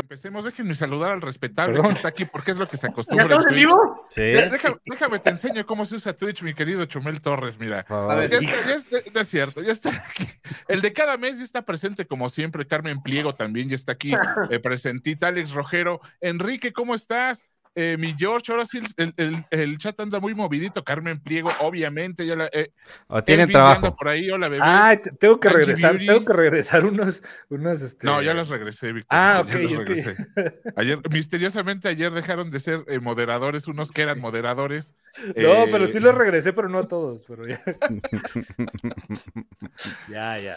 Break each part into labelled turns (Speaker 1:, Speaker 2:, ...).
Speaker 1: Empecemos, déjenme saludar al respetable que está aquí porque es lo que se
Speaker 2: ¿Ya
Speaker 1: acostumbra. en
Speaker 2: estamos en vivo?
Speaker 3: Sí.
Speaker 1: Ya, Déjame, déjame te enseño cómo se usa Twitch, mi querido Chumel Torres, mira.
Speaker 3: por favor.
Speaker 2: A ver,
Speaker 1: Ya está, ya está- no es cierto, ya está aquí. El de cada mes ya está presente como siempre. Carmen Pliego también ya está aquí eh, presentita. Alex Rojero. Enrique, ¿cómo estás? Eh, mi George, ahora sí el, el- el chat anda muy movidito. Carmen Pliego, obviamente. Ya la, eh,
Speaker 3: O tienen trabajo.
Speaker 1: por ahí, hola bebé.
Speaker 4: Ah, te- tengo que
Speaker 1: Angie
Speaker 4: regresar,
Speaker 1: Beauty.
Speaker 4: tengo que regresar unos, unos, este...
Speaker 1: No, ya las regresé, Víctor.
Speaker 4: Ah,
Speaker 1: ya
Speaker 4: ok,
Speaker 1: los regresé. Ayer, misteriosamente ayer dejaron de ser eh, moderadores, unos que eran moderadores.
Speaker 4: No,
Speaker 1: Eh,
Speaker 4: pero sí los regresé, pero no a todos, pero ya. ya, ya.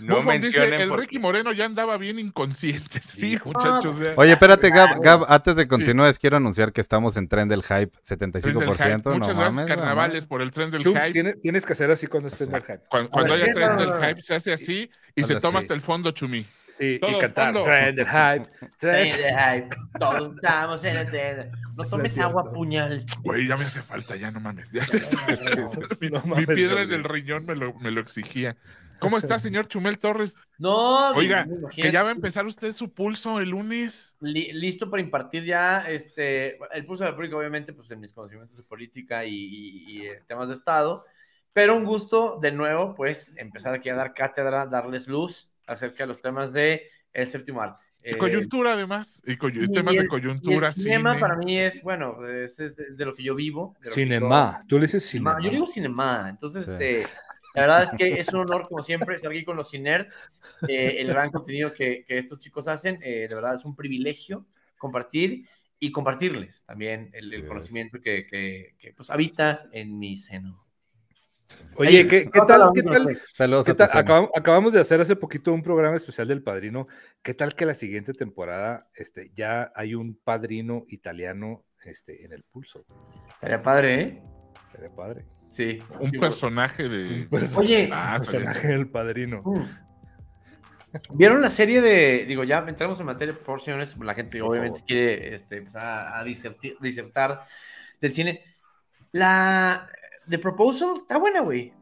Speaker 5: No
Speaker 1: Buffon dice, el Ricky Moreno ya andaba bien inconsciente. Sí, muchachos. ya.
Speaker 3: Oye, espérate, Gab, Gab, antes de continúes, quiero anunciar que estamos en tren del hype,
Speaker 1: Tren del
Speaker 3: 75%.
Speaker 1: hype.
Speaker 3: no
Speaker 1: Muchas gracias,
Speaker 3: mames, no
Speaker 1: carnavales, por el tren del
Speaker 4: Chums,
Speaker 1: hype.
Speaker 4: tiene- tienes que hacer así cuando esté en el hype.
Speaker 1: Cuando, cuando
Speaker 2: ver,
Speaker 1: haya tren
Speaker 2: No,
Speaker 1: del
Speaker 2: no, no.
Speaker 1: hype, se hace así y se toma hasta el fondo, Chumi.
Speaker 4: Y, y cantar.
Speaker 1: fondo.
Speaker 4: Trend del hype. Trend-
Speaker 2: de hype. Todos estamos en el tren. No tomes agua, puñal.
Speaker 1: Güey, ya me hace falta, ya no mames. Ya- mi,
Speaker 4: no
Speaker 1: mi
Speaker 4: mames,
Speaker 1: piedra en el riñón me lo, me lo exigía. ¿Cómo está, señor Chumel Torres?
Speaker 2: No,
Speaker 1: Oiga, que ya va a empezar usted su pulso el lunes.
Speaker 2: Li- listo para impartir ya este el pulso de la pública, obviamente, pues en mis conocimientos de política y, y- y, eh, temas de Estado. Pero un gusto de nuevo, pues, empezar aquí a dar cátedra, darles luz acerca de los temas de el séptimo arte.
Speaker 1: Y
Speaker 2: Eh,
Speaker 1: coyuntura, además. Y coy-
Speaker 2: y
Speaker 1: temas
Speaker 2: el-
Speaker 1: de
Speaker 2: y
Speaker 1: coyuntura,
Speaker 2: el cinema
Speaker 1: cine.
Speaker 2: para mí es, bueno, es, es de de lo que yo vivo.
Speaker 4: Cinema. Tú le dices
Speaker 2: yo-
Speaker 4: cinema.
Speaker 2: Yo digo cinema. Entonces,
Speaker 3: Sí.
Speaker 2: este, la verdad es que es un honor, como siempre, estar aquí con los Cinerts. eh, el gran contenido que, que estos chicos hacen, eh, de verdad es un privilegio compartir y compartirles también el, el
Speaker 3: Así es.
Speaker 2: conocimiento que, que, que, pues, habita en mi seno.
Speaker 4: Oye, ¿qué, tal? ¿Qué tal?
Speaker 3: Saludos
Speaker 4: ¿Qué tal? acabamos de hacer hace poquito un programa especial del Padrino. ¿Qué tal que la siguiente temporada este, ya hay un padrino italiano este, en el pulso?
Speaker 2: Estaría padre, ¿eh?
Speaker 4: Sería padre.
Speaker 2: Sí.
Speaker 1: Un
Speaker 2: Sí,
Speaker 1: personaje de.
Speaker 4: Un perso-
Speaker 2: Oye,
Speaker 1: Ah, estaría-
Speaker 4: personaje del padrino.
Speaker 2: Mm. ¿Vieron la serie de, digo, ya entramos en materia, por favor, señores, la gente
Speaker 4: Por
Speaker 2: obviamente
Speaker 4: favor.
Speaker 2: quiere este, empezar a, a diserti- disertar del cine. La The Proposal está buena, güey.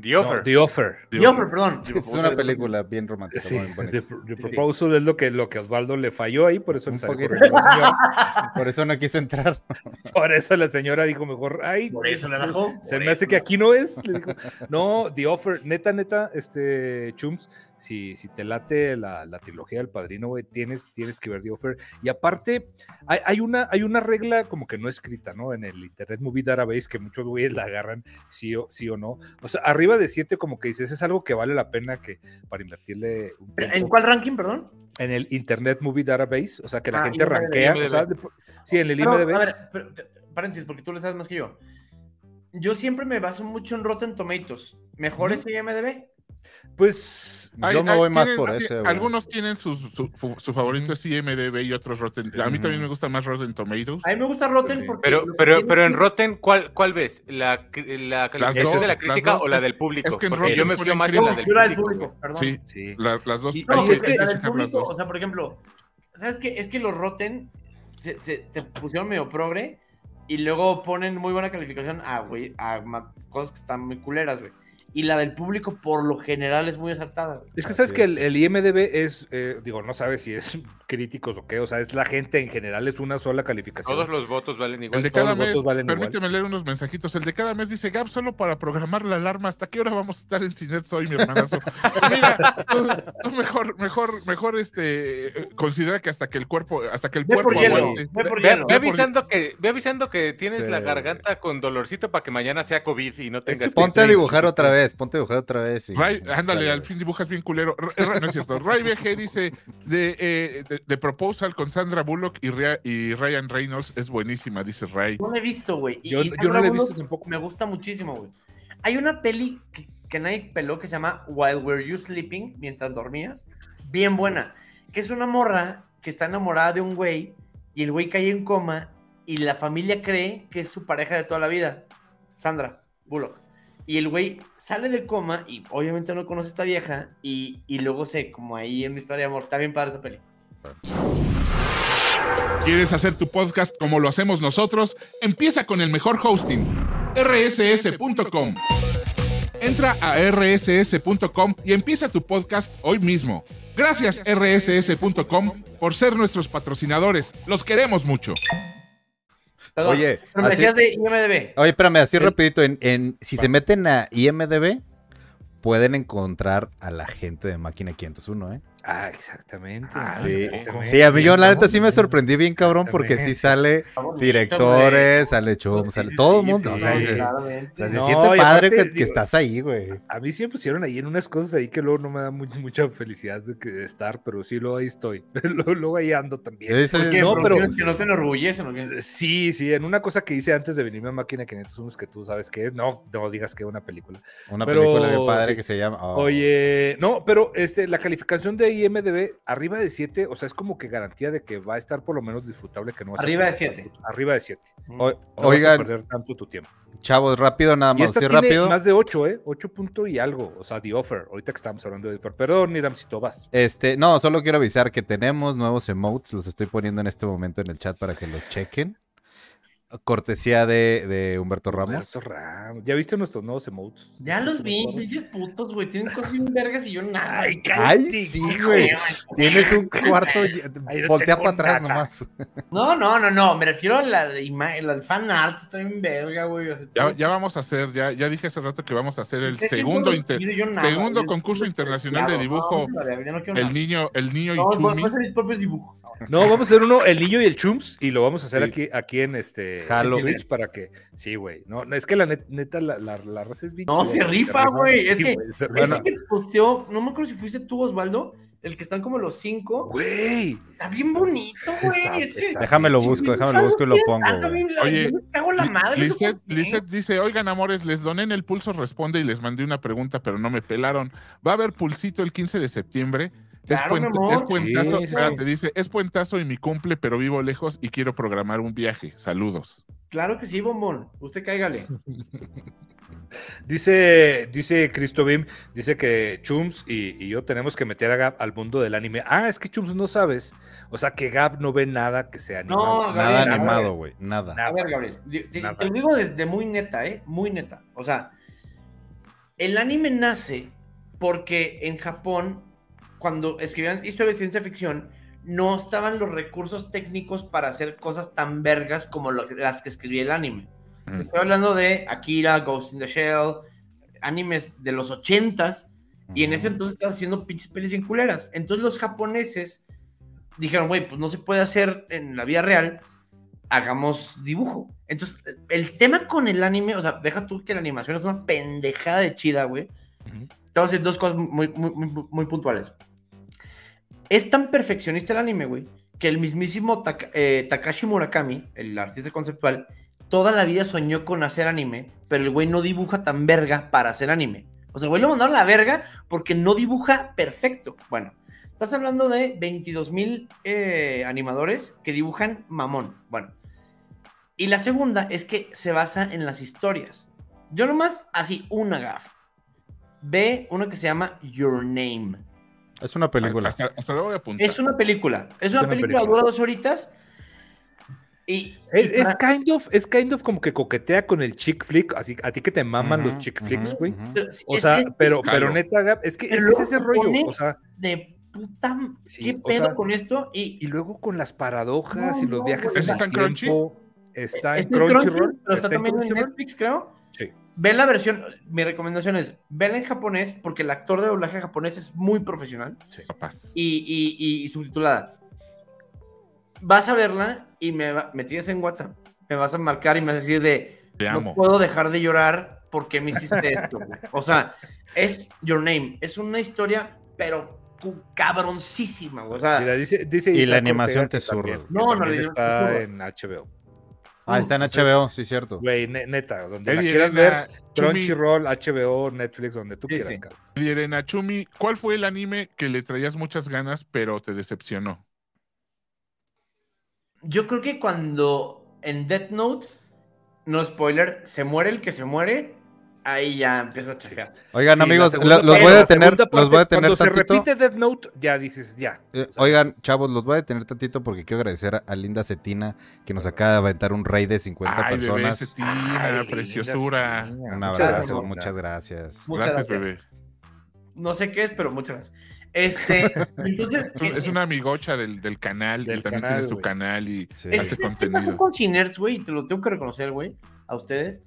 Speaker 5: The
Speaker 4: No,
Speaker 5: Offer.
Speaker 4: The Offer.
Speaker 1: The
Speaker 2: The
Speaker 1: Offer.
Speaker 2: Offer, perdón. The
Speaker 3: Es
Speaker 2: Proposal
Speaker 3: una
Speaker 2: es-
Speaker 3: película bien romántica.
Speaker 4: Sí. The, The Proposal es lo que, lo que Osvaldo le falló ahí, por eso le salió.
Speaker 3: Por eso no quiso entrar.
Speaker 4: Por eso la señora dijo mejor, ay,
Speaker 2: Por eso la dejó.
Speaker 4: se me hace que aquí no es. Le dijo, no, The Offer, neta, neta, este, Chums, si, si te late la, la trilogía del padrino, güey, tienes, tienes que ver The Offer. Y aparte, hay, hay una, hay una regla como que no escrita, ¿no? En el Internet Movie Database que muchos güeyes la agarran, sí o, sí o no. O sea, arriba de 7 como que dices, es algo que vale la pena que para invertirle un
Speaker 2: ¿En
Speaker 4: tiempo".
Speaker 2: cuál ranking, perdón?
Speaker 4: En el Internet Movie Database, o sea, que la
Speaker 2: Ah,
Speaker 4: gente
Speaker 2: IMDb,
Speaker 4: rankea, o
Speaker 1: IMDb.
Speaker 4: sea, de- sí, en el
Speaker 2: Pero,
Speaker 4: IMDb.
Speaker 2: a ver, pero, te- paréntesis, porque tú le sabes más que yo. Yo siempre me baso mucho en Rotten Tomatoes. ¿Mejor
Speaker 4: Ujú.
Speaker 2: ese IMDB?
Speaker 4: Pues
Speaker 1: Ay,
Speaker 3: Yo me voy más
Speaker 1: tienen-
Speaker 3: por ese, güey.
Speaker 1: Algunos tienen sus- su, su- su favorito es IMDB y otros Rotten. A mí también me gusta más Rotten Tomatoes.
Speaker 2: A mí me gusta Rotten
Speaker 1: Sí.
Speaker 2: porque...
Speaker 5: Pero, pero,
Speaker 2: tiene
Speaker 5: pero en Rotten, ¿cuál, cuál ves? ¿La, la calificación
Speaker 1: dos,
Speaker 5: de la crítica o la del público?
Speaker 1: es que en
Speaker 5: Porque yo
Speaker 1: Rotten
Speaker 5: me fío
Speaker 1: ponen
Speaker 5: más en la del público.
Speaker 2: público, perdón.
Speaker 1: Sí,
Speaker 4: Sí.
Speaker 1: la- las dos.
Speaker 2: Y,
Speaker 1: hay
Speaker 2: no,
Speaker 1: que-
Speaker 4: es que
Speaker 1: hay que
Speaker 2: la del
Speaker 1: checar las
Speaker 2: público,
Speaker 1: dos.
Speaker 2: o sea, por ejemplo, ¿sabes qué? Es que los Rotten se, se- te pusieron medio progre y luego ponen muy buena calificación a, güey, a cosas que están muy culeras, güey. Y la del público, por lo general, es muy acertada.
Speaker 4: Es que
Speaker 3: Así
Speaker 4: sabes que
Speaker 3: es.
Speaker 4: el, el IMDB es, eh, digo, no sabes si es críticos o qué, o sea, es la gente en general, es una sola calificación.
Speaker 5: Todos los votos valen igual.
Speaker 1: El de
Speaker 4: todos
Speaker 1: cada
Speaker 4: los
Speaker 1: mes,
Speaker 4: votos valen igual.
Speaker 1: permíteme leer unos mensajitos. El de cada mes dice Gab, solo para programar la alarma. ¿Hasta qué hora vamos a estar en Cinet hoy, mi hermanazo? Pero mira, tú, tú mejor, mejor, mejor, este, considera que hasta que el cuerpo, hasta que el cuerpo
Speaker 2: ve
Speaker 5: Ve, avisando que, ve avisando que tienes
Speaker 3: Sí,
Speaker 5: la garganta con dolorcito para que mañana sea COVID y no tengas.
Speaker 3: Ponte a dibujar otra vez, ponte a dibujar otra vez. y-
Speaker 1: Ray, ándale,
Speaker 3: sale,
Speaker 1: al fin dibujas bien culero. No es cierto. Ray BG dice de, eh, de, de Proposal con Sandra Bullock y, Ria- y Ryan Reynolds es buenísima, dice Ray.
Speaker 2: No la he visto, güey.
Speaker 4: Yo-
Speaker 2: y
Speaker 4: yo no la he visto tampoco.
Speaker 2: Me gusta muchísimo, güey. Hay una peli que, que nadie peló que se llama While Were You Sleeping, mientras dormías. Bien buena. Que es una morra que está enamorada de un güey y el güey cae en coma y la familia cree que es su pareja de toda la vida. Sandra Bullock. Y el güey sale del coma y obviamente no conoce a esta vieja y, y luego se, como ahí en mi historia de amor, está bien padre esa peli.
Speaker 1: ¿Quieres hacer tu podcast como lo hacemos nosotros? Empieza con el mejor hosting, rss.com. Entra a rss.com y empieza tu podcast hoy mismo. Gracias rss.com por ser nuestros patrocinadores. Los queremos mucho.
Speaker 2: Perdón,
Speaker 3: Oye,
Speaker 2: pero me
Speaker 3: así-
Speaker 2: decías de IMDB.
Speaker 3: Oye, espérame, así rapidito, en, en- si se meten a IMDB, pueden encontrar a la gente de Máquina 501, ¿eh?
Speaker 4: Ah, exactamente.
Speaker 2: Ah,
Speaker 3: Sí.
Speaker 4: exactamente.
Speaker 3: Sí, a mí yo la neta sí me sorprendí bien cabrón porque sí sale directores, sale. Chum,
Speaker 2: Sí,
Speaker 3: sale
Speaker 2: sí,
Speaker 3: todo el
Speaker 2: sí,
Speaker 3: mundo.
Speaker 2: sí,
Speaker 3: o sea,
Speaker 2: sí,
Speaker 3: dices-
Speaker 2: claramente.
Speaker 3: o sea, se
Speaker 4: No,
Speaker 3: siente padre
Speaker 4: aparte,
Speaker 3: que, estás ahí, güey.
Speaker 4: A mí sí me pusieron ahí en unas cosas ahí que luego no me da mu- mucha felicidad de, que- de estar, pero sí, luego ahí estoy. luego, luego ahí ando también. No,
Speaker 2: ¿Por
Speaker 4: pero-?
Speaker 2: Que no te enorgullecen. ¿o qué?
Speaker 4: Sí, sí, en una cosa que hice antes de venirme a Máquina 501 que tú sabes que es, no, no digas que es una película.
Speaker 3: Una
Speaker 4: Pero-
Speaker 3: película bien padre
Speaker 4: sí.
Speaker 3: que se llama. oh.
Speaker 4: Oye, no, pero este, la calificación de IMDB arriba de 7, o sea, es como que garantía de que va a estar por lo menos disfrutable, que no vas a
Speaker 2: Arriba de
Speaker 4: perder
Speaker 2: 7.
Speaker 4: tanto- Arriba de 7.
Speaker 3: O-
Speaker 4: No vas a
Speaker 3: oigan,
Speaker 4: perder tanto tu tiempo.
Speaker 3: chavos, rápido nada
Speaker 4: Y
Speaker 3: más,
Speaker 4: esta
Speaker 3: sí,
Speaker 4: tiene
Speaker 3: rápido.
Speaker 4: más de 8, ¿eh? 8 punto y algo. O sea, The Offer. Ahorita que estamos hablando de The Offer. Perdón, Niramcito, vas.
Speaker 3: Este, no, solo quiero avisar que tenemos nuevos emotes, los estoy poniendo en este momento en el chat para que los chequen. Cortesía de, de Humberto Ramos.
Speaker 4: Humberto Ramos. ¿Ya viste nuestros nuevos emotes?
Speaker 2: Ya los vi, pinches putos, güey. Tienen cosas bien vergas y yo nada.
Speaker 4: Ay,
Speaker 3: Ay, sí, güey. Tienes un cuarto, voltea para atrás nomás.
Speaker 2: No, no, no, no. Me refiero a la de imagen, al fan art. Está bien verga, güey. o sea,
Speaker 1: Ya, ya vamos a hacer, ya, ya dije hace rato que vamos a hacer el segundo, inter-
Speaker 2: nada,
Speaker 1: segundo
Speaker 2: yo-
Speaker 1: concurso internacional de dibujo.
Speaker 2: no, no
Speaker 1: El niño, el niño
Speaker 2: No, voy
Speaker 1: Ichumi.
Speaker 2: a hacer mis propios dibujos. ahora.
Speaker 4: No, vamos a hacer uno, el niño y el chums, y lo vamos a hacer
Speaker 1: Sí.
Speaker 4: aquí, aquí en este En Twitch para que. Sí, güey. No, no, es que la net- neta, la, la, la raza es bien
Speaker 2: No,
Speaker 4: chida,
Speaker 2: se rifa, güey, es
Speaker 4: Sí,
Speaker 2: que-
Speaker 4: rifa.
Speaker 2: que posteó, no me acuerdo si fuiste tú, Osvaldo, el que están como los cinco.
Speaker 4: Güey.
Speaker 2: Está bien bonito, güey. Es que-
Speaker 3: Déjame lo busco, déjame lo busco y lo pongo.
Speaker 2: Ah, la-
Speaker 1: Oye,
Speaker 2: yo me cago la madre.
Speaker 1: Lizeth dice, oigan amores, les doné en el pulso, responde y les mandé una pregunta, pero no me pelaron. Va a haber pulsito el 15 de septiembre.
Speaker 2: Claro,
Speaker 1: es, puentazo,
Speaker 4: Sí, sí,
Speaker 1: espérate,
Speaker 4: sí.
Speaker 1: dice, es puentazo y mi cumple, pero vivo lejos y quiero programar un viaje. Saludos.
Speaker 2: Claro que sí, bombón. Usted cáigale.
Speaker 4: Dice, dice Cristo Bim, dice que Chums y, y yo tenemos que meter a Gab al mundo del anime. Ah, es que Chums no sabes. O sea, que Gab no ve nada que sea animado.
Speaker 2: No,
Speaker 3: Nada animado, güey. Nada.
Speaker 2: A ver, Gabriel. Te, te-
Speaker 4: Nada.
Speaker 2: te lo digo desde muy neta, ¿eh? Muy neta. O sea, el anime nace porque en Japón, cuando escribían historias de ciencia ficción, no estaban los recursos técnicos para hacer cosas tan vergas como lo las que escribía el anime.
Speaker 1: Mm.
Speaker 2: Estoy hablando de Akira, Ghost in the Shell, animes de los ochentas, y en ese entonces estaban haciendo pinches pelis bien culeras. Entonces los japoneses dijeron, güey, pues no se puede hacer en la vida real, hagamos dibujo. Entonces, el tema con el anime, o sea, deja tú que la animación es una pendejada de chida, güey. A decir dos cosas muy, muy, muy, muy puntuales. Es tan perfeccionista el anime, güey, que el mismísimo eh, Takashi Murakami, el artista conceptual, toda la vida soñó con hacer anime, pero el güey no dibuja tan verga para hacer anime. O sea, el güey lo mandaron a la verga porque no dibuja perfecto. Bueno, estás hablando de 22 mil animadores que dibujan mamón. Bueno, y la segunda es que se basa en las historias. Yo nomás, así, una gaf. Ve una que se llama Your Name.
Speaker 3: Es una película.
Speaker 1: Hasta, hasta lo voy a apuntar.
Speaker 2: Es una película. Es, una,
Speaker 4: una
Speaker 2: película,
Speaker 4: película.
Speaker 2: dura dos horitas. Y,
Speaker 4: Es,
Speaker 2: y
Speaker 4: es
Speaker 2: para-
Speaker 4: kind of, es kind of como que coquetea con el chick flick, así a ti que te maman los chick flicks, güey. O sea,
Speaker 2: es
Speaker 4: pero,
Speaker 1: Jalo.
Speaker 4: pero neta, es que, es, que ese
Speaker 2: se
Speaker 4: rollo, o sea,
Speaker 2: de puta.
Speaker 4: Sí,
Speaker 2: ¿Qué
Speaker 4: o
Speaker 2: pedo
Speaker 4: sea,
Speaker 2: con esto? Y,
Speaker 4: y luego con las paradojas
Speaker 2: No,
Speaker 4: y los
Speaker 2: no,
Speaker 4: viajes en
Speaker 1: ¿Eso
Speaker 4: el
Speaker 1: está en Crunchy?
Speaker 4: tiempo, está en
Speaker 2: está en Crunchy,
Speaker 4: Crunchyroll,
Speaker 2: pero está
Speaker 4: está en
Speaker 2: también en
Speaker 4: Crunchyroll.
Speaker 2: Netflix, creo.
Speaker 4: Sí.
Speaker 2: Ve la versión. Mi recomendación es: vela en japonés, porque el actor de doblaje japonés es muy profesional.
Speaker 1: Capaz.
Speaker 2: y, y- y subtitulada. Vas a verla y me, me tienes en WhatsApp. Me vas a marcar y me vas a decir de
Speaker 1: Te
Speaker 2: no
Speaker 1: amo.
Speaker 2: puedo dejar de llorar porque me hiciste esto. güey". O sea, es Your Name. Es una historia, pero cabroncísima. güey. O sea,
Speaker 4: Mira, dice, dice
Speaker 3: Y la animación
Speaker 4: Ortega
Speaker 3: te
Speaker 4: que
Speaker 2: No, no, le-
Speaker 4: está en HBO.
Speaker 3: Ah, está en
Speaker 4: Entonces,
Speaker 3: HBO, sí, cierto.
Speaker 4: Güey, ne- neta, donde la quieras
Speaker 1: Elena,
Speaker 4: ver, Crunchyroll, HBO, Netflix, donde tú
Speaker 2: Sí,
Speaker 4: quieras,
Speaker 2: sí.
Speaker 1: Elena, Chumi, ¿cuál fue el anime que le traías muchas ganas, pero te decepcionó?
Speaker 2: yo creo que cuando en Death Note, no spoiler, se muere el que se muere, ahí ya empieza a chafear.
Speaker 3: Oigan,
Speaker 4: Sí,
Speaker 3: amigos,
Speaker 4: segunda
Speaker 3: los voy a detener, los voy a detener
Speaker 4: Cuando se
Speaker 3: tantito.
Speaker 4: repite Death Note, ya dices, ya.
Speaker 3: Eh,
Speaker 4: O sea,
Speaker 3: oigan, chavos, los voy a detener tantito porque quiero agradecer a Linda Cetina que nos acaba de aventar un rey de 50
Speaker 1: Ay, bebé,
Speaker 3: personas.
Speaker 1: Cetina,
Speaker 4: Ay,
Speaker 1: preciosura.
Speaker 4: linda
Speaker 3: Un
Speaker 4: Cetina, muchas
Speaker 3: abrazo,
Speaker 4: gracias.
Speaker 3: muchas gracias.
Speaker 2: Muchas
Speaker 1: Gracias,
Speaker 2: gracias.
Speaker 1: bebé.
Speaker 2: No sé qué es, pero muchas gracias. Este, entonces.
Speaker 1: Es, un- es una amigocha del, del canal
Speaker 4: Del
Speaker 1: y también
Speaker 4: canal,
Speaker 1: tiene su canal y
Speaker 3: Sí.
Speaker 1: Hace
Speaker 2: este
Speaker 1: contenido.
Speaker 2: con Ciners, güey, y te lo tengo que reconocer, güey, a ustedes.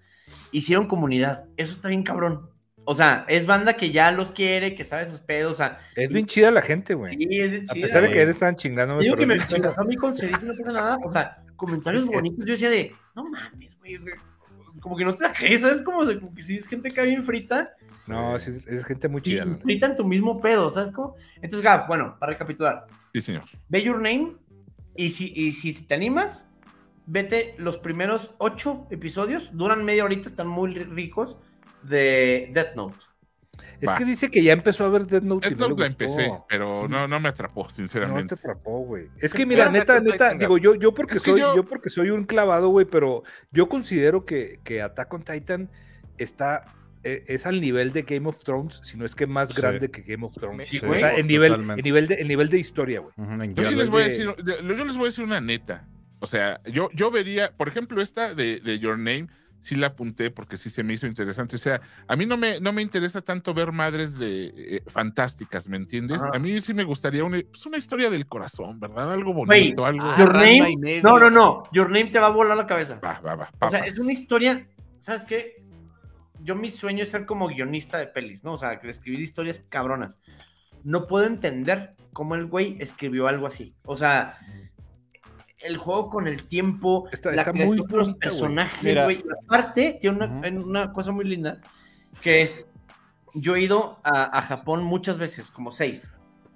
Speaker 2: Hicieron comunidad. Eso está bien cabrón. O sea, es banda que ya los quiere, que sabe sus pedos. O sea,
Speaker 4: Es bien chida la gente, güey.
Speaker 2: sí, es de
Speaker 4: A
Speaker 2: chida,
Speaker 4: pesar de que él estaban chingando,
Speaker 2: Digo que me, me
Speaker 4: chida.
Speaker 2: pasó a mí con Cedric no pasa nada. O sea, comentarios bonitos. Yo decía de, no mames, güey. o sea, como que no te la crees, ¿sabes? Como, de- como que si es gente que está bien frita,
Speaker 4: No, sí, es, es gente muy chida.
Speaker 2: frita en tu mismo pedo, ¿sabes? cómo? Entonces, Gab, bueno, para recapitular.
Speaker 1: Sí, señor.
Speaker 2: Ve Your Name y si, y si te animas, vete los primeros ocho episodios, duran media horita, están muy ricos, de Death Note.
Speaker 4: Es
Speaker 1: Va.
Speaker 4: que dice que ya empezó a ver Death Note.
Speaker 1: Death Note la empecé, pero no, no me atrapó,
Speaker 4: No te
Speaker 1: sinceramente.
Speaker 4: atrapó, güey. Es que mira, neta, neta, digo, yo, yo porque
Speaker 1: Es que
Speaker 4: soy,
Speaker 1: yo-
Speaker 4: yo... porque soy un clavado, güey, pero yo considero que, que Attack on Titan está, eh, es al nivel de Game of Thrones, si no es que más
Speaker 3: Sí.
Speaker 4: grande que Game of Thrones.
Speaker 2: Sí,
Speaker 4: o sea, en nivel, en nivel de, en nivel de historia, güey.
Speaker 1: Yo sí
Speaker 3: guion.
Speaker 1: les voy a
Speaker 4: de-
Speaker 1: decir, de- yo les voy a decir una neta. O sea, yo, yo vería, por ejemplo, esta de, de Your Name, sí la apunté porque sí se me hizo interesante. O sea, a mí no me, no me interesa tanto ver madres de eh, fantásticas, ¿me entiendes?
Speaker 2: Ajá.
Speaker 1: A mí sí me gustaría una, pues, una historia del corazón, ¿verdad? Algo bonito, algo.
Speaker 2: Your Name, no, no, no, Your Name te va a volar la cabeza.
Speaker 1: Va, va, va.
Speaker 2: O sea, es una historia, ¿sabes qué? Yo mi sueño es ser como guionista de pelis, ¿no? O sea, escribir historias cabronas. No puedo entender cómo el güey escribió algo así. O sea, el juego con el tiempo,
Speaker 4: Está-
Speaker 2: la
Speaker 4: está muy
Speaker 2: los personajes, güey. Aparte, tiene una,
Speaker 3: Ujú.
Speaker 2: en una cosa muy linda, que es, yo he ido a, a Japón muchas veces, como seis.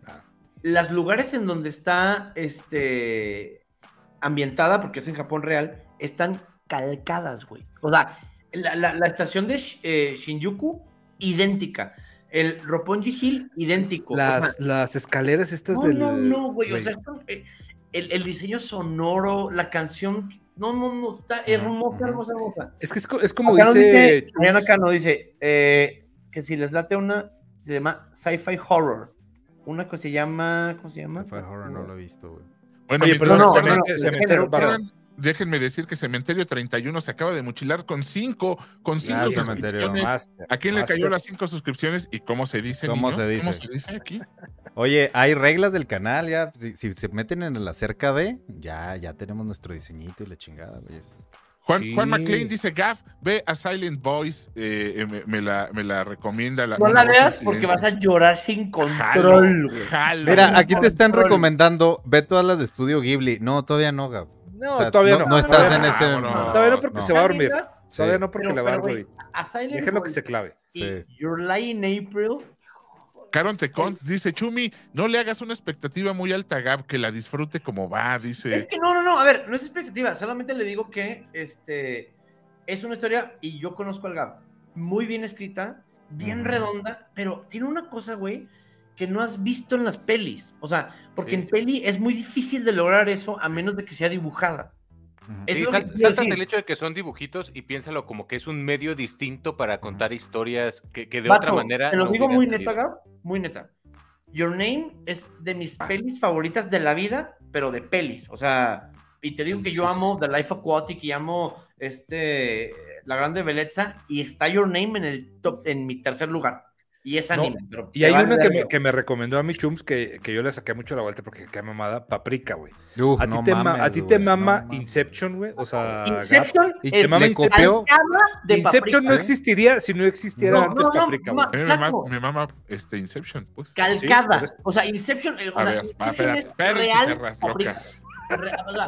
Speaker 4: Ah.
Speaker 2: Los lugares en donde está este, ambientada, porque es en Japón real, están calcadas, güey. O sea, la, la- la estación de eh, Shinjuku, idéntica. El Roppongi Hill, idéntico. O sea,
Speaker 4: Las, las escaleras estas
Speaker 2: no,
Speaker 4: del...
Speaker 2: no, no, güey. O sea, esto, eh, el, el diseño sonoro, la canción. No, no, no, está hermosa, hermosa, hermosa.
Speaker 4: Es que es, co- es como
Speaker 2: Acá
Speaker 4: dice...
Speaker 2: dice, Mariana Cano dice eh, que si les late una, se llama sci-fi horror. Una que se llama, ¿cómo se llama?
Speaker 3: Sci-fi horror no lo he visto, güey.
Speaker 1: Bueno,
Speaker 4: Oye,
Speaker 1: mientras
Speaker 4: pero
Speaker 2: no,
Speaker 1: se
Speaker 2: no,
Speaker 1: Déjenme decir que Cementerio 31 se acaba de mochilar con cinco, con cinco suscripciones.
Speaker 4: Master,
Speaker 1: ¿A quién le cayó las cinco suscripciones y cómo se dice?
Speaker 3: ¿Cómo se dice?
Speaker 1: ¿Cómo se dice aquí?
Speaker 3: Oye, hay reglas del canal, ya. Si, si se meten en la cerca de, ya, ya tenemos nuestro diseñito y la chingada, güey.
Speaker 1: Juan,
Speaker 4: Sí.
Speaker 1: Juan McLean dice, Gav, ve a Silent Boys, eh, eh, me, me la, me la recomienda. La,
Speaker 2: No la veas porque vas
Speaker 1: silencio".
Speaker 2: a llorar sin control.
Speaker 1: jalo.
Speaker 3: Mira, aquí te están recomendando, ve todas las de Estudio Ghibli. No, todavía no, Gab.
Speaker 4: No,
Speaker 3: O sea,
Speaker 4: todavía no.
Speaker 3: no estás
Speaker 4: todavía
Speaker 3: en
Speaker 4: no.
Speaker 3: ese-
Speaker 1: Vámonos.
Speaker 4: Todavía no porque
Speaker 3: no.
Speaker 4: se va a dormir.
Speaker 3: Sí.
Speaker 4: Todavía no porque
Speaker 2: Pero-
Speaker 4: le va a dar ruido.
Speaker 2: Silent
Speaker 4: Déjenlo que se clave.
Speaker 2: y
Speaker 3: Sí.
Speaker 2: Your Lie in April.
Speaker 1: Caron Tecont dice, Chumi, no le hagas una expectativa muy alta a Gab, que la disfrute como va, dice.
Speaker 2: Es que no, no, no, a ver, no es expectativa, solamente le digo que este es una historia y yo conozco al Gab, muy bien escrita, bien redonda, pero tiene una cosa, güey, que no has visto en las pelis. O sea, porque
Speaker 5: Sí.
Speaker 2: en peli es muy difícil de lograr eso a menos de que sea dibujada. Es
Speaker 5: Sí,
Speaker 2: que
Speaker 5: sal-
Speaker 2: decir.
Speaker 5: el hecho de que son dibujitos y piénsalo como que es un medio distinto para contar historias que, que de
Speaker 2: Vato,
Speaker 5: otra manera.
Speaker 2: Te lo
Speaker 5: no
Speaker 2: digo muy neta, Gab, muy neta. Your Name es de mis
Speaker 1: Ah.
Speaker 2: pelis favoritas de la vida, pero de pelis. O sea, y te digo que yo amo The Life Aquatic y amo este La Grande Belleza y está Your Name en el top, en mi tercer lugar. Y es
Speaker 4: No,
Speaker 2: anime. pero
Speaker 4: Y hay una que me, que me recomendó a mi Chums que, que yo le saqué mucho la vuelta porque qué mamada, Paprika, güey.
Speaker 3: Uf,
Speaker 4: A ti
Speaker 3: no
Speaker 4: te, ma-
Speaker 3: mames,
Speaker 4: a ti te
Speaker 3: güey, no
Speaker 4: mama. Inception, güey. O sea,
Speaker 2: Inception
Speaker 3: Y
Speaker 2: es
Speaker 4: te mama
Speaker 2: calcada de
Speaker 4: Inception
Speaker 2: Paprika.
Speaker 4: no existiría si no existiera
Speaker 2: No,
Speaker 4: antes
Speaker 2: no, no,
Speaker 4: Paprika, güey.
Speaker 1: A mí me, me mama, este, Inception, pues.
Speaker 2: Calcada.
Speaker 4: Sí,
Speaker 2: o sea, Inception, eh, o
Speaker 1: A
Speaker 2: sea,
Speaker 1: ver, va,
Speaker 2: Inception es real.
Speaker 1: locas.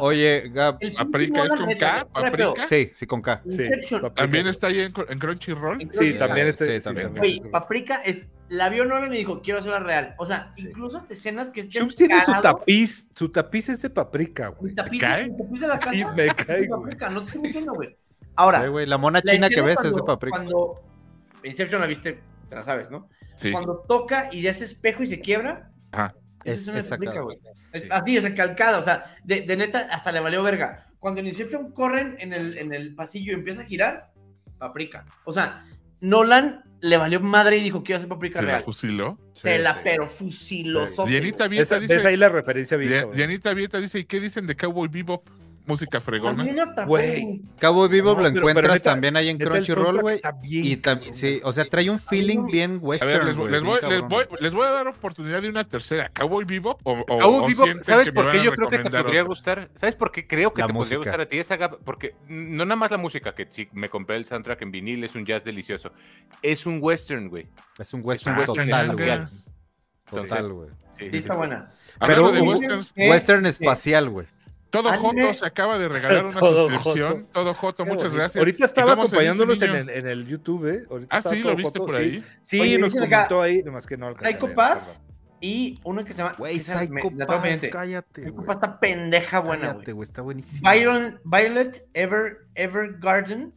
Speaker 3: Oye, Gab.
Speaker 1: Paprika es con K. Paprika.
Speaker 3: Sí, sí, con K.
Speaker 4: Sí.
Speaker 1: También está ahí en, en Crunchyroll.
Speaker 2: En
Speaker 4: Sí, también está.
Speaker 3: Sí, también.
Speaker 2: Paprika es. La vio Nolan y dijo, quiero hacerla real. O sea,
Speaker 4: Sí.
Speaker 2: incluso hasta escenas que es
Speaker 4: Chums tiene su tapiz, su tapiz es de Paprika, güey.
Speaker 2: Tapiz, tapiz de la casa.
Speaker 4: Sí, me cae,
Speaker 2: de
Speaker 4: güey.
Speaker 2: Paprika, no te estoy mintiendo, güey. Ahora,
Speaker 3: Sí, güey, la mona
Speaker 2: la
Speaker 3: china que ves es de Paprika.
Speaker 2: Cuando Inception la viste, te la sabes, ¿no?
Speaker 1: Sí.
Speaker 2: Cuando toca y de ese escpejo y se quiebra.
Speaker 1: Ajá.
Speaker 3: Es- es sacada.
Speaker 2: güey. Es-
Speaker 3: Sí.
Speaker 2: Así, o sea, calcada, o sea, de, de neta hasta le valió verga. Cuando en Inception corren en el, en el pasillo y empieza a girar, paprika. O sea, Nolan le valió madre y dijo que iba a hacer paprika
Speaker 1: Se la
Speaker 2: real.
Speaker 1: fusiló.
Speaker 2: Se la
Speaker 4: sí.
Speaker 2: pero fusiló.
Speaker 1: Dianita. Vieta
Speaker 4: Esa- ¿Ves ahí
Speaker 1: dice.
Speaker 4: la referencia, Vito?
Speaker 1: Dianita Vieta dice, ¿y qué dicen de Cowboy Bebop? Música fregona.
Speaker 4: Güey.
Speaker 3: Cabo Vivo
Speaker 4: No,
Speaker 3: lo
Speaker 4: pero- pero
Speaker 3: encuentras
Speaker 4: neta-
Speaker 3: también ahí en Crunchyroll, güey.
Speaker 4: está bien
Speaker 3: Y también, sí, o sea, trae un feeling bien
Speaker 1: A ver,
Speaker 3: western,
Speaker 1: les,
Speaker 3: güey,
Speaker 1: les
Speaker 3: bien
Speaker 1: voy, les,
Speaker 3: cabrón.
Speaker 1: voy, les voy a dar oportunidad de una tercera. ¿Cowboy Bebop o, o,
Speaker 5: Cowboy
Speaker 1: o
Speaker 5: Bebop,
Speaker 1: sienten
Speaker 5: ¿Sabes por qué yo creo que te podría
Speaker 1: otra?
Speaker 5: gustar? ¿Sabes por qué creo que
Speaker 3: La
Speaker 5: te
Speaker 3: música.
Speaker 5: podría gustar a ti esa gap? Porque no nada más la música, que si me compré el soundtrack en vinil, es un jazz delicioso. Es un western, güey.
Speaker 3: Es un western
Speaker 5: un western
Speaker 3: total,
Speaker 5: espacial.
Speaker 3: güey. Total, güey.
Speaker 5: Sí,
Speaker 2: Sí,
Speaker 5: sí,
Speaker 2: está
Speaker 5: sí.
Speaker 2: buena.
Speaker 3: Pero. Western
Speaker 2: Sí.
Speaker 3: espacial, güey.
Speaker 1: Todo. Joto se acaba de regalar una
Speaker 4: Todo
Speaker 1: suscripción.
Speaker 4: Joto.
Speaker 1: Todo Joto,
Speaker 4: Qué
Speaker 1: muchas
Speaker 4: bonito.
Speaker 1: gracias.
Speaker 4: Ahorita
Speaker 1: ¿Y
Speaker 4: estaba acompañándonos en el, en el YouTube, ¿eh? Ahorita
Speaker 1: Ah, sí, lo viste
Speaker 4: joto,
Speaker 1: por
Speaker 4: sí.
Speaker 1: ahí.
Speaker 4: Sí,
Speaker 2: Oye,
Speaker 4: nos
Speaker 2: dicen acá,
Speaker 4: comentó ahí, nomás que no
Speaker 2: Psycho Pass y uno que se llama.
Speaker 3: Güey,
Speaker 2: me-
Speaker 3: Psycho
Speaker 2: tengo
Speaker 3: Pass, cállate,
Speaker 2: Psycho. Pass está pendeja buena,
Speaker 3: Cállate,
Speaker 2: güey.
Speaker 3: está buenísimo.
Speaker 2: Violet, Violet Ever, Evergarden,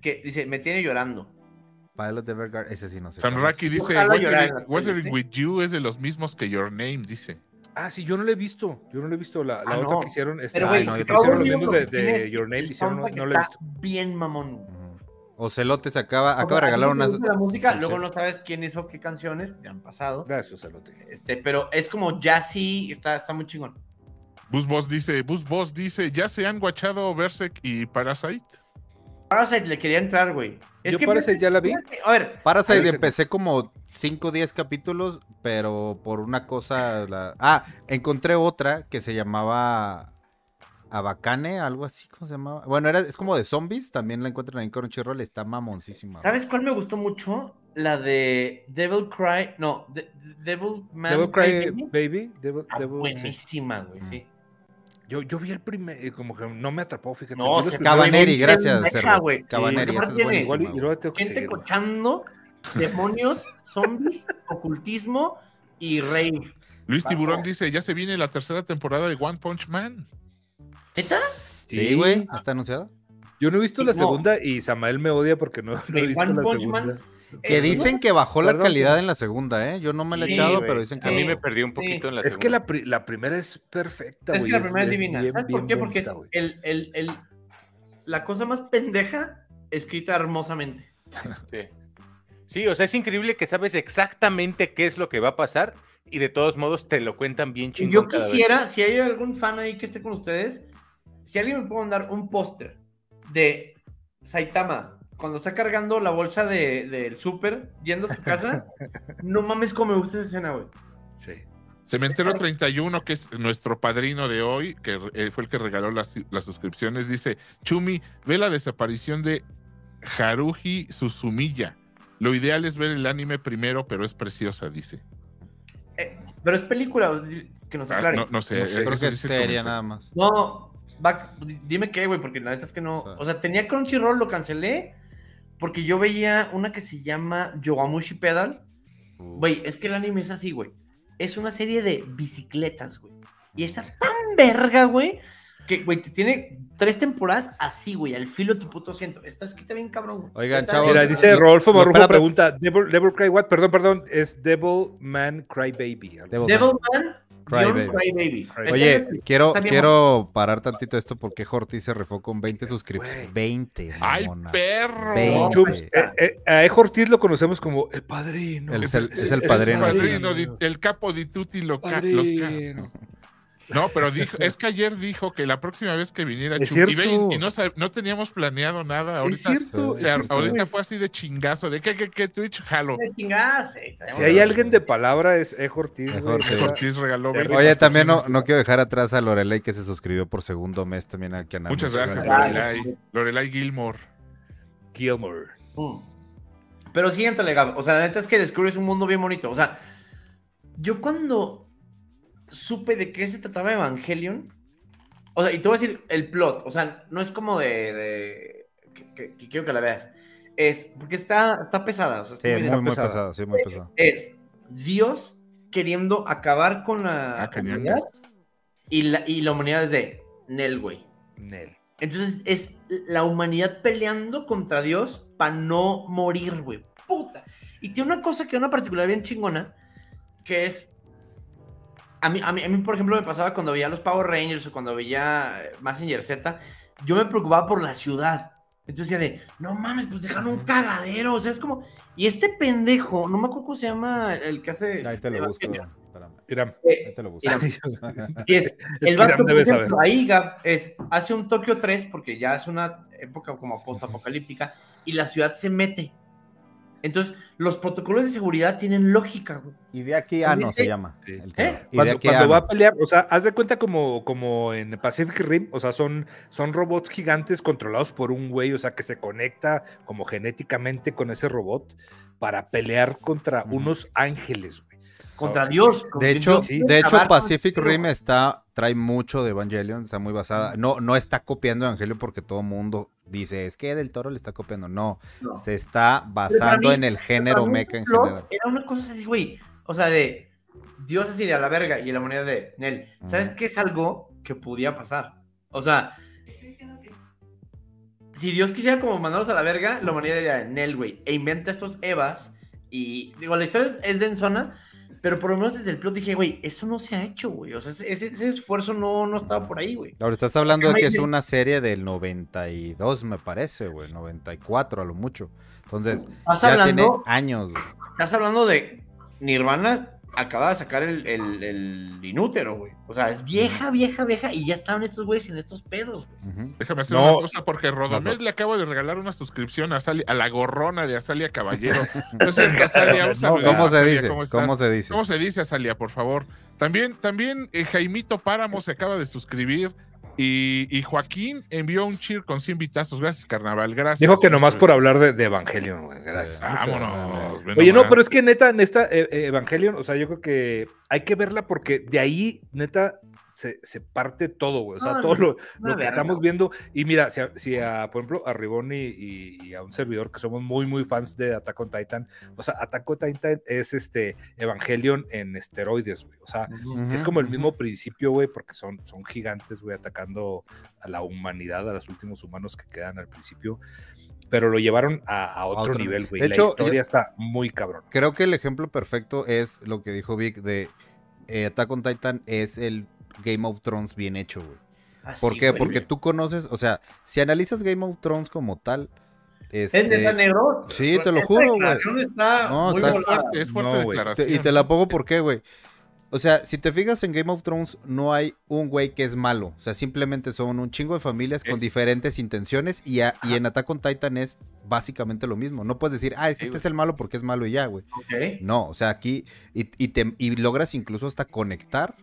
Speaker 2: que dice, me tiene llorando.
Speaker 3: Pilot de Evergarden, ese sí no sé.
Speaker 1: Sanraki dice, Weathering, with You es de los mismos que Your Name, dice.
Speaker 4: Ah, sí, yo no lo he visto. Yo no lo he visto. La, la
Speaker 2: Ah,
Speaker 4: otra
Speaker 2: no.
Speaker 4: que hicieron. Este,
Speaker 2: Pero,
Speaker 3: Ay,
Speaker 2: güey,
Speaker 3: no, yo
Speaker 4: hicieron
Speaker 3: lo
Speaker 4: los
Speaker 3: he
Speaker 4: mismos
Speaker 3: visto.
Speaker 4: de, de Your Name. Hicieron, no, lo he visto.
Speaker 2: bien mamón.
Speaker 3: Ujú. Ocelotes acaba, acaba de regalar unas.
Speaker 2: gusta la música, luego no sabes quién hizo qué canciones, ya han pasado.
Speaker 4: Gracias, Celote.
Speaker 2: Este, pero es como jazzy, está, está muy chingón.
Speaker 1: Bus Boss dice, Bus Boss dice, ¿ya se han guachado Berserk y Parasite?
Speaker 2: Parasite le quería entrar, güey.
Speaker 4: Yo Parasite ya la vi.
Speaker 2: A ver,
Speaker 3: Parasite
Speaker 4: Parece-
Speaker 3: empecé como 5 o 10 capítulos, pero por una cosa. la- Ah, encontré otra que se llamaba Abacane, algo así, ¿cómo se llamaba? Bueno, era, es como de zombies, también la encuentran ahí en Crunchyroll, está mamoncísima. güey.
Speaker 2: ¿sabes cuál me gustó mucho? La de Devil Cry, no, De- Devil Man
Speaker 4: Devil Cry
Speaker 2: Baby.
Speaker 4: Baby. Devil,
Speaker 2: Está
Speaker 4: Devil- sí.
Speaker 2: buenísima, güey,
Speaker 3: Mm.
Speaker 2: sí.
Speaker 4: Yo, yo vi el primer, eh, como que no me atrapó, fíjate.
Speaker 2: No,
Speaker 3: Cabaneri, gracias. Cabaneri,
Speaker 2: Sí,
Speaker 3: esa es
Speaker 2: tiene-
Speaker 3: buenísima.
Speaker 4: Igual y- y
Speaker 3: güey.
Speaker 4: luego tengo que
Speaker 2: Gente cochando, demonios, zombies, ocultismo y rave.
Speaker 1: Luis. Tiburón dice, ya se viene la tercera temporada de One Punch Man.
Speaker 2: ¿Neta?
Speaker 3: Sí, güey, está anunciado.
Speaker 4: Yo no he visto
Speaker 2: Sí,
Speaker 4: la
Speaker 2: no.
Speaker 4: segunda y Samael me odia porque no, no he visto
Speaker 2: One
Speaker 4: la
Speaker 2: Punch
Speaker 4: segunda.
Speaker 2: Man,
Speaker 3: Que
Speaker 2: Eh,
Speaker 3: dicen que bajó la calidad
Speaker 4: sí.
Speaker 3: en la segunda, ¿eh? Yo no me la he
Speaker 2: Sí,
Speaker 3: echado,
Speaker 2: güey.
Speaker 3: pero dicen que
Speaker 5: A mí me perdió un poquito en la
Speaker 4: Es que
Speaker 5: segunda.
Speaker 4: la, pri- la primera es perfecta,
Speaker 2: Es
Speaker 4: güey.
Speaker 2: que la primera es divina.
Speaker 4: bien,
Speaker 2: ¿Sabes por qué? Porque es
Speaker 4: bonita,
Speaker 2: el, el, el, la cosa más pendeja escrita hermosamente.
Speaker 5: Sí. Sí, o sea, es increíble que sabes exactamente qué es lo que va a pasar y de todos modos te lo cuentan bien chingón.
Speaker 2: Yo
Speaker 5: vez.
Speaker 2: quisiera, si hay algún fan ahí que esté con ustedes, si alguien me puede mandar un póster de Saitama cuando está cargando la bolsa de- del súper yendo a su casa, no mames cómo me gusta esa escena, güey.
Speaker 4: Sí.
Speaker 1: Cementero 31, que es nuestro padrino de hoy, que eh, fue el que regaló las, las suscripciones, dice, Chumi, ve la desaparición de Haruhi Suzumiya. Lo ideal es ver el anime primero, pero es preciosa, dice.
Speaker 2: Eh, pero es película, que nos
Speaker 1: Ah,
Speaker 2: aclare.
Speaker 1: no, no sé.
Speaker 4: No sé,
Speaker 1: eh,
Speaker 3: Creo que es seria nada más.
Speaker 2: No, va- dime qué, güey, porque la neta es que no.
Speaker 3: O sea.
Speaker 2: O sea, tenía Crunchyroll, lo cancelé porque yo veía una que se llama Yogamushi Pedal. Güey, es que el anime es así, güey. Es una serie de bicicletas, güey. Y está tan verga, güey, que, güey, te tiene tres temporadas así, güey, al filo de tu puto asiento. Está escrita bien cabrón, güey.
Speaker 3: Oigan, chavos,
Speaker 4: Mira, dice Rodolfo Marrujo pregunta, Devil, Devil Cry What? Perdón, perdón, es Devil Man Cry Baby.
Speaker 3: Devil.
Speaker 2: Devilman
Speaker 3: Cry
Speaker 2: guion
Speaker 3: Baby.
Speaker 2: Cry Baby. Está
Speaker 3: Oye, quiero, quiero parar tantito esto porque Horty se refó con 20 suscripciones.
Speaker 4: Güey.
Speaker 3: 20,
Speaker 1: ¡Ay, perro!
Speaker 4: Chums, eh, eh, a Ejo Ortiz lo conocemos como el padrino.
Speaker 3: El- es el- es el
Speaker 1: El
Speaker 3: padrino,
Speaker 1: el capo di tutti lo los. No, pero dijo, es que ayer dijo que la próxima vez que viniera
Speaker 4: Es
Speaker 1: Chucky, y, y no, teníamos planeado nada.
Speaker 4: Es
Speaker 1: Ahorita,
Speaker 4: cierto,
Speaker 1: o
Speaker 4: es
Speaker 1: sea,
Speaker 4: cierto,
Speaker 1: ahorita
Speaker 4: güey.
Speaker 1: fue así de chingazo, de que, que, que Twitch, jalo.
Speaker 2: eh,
Speaker 4: Si hay alguien de palabra es Ejo Ortiz.
Speaker 3: Ejo. Ortiz.
Speaker 4: Neta,
Speaker 1: Ortiz regaló
Speaker 4: Oye,
Speaker 1: 20
Speaker 3: Oye, también no, no quiero dejar atrás a Lorelei que se suscribió por segundo mes también al canal.
Speaker 1: Muchas gracias. Lorelai. Lorelai Gilmore.
Speaker 4: Gilmore.
Speaker 2: Mm. Pero sí, entrale, Gab. O sea, la neta es que descubres un mundo bien bonito. O sea, yo cuando supe de qué se trataba Evangelion, o sea, y te voy a decir el plot, o sea, no es como de. de- que, que- que quiero que la veas. Es. Porque está, está pesada. O sea, está
Speaker 3: Sí,
Speaker 2: muy-
Speaker 3: muy, muy
Speaker 4: pesada.
Speaker 3: sí, muy
Speaker 2: es Dios queriendo acabar con la
Speaker 1: Ah,
Speaker 2: humanidad y la, y la humanidad es de Nel, güey.
Speaker 4: Nel.
Speaker 2: Entonces es la humanidad peleando contra Dios para no morir, güey. Puta. Y tiene una cosa que una particular bien chingona, que es... A mí, a, mí, a mí, por ejemplo, me pasaba cuando veía los Power Rangers o cuando veía eh, Mazinger Z, yo me preocupaba por la ciudad. Entonces decía de, no mames, pues dejaron un cagadero. O sea, es como. Y este pendejo, no me acuerdo cómo se llama el que hace.
Speaker 3: Ahí te lo busco.
Speaker 4: Mira,
Speaker 2: Eh,
Speaker 3: Ahí te lo busco.
Speaker 2: Y es, el vato,
Speaker 4: Irán debe saber.
Speaker 2: ahí Gab, es, hace un Tokio 3 porque ya es una época como post-apocalíptica y la ciudad se mete. Entonces, los protocolos de seguridad tienen lógica, güey.
Speaker 3: Y de aquí a no se llama.
Speaker 4: Sí.
Speaker 3: el que-
Speaker 2: ¿Eh?
Speaker 3: Y de
Speaker 4: Cuando,
Speaker 3: aquí
Speaker 4: cuando
Speaker 3: a
Speaker 4: va a pelear, o sea, haz de cuenta como, como en Pacific Rim, o sea, son, son robots gigantes controlados por un güey, o sea, que se conecta como genéticamente con ese robot para pelear contra unos ángeles, güey.
Speaker 2: Contra Dios.
Speaker 3: De hecho,
Speaker 4: sí.
Speaker 3: de hecho Pacific Rim está, trae mucho de Evangelion, está muy basada. No, no está copiando Evangelion porque todo el mundo dice, es que Del Toro le está copiando. No,
Speaker 2: No.
Speaker 3: se está basando
Speaker 2: mí-
Speaker 3: en el género
Speaker 2: mí,
Speaker 3: mecha en general.
Speaker 2: Era una cosa así, güey. O sea, de Dios así de a la verga y la moneda de Nel. ¿Sabes
Speaker 3: Ujú.
Speaker 2: qué es algo que podía pasar? O sea, si Dios quisiera como mandarlos a la verga, la humanidad diría Nel, güey. E inventa estos Evas. Y digo, la historia es densona, pero por lo menos desde el plot dije, güey, eso no se ha hecho, güey. O sea, ese, esfuerzo no, no estaba por ahí, güey.
Speaker 3: Ahora estás hablando de que es una serie del 92, me parece, güey, 94 a lo mucho. Entonces, ya tiene años. güey.
Speaker 2: estás hablando de Nirvana acaba de sacar el, el, el inútero, güey. O sea, es vieja, vieja, vieja, y ya estaban estos güeyes en estos pedos, güey.
Speaker 1: Déjame hacer
Speaker 4: No.
Speaker 1: una cosa, porque Rodomés le acabo de regalar una suscripción a, Sali- a la gorrona de Azalia Caballero. No es cierto, Azalia, un saludo.
Speaker 3: ¿Cómo se
Speaker 1: Azalia,
Speaker 3: dice?
Speaker 1: ¿Cómo
Speaker 3: se dice?
Speaker 1: ¿Cómo se dice, Azalia, por favor? También, también eh, Jaimito Páramo se acaba de suscribir y, y Joaquín envió un cheer con 100 vitazos. Gracias, carnaval. Gracias.
Speaker 4: Dijo que nomás por hablar de, de Evangelion, güey. Gracias.
Speaker 3: Sí.
Speaker 1: Vámonos.
Speaker 4: Oye, no, pero es que neta, neta, eh, eh, Evangelion, o sea, yo creo que hay que verla porque de ahí, neta, se, se parte todo, güey. O sea,
Speaker 2: No,
Speaker 4: todo lo, que estamos viendo. Y mira, si, a, si a, por ejemplo, a Ribón y, y- y a un servidor que somos muy, muy fans de Attack on Titan, o sea, Attack on Titan es este Evangelion en esteroides, güey. O sea, es como el mismo principio, güey, porque son, son gigantes, güey, atacando a la humanidad, a los últimos humanos que quedan al principio. Pero lo llevaron a, a otro,
Speaker 3: otro
Speaker 4: nivel, güey.
Speaker 3: De
Speaker 4: La
Speaker 3: hecho,
Speaker 4: historia
Speaker 3: yo-
Speaker 4: está muy cabrón.
Speaker 3: Creo que el ejemplo perfecto es lo que dijo Vic de eh, Attack on Titan es el Game of Thrones bien hecho, güey.
Speaker 2: Así,
Speaker 3: ¿Por qué?
Speaker 2: güey.
Speaker 3: Porque tú conoces, o sea, si analizas Game of Thrones como tal,
Speaker 2: ¿Es
Speaker 3: este,
Speaker 2: neta negro?
Speaker 3: sí, te lo
Speaker 2: Esta
Speaker 3: juro, güey.
Speaker 2: declaración está
Speaker 3: No,
Speaker 2: muy
Speaker 3: está-
Speaker 1: Es fuerte, es fuerte
Speaker 4: No, güey.
Speaker 1: declaración.
Speaker 3: te- y te la pongo por qué, güey. O sea, si te fijas en Game of Thrones, no hay un güey que es malo. O sea, simplemente son un chingo de familias con
Speaker 1: Es-
Speaker 3: diferentes intenciones. Y, a- y en Attack on Titan es básicamente lo mismo. No puedes decir, ah, es que
Speaker 5: Sí,
Speaker 3: este
Speaker 5: güey.
Speaker 3: es el malo porque es malo y ya, güey.
Speaker 2: Ok.
Speaker 3: No, o sea, aquí y, y te- y logras incluso hasta conectar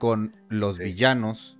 Speaker 3: con los
Speaker 4: Sí.
Speaker 3: villanos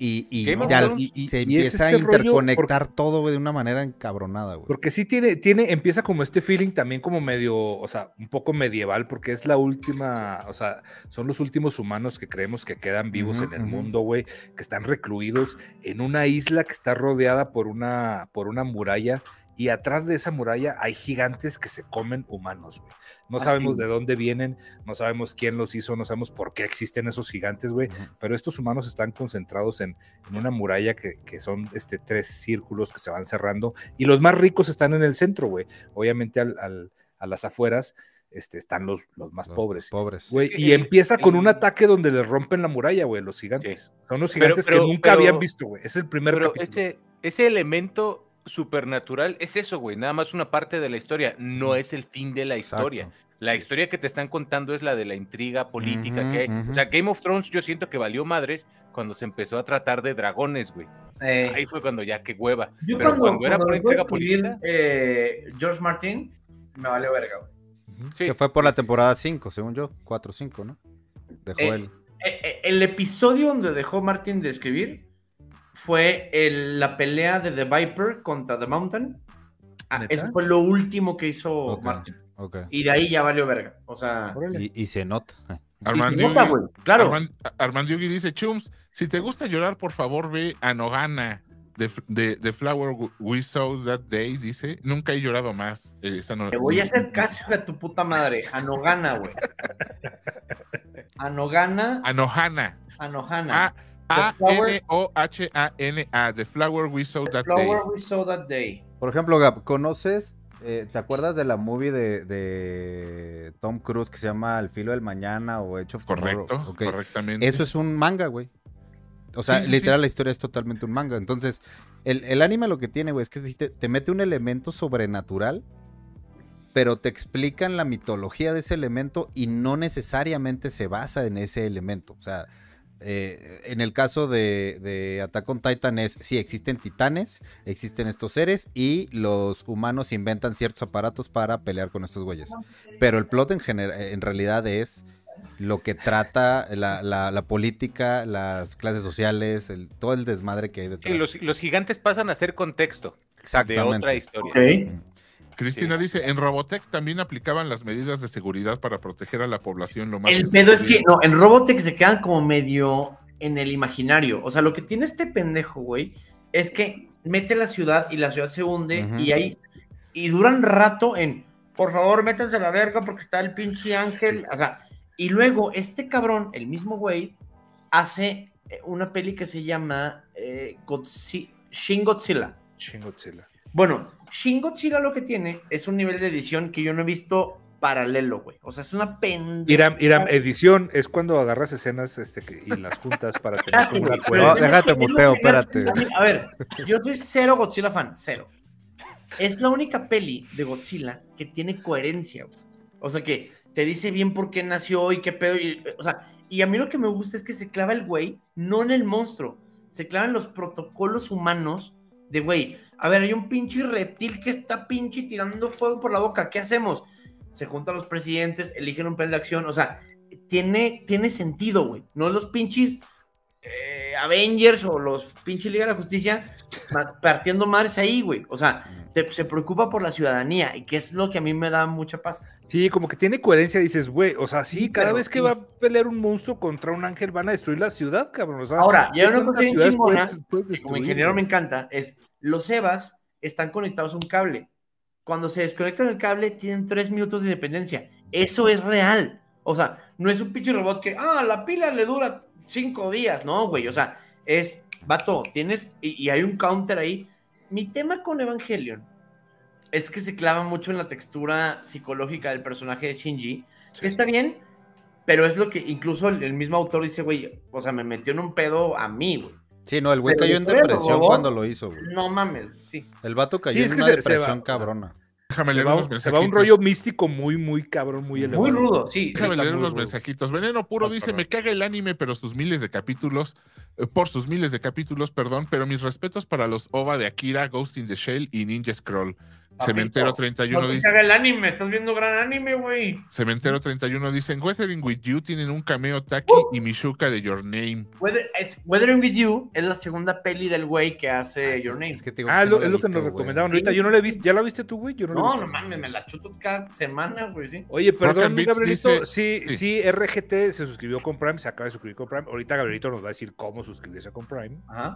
Speaker 3: y, y al- se
Speaker 4: es
Speaker 3: empieza a
Speaker 4: este rollo
Speaker 3: interconectar todo de una manera encabronada, güey.
Speaker 4: Porque sí tiene, tiene, empieza como este feeling también como medio, o sea, un poco medieval, porque es la última, o sea, son los últimos humanos que creemos que quedan vivos en el mundo, güey, que están recluidos en una isla que está rodeada por una, por una muralla, y atrás de esa muralla hay gigantes que se comen humanos, güey. No
Speaker 2: Ah,
Speaker 4: sabemos de dónde vienen, no sabemos quién los hizo, no sabemos por qué existen esos gigantes, güey. Pero estos humanos están concentrados en, en una muralla que, que son este, tres círculos que se van cerrando y los más ricos están en el centro, güey. Obviamente al- al- a las afueras este, están los, los más
Speaker 3: Los
Speaker 4: pobres.
Speaker 3: Pobres.
Speaker 5: Que
Speaker 4: y empieza con un ataque donde les rompen la muralla, güey, los gigantes. Son los
Speaker 5: Pero-
Speaker 4: gigantes
Speaker 5: pero-
Speaker 4: que nunca
Speaker 5: pero-
Speaker 4: habían visto, güey. Es el primer
Speaker 5: Pero
Speaker 4: capítulo.
Speaker 5: ese, ese elemento supernatural es eso, güey. Nada más una parte de la historia. No es el fin de la historia.
Speaker 3: Exacto.
Speaker 5: La historia que te están contando es la de la intriga política que hay. O sea, Game of Thrones yo siento que valió madres cuando se empezó a tratar de dragones, güey.
Speaker 2: Eh,
Speaker 5: Ahí fue cuando ya, qué hueva.
Speaker 2: yo
Speaker 5: Pero
Speaker 2: cuando,
Speaker 5: cuando, era
Speaker 2: cuando
Speaker 5: por intriga política,
Speaker 2: eh, George Martin, me valió verga, güey.
Speaker 5: sí.
Speaker 3: Que fue por la temporada 5, según yo. 4 o 5, ¿no? Dejó el.
Speaker 2: Eh, el episodio donde dejó Martin de escribir fue el- la pelea de The Viper contra The Mountain. Ah, eso fue lo último que hizo. Martin. Y de ahí ya valió verga. O sea.
Speaker 3: Y, y se nota.
Speaker 2: y se
Speaker 1: Armando
Speaker 2: nota, güey. Claro.
Speaker 1: Armand, Yugi dice, Chums, si te gusta llorar, por favor ve a Nogana de, de, de Flower We Saw That Day, dice. Nunca he llorado más. Eh, esa no-
Speaker 2: Te voy a hacer caso de tu puta madre. Anogana, güey. Anogana,
Speaker 1: A Nohana.
Speaker 2: Anohana.
Speaker 1: A-N-O-H-A-N-A. The Flower We Saw That Day.
Speaker 2: Flower we saw that day.
Speaker 3: Por ejemplo, Gab, ¿conoces? eh, ¿Te acuerdas de la movie de, de Tom Cruise que se llama El filo del mañana o Hecho of Tomorrow?
Speaker 1: Correcto,
Speaker 3: Ok.
Speaker 1: correctamente.
Speaker 3: Eso es un manga, güey. O sea,
Speaker 1: Sí, sí,
Speaker 3: literal, la historia es totalmente un manga. Entonces, el, el anime lo que tiene, güey, es que te, te mete un elemento sobrenatural, pero te explican la mitología de ese elemento y no necesariamente se basa en ese elemento. O sea, eh, en el caso de, de Attack on Titan es, sí, existen titanes, existen estos seres y los humanos inventan ciertos aparatos para pelear con estos güeyes. Pero el plot en, gener- en realidad es lo que trata la, la- la política, las clases sociales, el- todo el desmadre que hay
Speaker 5: Sí,
Speaker 3: detrás.
Speaker 5: los, los gigantes pasan a ser contexto de
Speaker 3: Exactamente.
Speaker 5: otra historia.
Speaker 2: Ok.
Speaker 1: Cristina
Speaker 5: Sí.
Speaker 1: dice, en Robotech también aplicaban las medidas de seguridad para proteger a la población lo más
Speaker 2: El pedo es que, no, en Robotech se quedan como medio en el imaginario. O sea, lo que tiene este pendejo, güey, es que mete la ciudad y la ciudad se hunde y ahí, y duran rato en, por favor, métanse a la verga porque está el pinche ángel. O sea, y luego este cabrón, el mismo güey, hace eh, una peli que se llama eh, Godzi- Shin Godzilla.
Speaker 4: Chingotzilla.
Speaker 2: Bueno, Shin Godzilla lo que tiene es un nivel de edición que yo no he visto paralelo, güey. O sea, es una pendeja.
Speaker 4: Iram, Iram, edición es cuando agarras escenas este, que- y las juntas para tener como un
Speaker 2: No,
Speaker 3: No, déjate muteo, espérate.
Speaker 2: A ver, yo soy cero Godzilla fan, cero. Es la única peli de Godzilla que tiene coherencia, güey. O sea, que te dice bien por qué nació y qué pedo. y- o sea, y a mí lo que me gusta es que se clava el güey, no en el monstruo, se clava en los protocolos humanos de, güey, a ver, hay un pinche reptil que está pinche tirando fuego por la boca, ¿qué hacemos? Se juntan los presidentes, eligen un plan de acción, o sea, tiene, tiene sentido, güey. No los pinches eh, Avengers o los pinches Liga de la Justicia partiendo madres ahí, güey. O sea, te- se preocupa por la ciudadanía y que es lo que a mí me da mucha paz.
Speaker 4: Sí, como que tiene coherencia, dices, güey, o sea, sí,
Speaker 2: Sí,
Speaker 4: cada vez que
Speaker 2: sí.
Speaker 4: va a pelear un monstruo contra un ángel van a destruir la ciudad, cabrón. O sea,
Speaker 2: Ahora, y hay una
Speaker 4: ¿cuántas
Speaker 2: cosa bien chingona,
Speaker 4: puedes- puedes
Speaker 2: que como ingeniero me encanta, es los EVAs están conectados a un cable. Cuando se desconectan el cable, tienen tres minutos de independencia. Eso es real. O sea, no es un pinche robot que, ah, la pila le dura cinco días. No, güey. O sea, es, vato, tienes, y, y hay un counter ahí. Mi tema con Evangelion es que se clava mucho en la textura psicológica del personaje de Shinji, que está bien, pero es lo que incluso el, el mismo autor dice, güey, o sea, me metió en un pedo a mí, güey.
Speaker 3: Sí, no, el güey
Speaker 2: Pero
Speaker 3: cayó en depresión cuando lo hizo, güey.
Speaker 2: No mames, sí.
Speaker 3: El vato cayó
Speaker 4: Sí,
Speaker 3: en una
Speaker 4: se-
Speaker 3: depresión cabrona.
Speaker 1: Déjame leer
Speaker 4: va,
Speaker 1: unos
Speaker 4: un- se va un
Speaker 1: mensajitos.
Speaker 4: rollo místico muy, muy cabrón, muy elevado.
Speaker 2: Muy rudo, sí.
Speaker 1: Déjame leer unos
Speaker 4: rudo.
Speaker 1: mensajitos. Veneno Puro dice,
Speaker 4: perdón.
Speaker 1: me caga el anime, pero sus miles de capítulos, eh, por sus miles de capítulos, perdón, pero mis respetos para los OVA de Akira, Ghost in the Shell y Ninja Scroll. Cementero 31
Speaker 2: No
Speaker 1: dice,
Speaker 2: caga el anime, estás viendo gran anime, güey.
Speaker 1: Cementero 31 dice, en Weathering With You tienen un cameo Taki
Speaker 2: Uh.
Speaker 1: y Mishuka de Your Name.
Speaker 2: Weather- es- Weathering With You es la segunda peli del güey que hace
Speaker 3: Ah,
Speaker 2: Your Name.
Speaker 3: es que te digo
Speaker 4: Ah,
Speaker 3: sí
Speaker 4: lo- es lo que nos recomendaban ahorita. Yo no la he visto. ¿Ya la viste tú, güey? Yo no
Speaker 2: No, no mames, me la chuto cada semana, güey, sí.
Speaker 4: Oye, perdón, Gabrielito.
Speaker 1: dice-
Speaker 4: sí,
Speaker 1: sí.
Speaker 4: sí, RGT se suscribió con Prime, se acaba de suscribir con Prime. Ahorita Gabrielito nos va a decir cómo suscribirse con Prime.
Speaker 2: Ajá.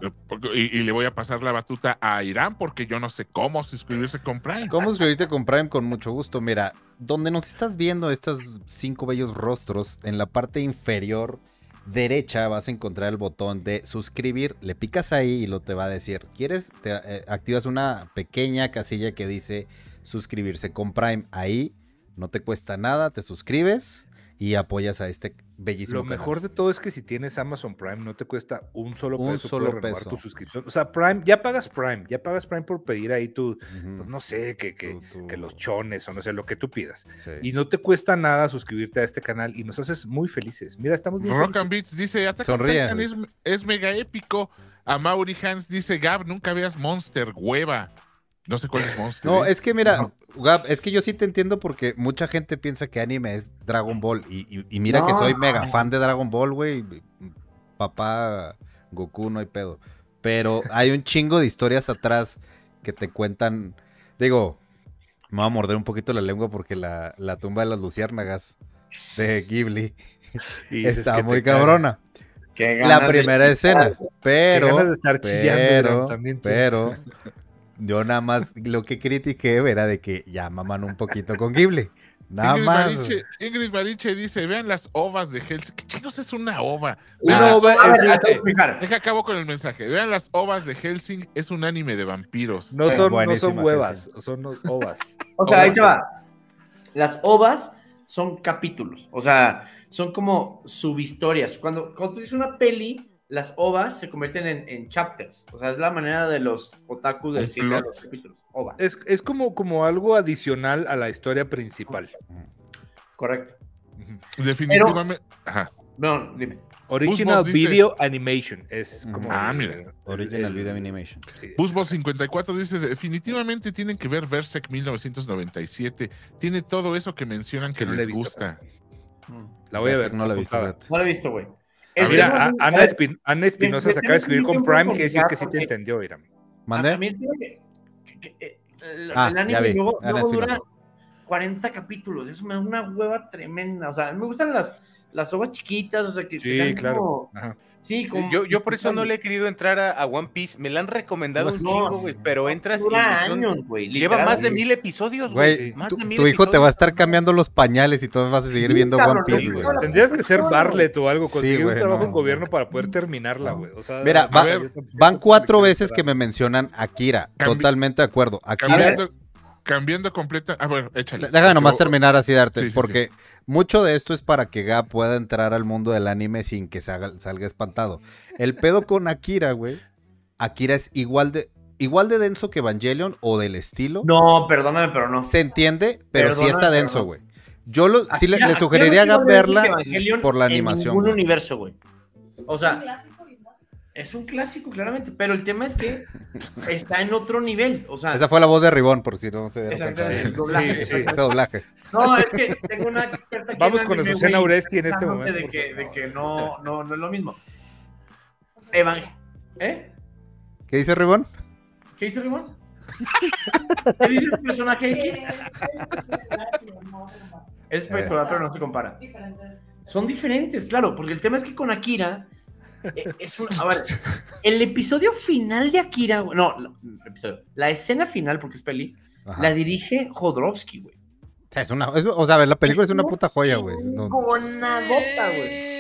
Speaker 1: Y, y le voy a pasar la batuta a Irán porque yo no sé cómo suscribirse con Prime.
Speaker 3: ¿Cómo suscribirte con Prime? Con mucho gusto. Mira, donde nos estás viendo estos cinco bellos rostros, en la parte inferior derecha vas a encontrar el botón de suscribir. Le picas ahí y lo te va a decir. ¿Quieres? Te eh, activas una pequeña casilla que dice suscribirse con Prime. Ahí no te cuesta nada, te suscribes y apoyas a este bellísimo
Speaker 4: Lo
Speaker 3: canal.
Speaker 4: mejor de todo es que si tienes Amazon Prime no te cuesta un solo
Speaker 3: Un
Speaker 4: peso
Speaker 3: solo
Speaker 4: renovar
Speaker 3: peso.
Speaker 4: tu suscripción. O sea, Prime, ya pagas Prime, ya pagas Prime por pedir ahí tu, pues no sé, que, que, que los chones o no sé, lo que tú pidas.
Speaker 3: Sí.
Speaker 4: Y no te cuesta nada suscribirte a este canal y nos haces muy felices. Mira, estamos bien
Speaker 1: Rock and. Beats dice, Attack es, es mega épico. A Mauri Hans dice, Gab, nunca veas Monster, hueva. No sé cuál es Monster.
Speaker 3: No, es que mira, Gab, es que yo sí te entiendo porque mucha gente piensa que anime es Dragon Ball. Y, y- y mira que soy mega fan de Dragon Ball, güey. Papá Goku, no hay pedo. Pero hay un chingo de historias atrás que te cuentan. Digo, me voy a morder un poquito la lengua porque la, la tumba de las luciérnagas de Ghibli
Speaker 4: Y
Speaker 3: está muy cabrona.
Speaker 2: Qué
Speaker 3: La primera escena.
Speaker 4: Qué
Speaker 3: Pero.
Speaker 4: ganas de estar chillando,
Speaker 3: Pero,
Speaker 4: también
Speaker 3: pero, yo nada más lo que critiqué era de que ya maman un poquito con Ghibli. Nada
Speaker 1: Ingrid,
Speaker 3: más.
Speaker 1: Mariche, Ingrid Mariche dice, vean las ovas de Helsing. ¿Qué chicos es una ova?
Speaker 4: Una ova es-.
Speaker 1: Deja acabo con el mensaje. Vean las ovas de Helsing. Es un anime de vampiros.
Speaker 4: No son, no son huevas, son los ovas.
Speaker 2: O sea, ahí te va. Las ovas son capítulos, o sea, son como subhistorias. Cuando, cuando tú dices una peli, las ovas se convierten en, en chapters. O sea, es la manera de los otaku de decirle a los capítulos. Ova.
Speaker 4: Es, es como, como algo adicional a la historia principal.
Speaker 2: Correcto.
Speaker 1: Definitivamente. Ajá.
Speaker 2: No, dime.
Speaker 4: Original
Speaker 1: dice-
Speaker 4: Video Animation. Es como.
Speaker 1: Ah,
Speaker 4: el-
Speaker 1: mira.
Speaker 3: Original
Speaker 4: el-
Speaker 3: Video Animation.
Speaker 4: sí.
Speaker 1: Busbo 54 dice, definitivamente tienen que ver Berserk 1997. Tiene todo eso que mencionan que
Speaker 4: No la
Speaker 1: les
Speaker 4: visto,
Speaker 1: gusta.
Speaker 4: La voy a ver.
Speaker 3: No la he visto.
Speaker 2: No lo he visto, güey.
Speaker 1: A
Speaker 2: Es
Speaker 1: ver,
Speaker 4: a-
Speaker 2: a
Speaker 4: Ana,
Speaker 2: ver,
Speaker 4: Espin- Ana Espinosa
Speaker 2: me-
Speaker 4: se acaba de escribir con Prime, quiere decir que sí te entendió, Iram.
Speaker 3: ¿Mandé?
Speaker 2: Que- que- que- eh, el,
Speaker 3: Ah,
Speaker 2: el anime luego, dura
Speaker 3: Espinosa.
Speaker 2: 40 capítulos. Eso me da una hueva tremenda. O sea, a mí me gustan las, las ovas chiquitas. O sea, que, que
Speaker 4: Sí,
Speaker 2: sean
Speaker 4: claro.
Speaker 2: como-
Speaker 4: Ajá.
Speaker 2: Sí, como.
Speaker 5: Yo, yo por eso no le he querido entrar a, a One Piece. Me la han recomendado un
Speaker 2: No,
Speaker 5: chingo, güey. Pero entras y
Speaker 2: años, güey.
Speaker 5: Lleva más de mil episodios, güey.
Speaker 3: Tu,
Speaker 5: de mil
Speaker 3: tu hijo te va a estar cambiando los pañales y tú vas a seguir
Speaker 2: Sí,
Speaker 3: viendo
Speaker 2: cabrón,
Speaker 3: One Piece, güey.
Speaker 4: Tendrías que ser Barlet o algo,
Speaker 3: Sí,
Speaker 4: conseguir un trabajo
Speaker 3: no,
Speaker 4: en gobierno
Speaker 3: no.
Speaker 4: para poder terminarla, güey. O sea,
Speaker 3: Mira,
Speaker 1: va-
Speaker 3: Van cuatro veces que me mencionan Akira.
Speaker 1: Cambi-
Speaker 3: Totalmente de acuerdo. Akira.
Speaker 1: Cambiando, cambiando completa. Ah, bueno, échale.
Speaker 3: Déjame nomás terminar así, Darte,
Speaker 1: Sí, sí,
Speaker 3: porque mucho de esto es para que Gab pueda entrar al mundo del anime sin que salga, salga espantado. El pedo con Akira, güey. Akira es igual de, igual de denso que Evangelion o del estilo.
Speaker 2: No, perdóname, pero no.
Speaker 3: Se entiende, pero sí está denso,
Speaker 2: no.
Speaker 3: güey. Yo lo, sí le,
Speaker 2: Akira-
Speaker 3: le
Speaker 2: Akira
Speaker 3: sugeriría a Gab verla por la
Speaker 2: en
Speaker 3: animación.
Speaker 2: ningún
Speaker 3: güey.
Speaker 2: universo, güey. O sea. Es un clásico, claramente. Pero el tema es que está en otro nivel. O sea,
Speaker 3: Esa fue la voz de Ribón, por si no se dieron cuenta.
Speaker 2: Exactamente, el doblaje,
Speaker 4: Sí, sí.
Speaker 3: Ese doblaje.
Speaker 2: No, es que tengo una experta aquí
Speaker 4: Vamos con
Speaker 2: anime,
Speaker 4: Azucena
Speaker 2: güey,
Speaker 4: Uresti en este momento,
Speaker 2: De que, de que no, no, no es lo mismo. Evan... ¿Eh?
Speaker 3: ¿Qué dice Ribón?
Speaker 2: ¿Qué hizo Rimón? ¿Qué dices personaje X? Es espectacular, pero no se compara. Son diferentes, claro, porque el tema es que con Akira eh, es un, a ver, el episodio final de Akira, no, no, el episodio, la escena final, porque es peli,
Speaker 3: Ajá.
Speaker 2: la dirige Jodorowsky, güey.
Speaker 3: O sea, es una, es- o sea, a ver, la película es una puta joya, güey. No-
Speaker 2: güey.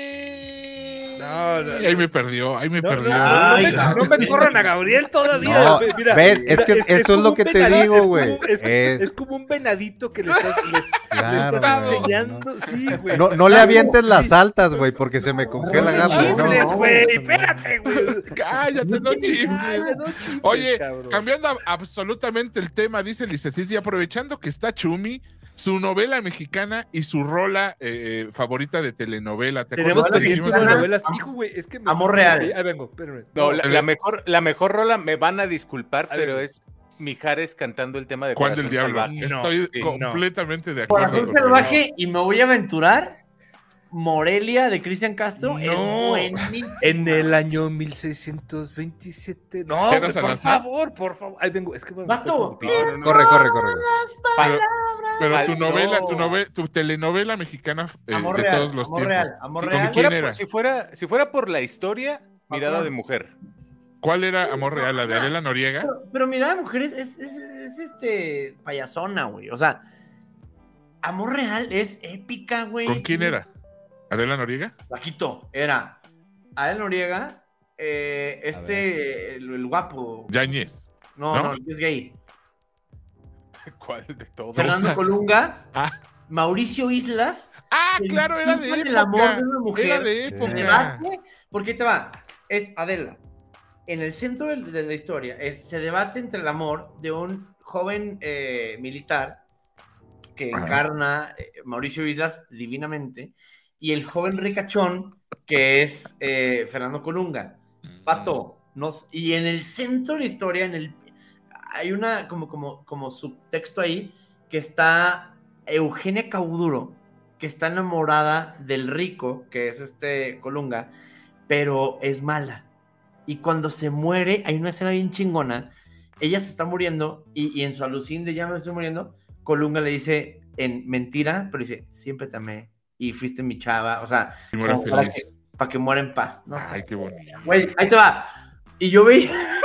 Speaker 4: No, no,
Speaker 1: Ahí me perdió, ahí me
Speaker 4: no,
Speaker 1: perdió.
Speaker 4: no,
Speaker 2: Ay,
Speaker 4: me- no me corran a Gabriel todavía.
Speaker 3: No,
Speaker 4: mira,
Speaker 3: ¿ves? Es que
Speaker 4: mira,
Speaker 3: eso es lo que te
Speaker 4: venadito,
Speaker 3: digo, güey.
Speaker 4: Es,
Speaker 3: Es-
Speaker 4: es como un venadito que le estás, le- le
Speaker 3: Claro,
Speaker 4: estás
Speaker 3: güey,
Speaker 4: enseñando. Sí, güey.
Speaker 3: No, no le avientes las altas, güey, porque se me congela
Speaker 2: No,
Speaker 3: Gab, güey. No,
Speaker 4: chifles, güey. Espérate, güey.
Speaker 1: Cállate, no chifles. Oye, cambiando absolutamente el tema, dice Licetis, y aprovechando que está Chumi, su novela mexicana y su rola eh, favorita de telenovela. ¿Te
Speaker 4: Tenemos pendientes
Speaker 1: dijimos-
Speaker 4: de novelas. Hijo, güey, es que me.
Speaker 2: Amor real.
Speaker 4: Ahí vengo, espérame.
Speaker 5: No, la, la mejor, la mejor rola, me van a disculpar, pero es Mijares cantando el tema de
Speaker 1: Juan del
Speaker 5: Corazón
Speaker 1: Diablo.
Speaker 5: Salvaje.
Speaker 4: No,
Speaker 1: Estoy
Speaker 4: sí, no.
Speaker 1: completamente de acuerdo.
Speaker 2: Azul Salvaje, y me voy a aventurar, Morelia de Cristian Castro es
Speaker 4: No.
Speaker 2: buenísimo.
Speaker 4: En el año 1627. No,
Speaker 1: ¿Era
Speaker 4: güey, por favor, por favor. Ahí vengo. Es que bueno,
Speaker 2: Vato.
Speaker 4: estás en mi-
Speaker 5: No, no, no.
Speaker 3: Corre, corre, corre.
Speaker 1: Pero, pero tu novela,
Speaker 5: no.
Speaker 1: tu, nove- tu telenovela mexicana eh,
Speaker 2: Amor
Speaker 1: de
Speaker 2: real,
Speaker 1: todos los
Speaker 2: amor
Speaker 1: tiempos.
Speaker 2: real, amor
Speaker 1: Sí,
Speaker 2: real.
Speaker 1: ¿con
Speaker 5: Si
Speaker 1: quién
Speaker 5: fuera, por, si, fuera, si fuera por la historia, mirada de mujer.
Speaker 1: ¿Cuál era Amor Real? ¿La de Adela Noriega?
Speaker 2: Pero, pero mira, mujeres, es, es, es, este payasona, güey. O sea, Amor Real es épica, güey.
Speaker 1: ¿Con quién era? ¿Adela Noriega?
Speaker 2: Paquito, era Adel Noriega, eh, este, el, el guapo.
Speaker 1: Yañez.
Speaker 2: No,
Speaker 1: ¿no?
Speaker 2: no, el que es gay.
Speaker 5: ¿Cuál de todos?
Speaker 2: Fernando Colunga,
Speaker 1: Ah.
Speaker 2: Mauricio Islas.
Speaker 1: Ah,
Speaker 2: el
Speaker 1: claro, era de época.
Speaker 2: del amor de una mujer.
Speaker 1: Era de época.
Speaker 2: debate, porque te va, es Adela. En el centro de, la historia es, se debate entre el amor de un joven eh, militar que encarna eh, Mauricio Islas divinamente y el joven ricachón que es eh, Fernando Colunga. Pato, nos, y en el centro de la historia, en el, hay una como, como, como subtexto ahí que está Eugenia Cauduro, que está enamorada del rico, que es este Colunga, pero es mala. Y cuando se muere, hay una escena bien chingona. Ella se está muriendo y, y en su alucín de ya me estoy muriendo, Colunga le dice en mentira, pero dice, siempre te amé y fuiste mi chava. O sea,
Speaker 1: Y muera
Speaker 2: como para
Speaker 1: feliz.
Speaker 2: para que muera en paz. No
Speaker 1: Ay,
Speaker 2: sé.
Speaker 1: qué bonito.
Speaker 2: Güey, ahí te va. Y yo veía,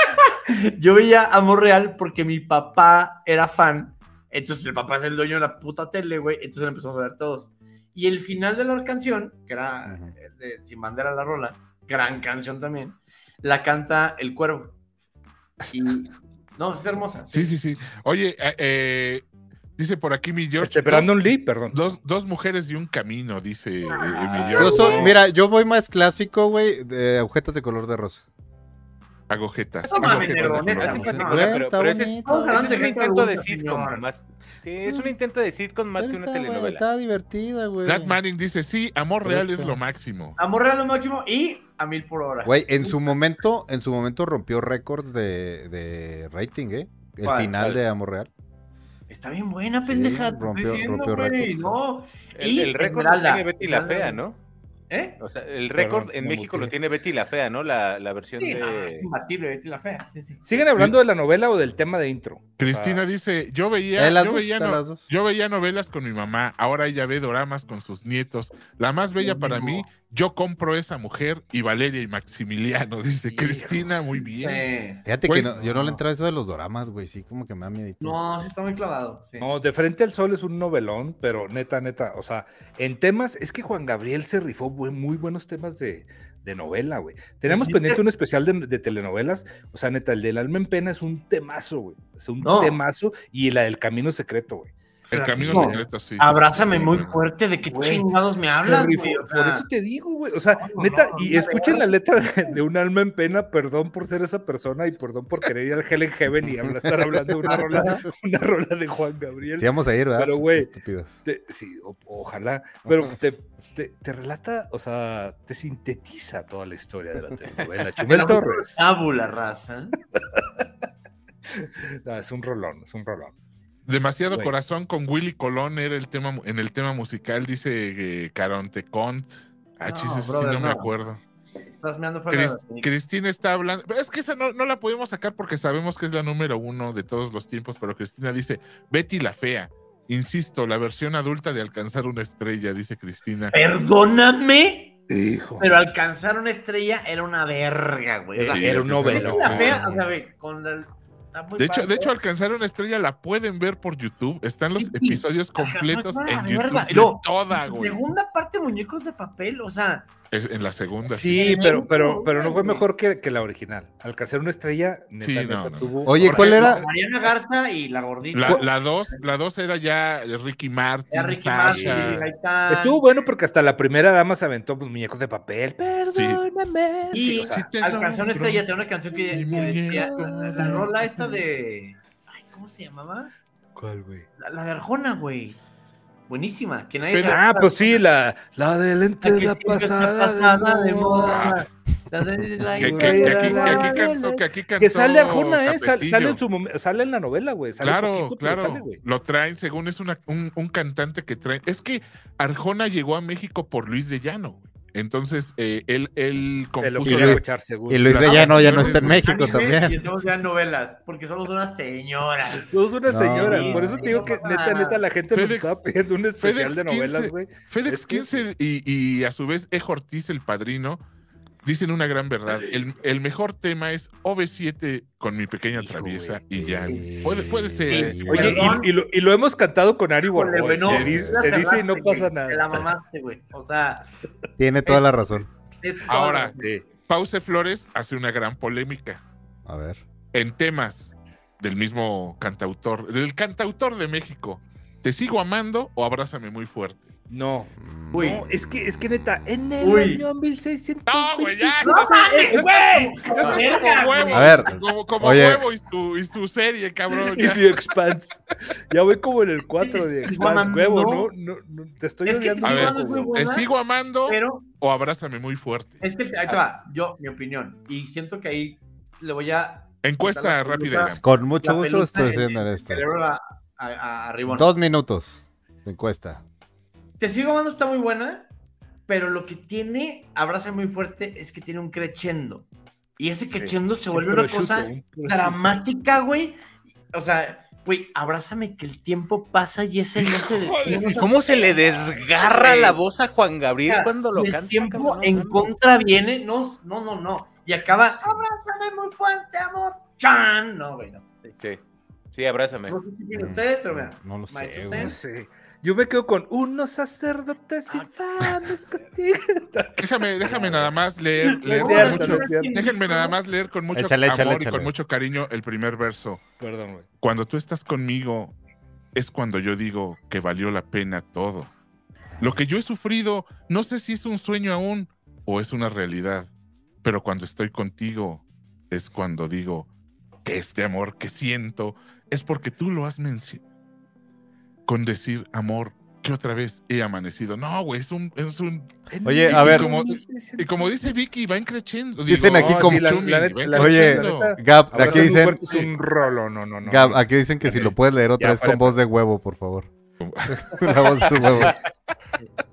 Speaker 2: yo veía Amor Real porque mi papá era fan. Entonces el papá es el dueño de la puta tele, güey. Entonces lo empezamos a ver todos. Y el final de la canción, que era eh, de Sin Bandera la Rola, gran canción también, la canta El Cuervo. Y no, es hermosa.
Speaker 1: Sí, sí, sí. Oye, eh, eh, Dice por aquí mi George.
Speaker 4: Este, Brandon Lee, perdón.
Speaker 1: Dos, dos mujeres y un camino, dice eh,
Speaker 4: Ah,
Speaker 1: mi
Speaker 3: Yo
Speaker 1: George.
Speaker 3: soy, mira, yo voy más clásico, güey, de agujetas de color de rosa.
Speaker 1: Agujetas.
Speaker 2: No mames,
Speaker 5: pero, ese es, es un intento de sitcom. Más, sí, es un intento de sitcom más que una telenovela.
Speaker 3: Está divertida, güey.
Speaker 1: Nat Manning dice, sí, amor real es lo máximo.
Speaker 2: Amor real lo máximo y a mil por hora.
Speaker 3: Güey, en su momento, en su momento rompió récords de, de rating, ¿eh? El final de Amor Real.
Speaker 2: Está bien buena,
Speaker 3: Sí,
Speaker 2: pendeja.
Speaker 3: rompió-
Speaker 2: diciendo,
Speaker 3: rompió.
Speaker 2: No.
Speaker 5: El,
Speaker 2: Y
Speaker 5: el récord lo tiene Betty la. Fea, ¿no?
Speaker 2: ¿Eh?
Speaker 5: O sea, el récord en México lo tiene Betty la Fea, ¿no? La, la versión
Speaker 2: Sí, no, es
Speaker 5: de...
Speaker 2: imbatible, Betty la fea. Sí, sí.
Speaker 4: ¿Siguen hablando de la novela o del tema de intro?
Speaker 1: Cristina
Speaker 4: Ah,
Speaker 1: dice, yo veía,
Speaker 3: Eh,
Speaker 1: yo,
Speaker 3: dos,
Speaker 1: veía
Speaker 3: está
Speaker 1: no-
Speaker 3: las dos.
Speaker 1: yo veía novelas con mi mamá, ahora ella ve doramas con sus nietos. La más bella para mí, yo compro esa mujer y Valeria y Maximiliano, dice
Speaker 2: Hijo.
Speaker 1: Cristina, muy bien.
Speaker 2: Sí.
Speaker 3: Fíjate
Speaker 1: Güey,
Speaker 3: que no- yo no le
Speaker 2: no.
Speaker 3: entraba eso de los doramas, güey. Sí, como que me da miedo.
Speaker 2: No, sí está muy clavado. sí.
Speaker 4: No, De Frente al Sol es un novelón, pero neta, neta, o sea, en temas, es que Juan Gabriel se rifó muy buenos temas de, de novela, güey. Tenemos
Speaker 2: Sí,
Speaker 4: pendiente
Speaker 2: te-
Speaker 4: un especial de, de telenovelas, o sea, neta, el del alma en pena es un temazo, güey. Es un
Speaker 2: No.
Speaker 4: temazo, y la del camino secreto, güey.
Speaker 1: El camino
Speaker 2: No.
Speaker 1: secreto, sí. sí,
Speaker 2: Abrázame
Speaker 1: sí,
Speaker 2: muy fuerte. ¿De qué chingados me hablas? güey? O
Speaker 4: por eso te digo, güey. O sea,
Speaker 2: no,
Speaker 4: neta,
Speaker 2: no,
Speaker 4: y
Speaker 2: no,
Speaker 4: escuchen
Speaker 2: no.
Speaker 4: la letra de, de un alma en pena, perdón por ser esa persona y perdón por querer ir al Hell in Heaven y hablar- estar hablando de una rola, una rola de Juan Gabriel.
Speaker 3: Sí, vamos a ir, ¿verdad?
Speaker 4: Pero, güey,
Speaker 3: Estúpidos.
Speaker 4: Te- sí, o- ojalá, pero te, te- te relata, o sea, te sintetiza toda la historia de la telenovela. Chumel Torres.
Speaker 2: Tábula raza.
Speaker 4: No, es un rolón, es un rolón.
Speaker 1: Demasiado corazón con Willy Colón era el tema en el tema musical, dice eh, Caronte Cont. Ah,
Speaker 2: No,
Speaker 1: chis, sí no me acuerdo.
Speaker 2: Estás meando fuera
Speaker 1: Cris-
Speaker 2: de la-
Speaker 1: Cristina está hablando. Es que esa no, no la podemos sacar porque sabemos que es la número uno de todos los tiempos, pero Cristina dice: Betty la fea. Insisto, la versión adulta de alcanzar una estrella, dice Cristina.
Speaker 2: Perdóname,
Speaker 4: Hijo.
Speaker 2: pero alcanzar una estrella era una verga, güey.
Speaker 1: Sí,
Speaker 4: era un
Speaker 1: una
Speaker 2: la fea, o sea, con la... está muy
Speaker 1: De hecho,
Speaker 2: padre.
Speaker 1: de hecho, alcanzar una estrella la pueden ver por YouTube. Están los
Speaker 2: Sí,
Speaker 1: episodios completos en. YouTube.
Speaker 2: Luego,
Speaker 1: toda, güey.
Speaker 2: Segunda parte, muñecos de papel, o sea,
Speaker 1: Es en la segunda.
Speaker 4: Sí, pero, pero, pero no fue mejor que, que la original. Alcanzar una estrella, neta,
Speaker 1: Sí,
Speaker 4: neta,
Speaker 1: no, no.
Speaker 4: tuvo.
Speaker 3: Oye, ¿cuál era?
Speaker 2: Mariana Garza y la gordita.
Speaker 1: La, la dos, la dos era ya Ricky Martin,
Speaker 2: Ya Ricky
Speaker 1: Sasha.
Speaker 2: Martin.
Speaker 4: Estuvo bueno porque hasta la primera dama se aventó pues, muñecos de papel.
Speaker 1: Sí.
Speaker 4: Perdóname.
Speaker 2: Y
Speaker 4: Sí, o sea,
Speaker 1: Sí te
Speaker 2: alcanzó una estrella, tenía una canción que, decía, la rola esta de, ay, ¿cómo se llamaba?
Speaker 4: ¿Cuál, güey?
Speaker 2: La, la de Arjona, güey. Buenísima, que nadie
Speaker 4: Ah, pues sí, la, la de
Speaker 2: La
Speaker 4: de la
Speaker 2: está
Speaker 4: pasada,
Speaker 2: pasada
Speaker 4: de
Speaker 2: moda. La la-
Speaker 1: Que, aquí, que
Speaker 4: la-
Speaker 1: cantó,
Speaker 4: sale Arjona, ¿eh? Sale, en su sale en la novela, güey. Sale
Speaker 1: Claro,
Speaker 4: poquito,
Speaker 1: claro.
Speaker 4: sale,
Speaker 1: lo traen, según es una, un, un cantante que traen. Es que Arjona llegó a México por Luis de Llano. güey. Entonces, eh, él, él
Speaker 4: Se lo quiere
Speaker 3: Luis-
Speaker 4: echar, seguro.
Speaker 3: Y Luis de Llano ya no está en México
Speaker 2: Anime, Y
Speaker 3: también.
Speaker 2: estamos ya novelas, porque somos una señora.
Speaker 4: Todos una
Speaker 3: No.
Speaker 4: señora. Por eso te digo que neta, neta, la gente nos
Speaker 1: FedEx-
Speaker 4: estaba pidiendo un especial
Speaker 1: FedEx
Speaker 4: de novelas,
Speaker 1: 15,
Speaker 4: güey. Que
Speaker 1: 15 y, y a su vez E. Ortiz, el padrino, dicen una gran verdad. El, el mejor tema es OV7 con mi pequeña
Speaker 4: Hijo,
Speaker 1: traviesa y ya. Puede, puede ser.
Speaker 2: Sí,
Speaker 1: eh,
Speaker 4: Oye, y, y lo, y lo hemos cantado con Ari
Speaker 2: no,
Speaker 4: se, dice, se y no pasa
Speaker 2: güey, Te la
Speaker 4: nada.
Speaker 2: mamaste, güey. O sea,
Speaker 3: Tiene toda la razón.
Speaker 1: Ahora,
Speaker 4: Sí.
Speaker 1: Pause Flores hace una gran polémica
Speaker 3: A ver.
Speaker 1: en temas del mismo cantautor, del cantautor de México. ¿Te sigo amando o abrázame muy fuerte?
Speaker 4: No,
Speaker 2: Uy.
Speaker 4: no, es que, es que neta, en el
Speaker 2: Uy.
Speaker 4: año 1600.
Speaker 1: No, güey, ya.
Speaker 2: ¡No mames, güey!
Speaker 1: Esto es
Speaker 2: Verga,
Speaker 1: como huevo.
Speaker 3: A ver,
Speaker 1: Como, como
Speaker 3: oye.
Speaker 1: huevo y su, y su serie, cabrón.
Speaker 4: Y
Speaker 1: ya.
Speaker 4: The Expanse. Ya voy como en el 4 de Expanse, huevo, ¿no? No, no, Te estoy
Speaker 2: Es que
Speaker 4: odiando.
Speaker 1: A
Speaker 2: Te
Speaker 1: ver,
Speaker 2: Sigo Amando
Speaker 4: güey.
Speaker 1: ¿Te sigo amando
Speaker 2: Pero
Speaker 1: o abrázame muy fuerte?
Speaker 2: es que ahí te va. Yo, mi opinión. Y siento que ahí le voy a.
Speaker 1: Encuesta rápida.
Speaker 3: Con mucho gusto estoy
Speaker 2: en-
Speaker 3: haciendo esto.
Speaker 2: A, a, Ribón.
Speaker 3: Dos minutos de encuesta.
Speaker 2: Te sigo amando está muy buena, pero lo que tiene Abraza muy fuerte es que tiene un crescendo. Y ese crescendo se vuelve una cosa
Speaker 4: prosciutto.
Speaker 2: dramática, güey. O sea, güey, abrázame que el tiempo pasa y ese no se detiene.
Speaker 5: ¿Y cómo se le desgarra la voz a Juan Gabriel
Speaker 2: Mira,
Speaker 5: cuando lo
Speaker 2: el
Speaker 5: canta?
Speaker 2: tiempo
Speaker 5: cabrón?
Speaker 2: en
Speaker 5: No, no.
Speaker 2: contra viene, no, no, no, no. Y acaba,
Speaker 4: Sí.
Speaker 2: abrázame muy fuerte, amor. ¡Chan! No, güey, no. Sí.
Speaker 5: Sí, sí, abrázame.
Speaker 2: No sé qué tienen ustedes, pero mira.
Speaker 3: No lo sé,
Speaker 2: two
Speaker 3: güey.
Speaker 4: No
Speaker 2: cents.
Speaker 4: sé. Yo me quedo con unos sacerdotes
Speaker 2: Ah.
Speaker 4: infames castigan.
Speaker 1: Déjame, déjame nada más leer, leer con mucho- déjenme nada más leer con mucho
Speaker 3: Échale, échale,
Speaker 1: amor y con mucho cariño el primer verso.
Speaker 4: Perdón, güey.
Speaker 1: Cuando tú estás conmigo, es cuando yo digo que valió la pena todo. Lo que yo he sufrido, no sé si es un sueño aún o es una realidad, pero cuando estoy contigo es cuando digo que este amor que siento es porque tú lo has mencionado. Con decir amor, que otra vez he amanecido. No, güey, es un, es un.
Speaker 3: Oye,
Speaker 1: y-
Speaker 3: a
Speaker 1: y
Speaker 3: ver.
Speaker 1: como- y como dice Vicky, va increciendo.
Speaker 3: Dicen aquí
Speaker 4: No,
Speaker 3: como-
Speaker 4: sí, la-
Speaker 1: Chumi,
Speaker 4: la la
Speaker 3: Oye, Gab, aquí dicen,
Speaker 4: es un rolo, no, no, no.
Speaker 3: Gab, aquí dicen que si lo puedes leer otra
Speaker 4: Ya,
Speaker 3: vez
Speaker 4: para,
Speaker 3: con voz de huevo, por favor. La voz de huevo.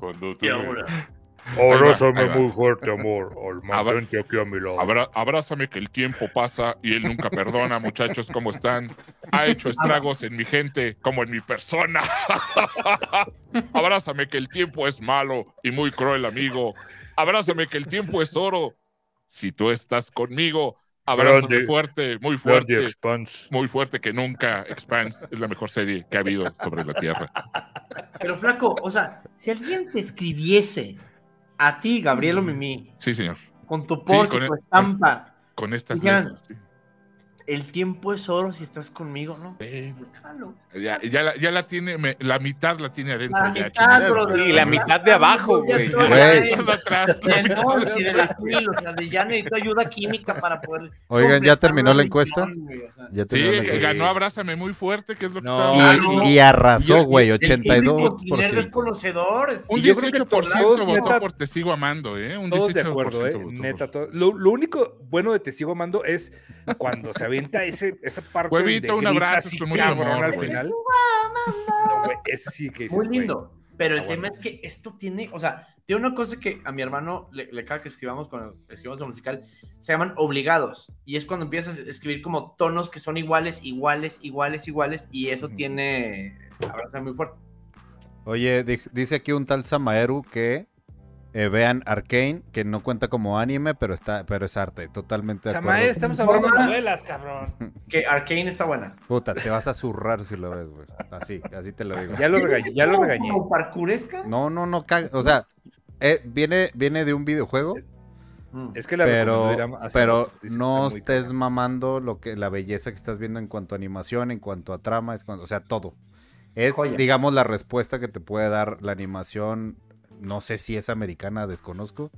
Speaker 1: Cuando tú
Speaker 2: Y
Speaker 1: me-
Speaker 2: ahora,
Speaker 4: Abrázame muy fuerte, amor. Al mantente aquí a mi lado.
Speaker 1: Abra- abrázame que el tiempo pasa y él nunca perdona, muchachos, ¿cómo están? Ha hecho estragos en mi gente como en mi persona. abrázame que el tiempo es malo y muy cruel, amigo. Abrázame que el tiempo es oro. Si tú estás conmigo, abrázame
Speaker 4: Grande.
Speaker 1: fuerte, muy fuerte,
Speaker 4: Expanse.
Speaker 1: muy fuerte que nunca. Expanse es la mejor serie que ha habido sobre la Tierra.
Speaker 2: Pero flaco, o sea, si alguien te escribiese a ti, Gabriel o Mimi,
Speaker 1: Sí, señor.
Speaker 2: con tu post,
Speaker 1: con
Speaker 2: tu estampa,
Speaker 1: Con estas
Speaker 2: Digan-
Speaker 1: letras. sí.
Speaker 2: El tiempo es oro si estás conmigo, ¿no?
Speaker 1: Ya, ya la, ya la tiene, me- la mitad la tiene adentro.
Speaker 2: La
Speaker 1: ya,
Speaker 2: mitad,
Speaker 1: chingada.
Speaker 2: brother.
Speaker 5: Y la mitad de abajo, güey.
Speaker 1: atrás.
Speaker 2: De no, si de la fil, o sea, de ya necesito ayuda química para poder.
Speaker 3: Oigan, ¿ya terminó la
Speaker 2: la
Speaker 3: encuesta?
Speaker 2: misión, güey, o sea.
Speaker 3: Ya
Speaker 1: Sí,
Speaker 3: la encuesta.
Speaker 1: ganó Abrázame muy fuerte, que es lo que
Speaker 4: No.
Speaker 1: estaba
Speaker 3: Y, y arrasó, güey,
Speaker 2: y el público nerd es
Speaker 3: 82%.
Speaker 2: conocedor. es-
Speaker 1: Un
Speaker 4: Y yo creo que
Speaker 1: 18%
Speaker 4: todos,
Speaker 1: votó por Te sigo amando, ¿eh? Un
Speaker 4: Todos de
Speaker 1: 18%
Speaker 4: acuerdo, ¿eh?
Speaker 1: votó por-
Speaker 4: Neta, todo- Lo, lo único bueno de Te Sigo Amando es cuando se avienta ese, esa parte
Speaker 1: Huevito,
Speaker 4: de
Speaker 1: un abrazo
Speaker 4: así
Speaker 1: con mucho amor,
Speaker 4: al
Speaker 1: güey.
Speaker 4: final. No, güey, ese sí que dices,
Speaker 2: Muy
Speaker 4: güey.
Speaker 2: lindo. Pero el
Speaker 4: Ah,
Speaker 2: tema
Speaker 4: bueno.
Speaker 2: es que esto tiene, o sea, tiene una cosa que a mi hermano le, le caga que escribamos cuando escribimos el musical, se llaman obligados. Y es cuando empiezas a escribir como tonos que son iguales, iguales, iguales, iguales. Y eso tiene, abraza muy fuerte.
Speaker 3: Oye, di- dice aquí un tal Samaeru que eh, vean Arcane, que no cuenta como anime, pero está, pero es arte. Totalmente de acuerdo.
Speaker 4: estamos hablando de novelas, cabrón.
Speaker 2: Que Arcane está buena.
Speaker 3: Puta, te vas a zurrar si lo ves, güey. Así, así te lo digo.
Speaker 4: Ya lo regañé, ya lo
Speaker 2: ¿Como-
Speaker 4: regañé.
Speaker 2: como parkouresca?
Speaker 3: No, no, no, caga- o sea, eh, viene, viene de un videojuego,
Speaker 2: Mm.
Speaker 4: Es que la
Speaker 3: pero, pero no estés mamando lo que, la belleza que estás viendo en cuanto a animación, en cuanto a trama, es cuanto- o sea, todo. Es,
Speaker 2: Joya.
Speaker 3: digamos, la respuesta que te puede dar la animación. No sé si es americana, desconozco,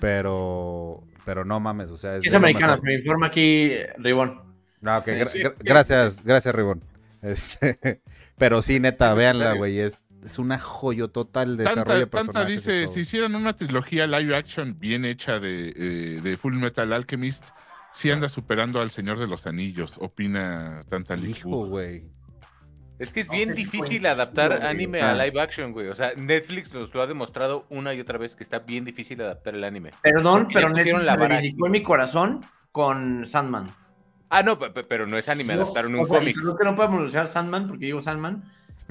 Speaker 3: pero, pero no mames, o sea, es,
Speaker 2: Es americana, se me informa aquí Ribón.
Speaker 3: Ah, ok, gra-
Speaker 2: Sí.
Speaker 3: gra- gracias, gracias, Ribón. Este, pero sí, neta, véanla, güey, es, es una joyo total de desarrollo de
Speaker 1: Tanta, dice, si hicieran una trilogía live action bien hecha de, eh, de Full Metal Alchemist, sí anda superando al Señor de los Anillos, opina Tanta
Speaker 3: Hijo, güey.
Speaker 5: Es que es
Speaker 2: No,
Speaker 5: bien
Speaker 2: es
Speaker 5: difícil adaptar
Speaker 2: güey.
Speaker 5: anime
Speaker 3: Ah.
Speaker 5: a live action, güey. O sea, Netflix nos lo ha demostrado una y otra vez que está bien difícil adaptar el anime.
Speaker 2: Perdón, pero Netflix
Speaker 5: la
Speaker 2: reivindicó en mi corazón con Sandman.
Speaker 5: Ah, no, pe- pe- pero no es anime, adaptaron
Speaker 2: No,
Speaker 5: un
Speaker 2: o sea,
Speaker 5: cómic.
Speaker 2: Creo que no podemos usar Sandman porque digo Sandman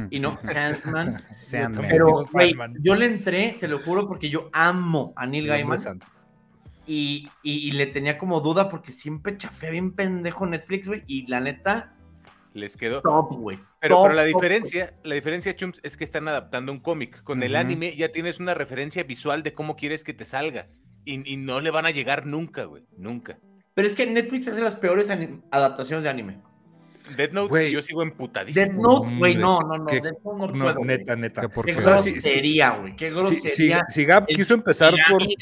Speaker 2: y no Sandman.
Speaker 3: Sandman.
Speaker 2: Pero, güey, yo le entré, te lo juro, porque yo amo a Neil Gaiman y- y le tenía como duda porque siempre chafé bien pendejo Netflix, güey, y la neta,
Speaker 5: Les quedó.
Speaker 2: top, güey.
Speaker 5: Pero,
Speaker 2: top,
Speaker 5: pero la
Speaker 2: top,
Speaker 5: diferencia, la diferencia, Chums, es que están adaptando un cómic. Con el anime ya tienes una referencia visual de cómo quieres que te salga. Y, y no le van a llegar nunca, güey. Nunca.
Speaker 2: Pero es que Netflix hace las peores adaptaciones de anime.
Speaker 5: Death Note,
Speaker 4: Güey.
Speaker 5: yo sigo emputadísimo.
Speaker 2: Death Note, güey,
Speaker 4: Hombre,
Speaker 2: no, no, no.
Speaker 4: qué-
Speaker 2: Death Note no,
Speaker 4: No,
Speaker 2: puedo, güey.
Speaker 4: neta, neta.
Speaker 2: Qué
Speaker 3: qué.
Speaker 2: Grosería, güey. Qué grosería.
Speaker 4: si, si Gab quiso empezar por,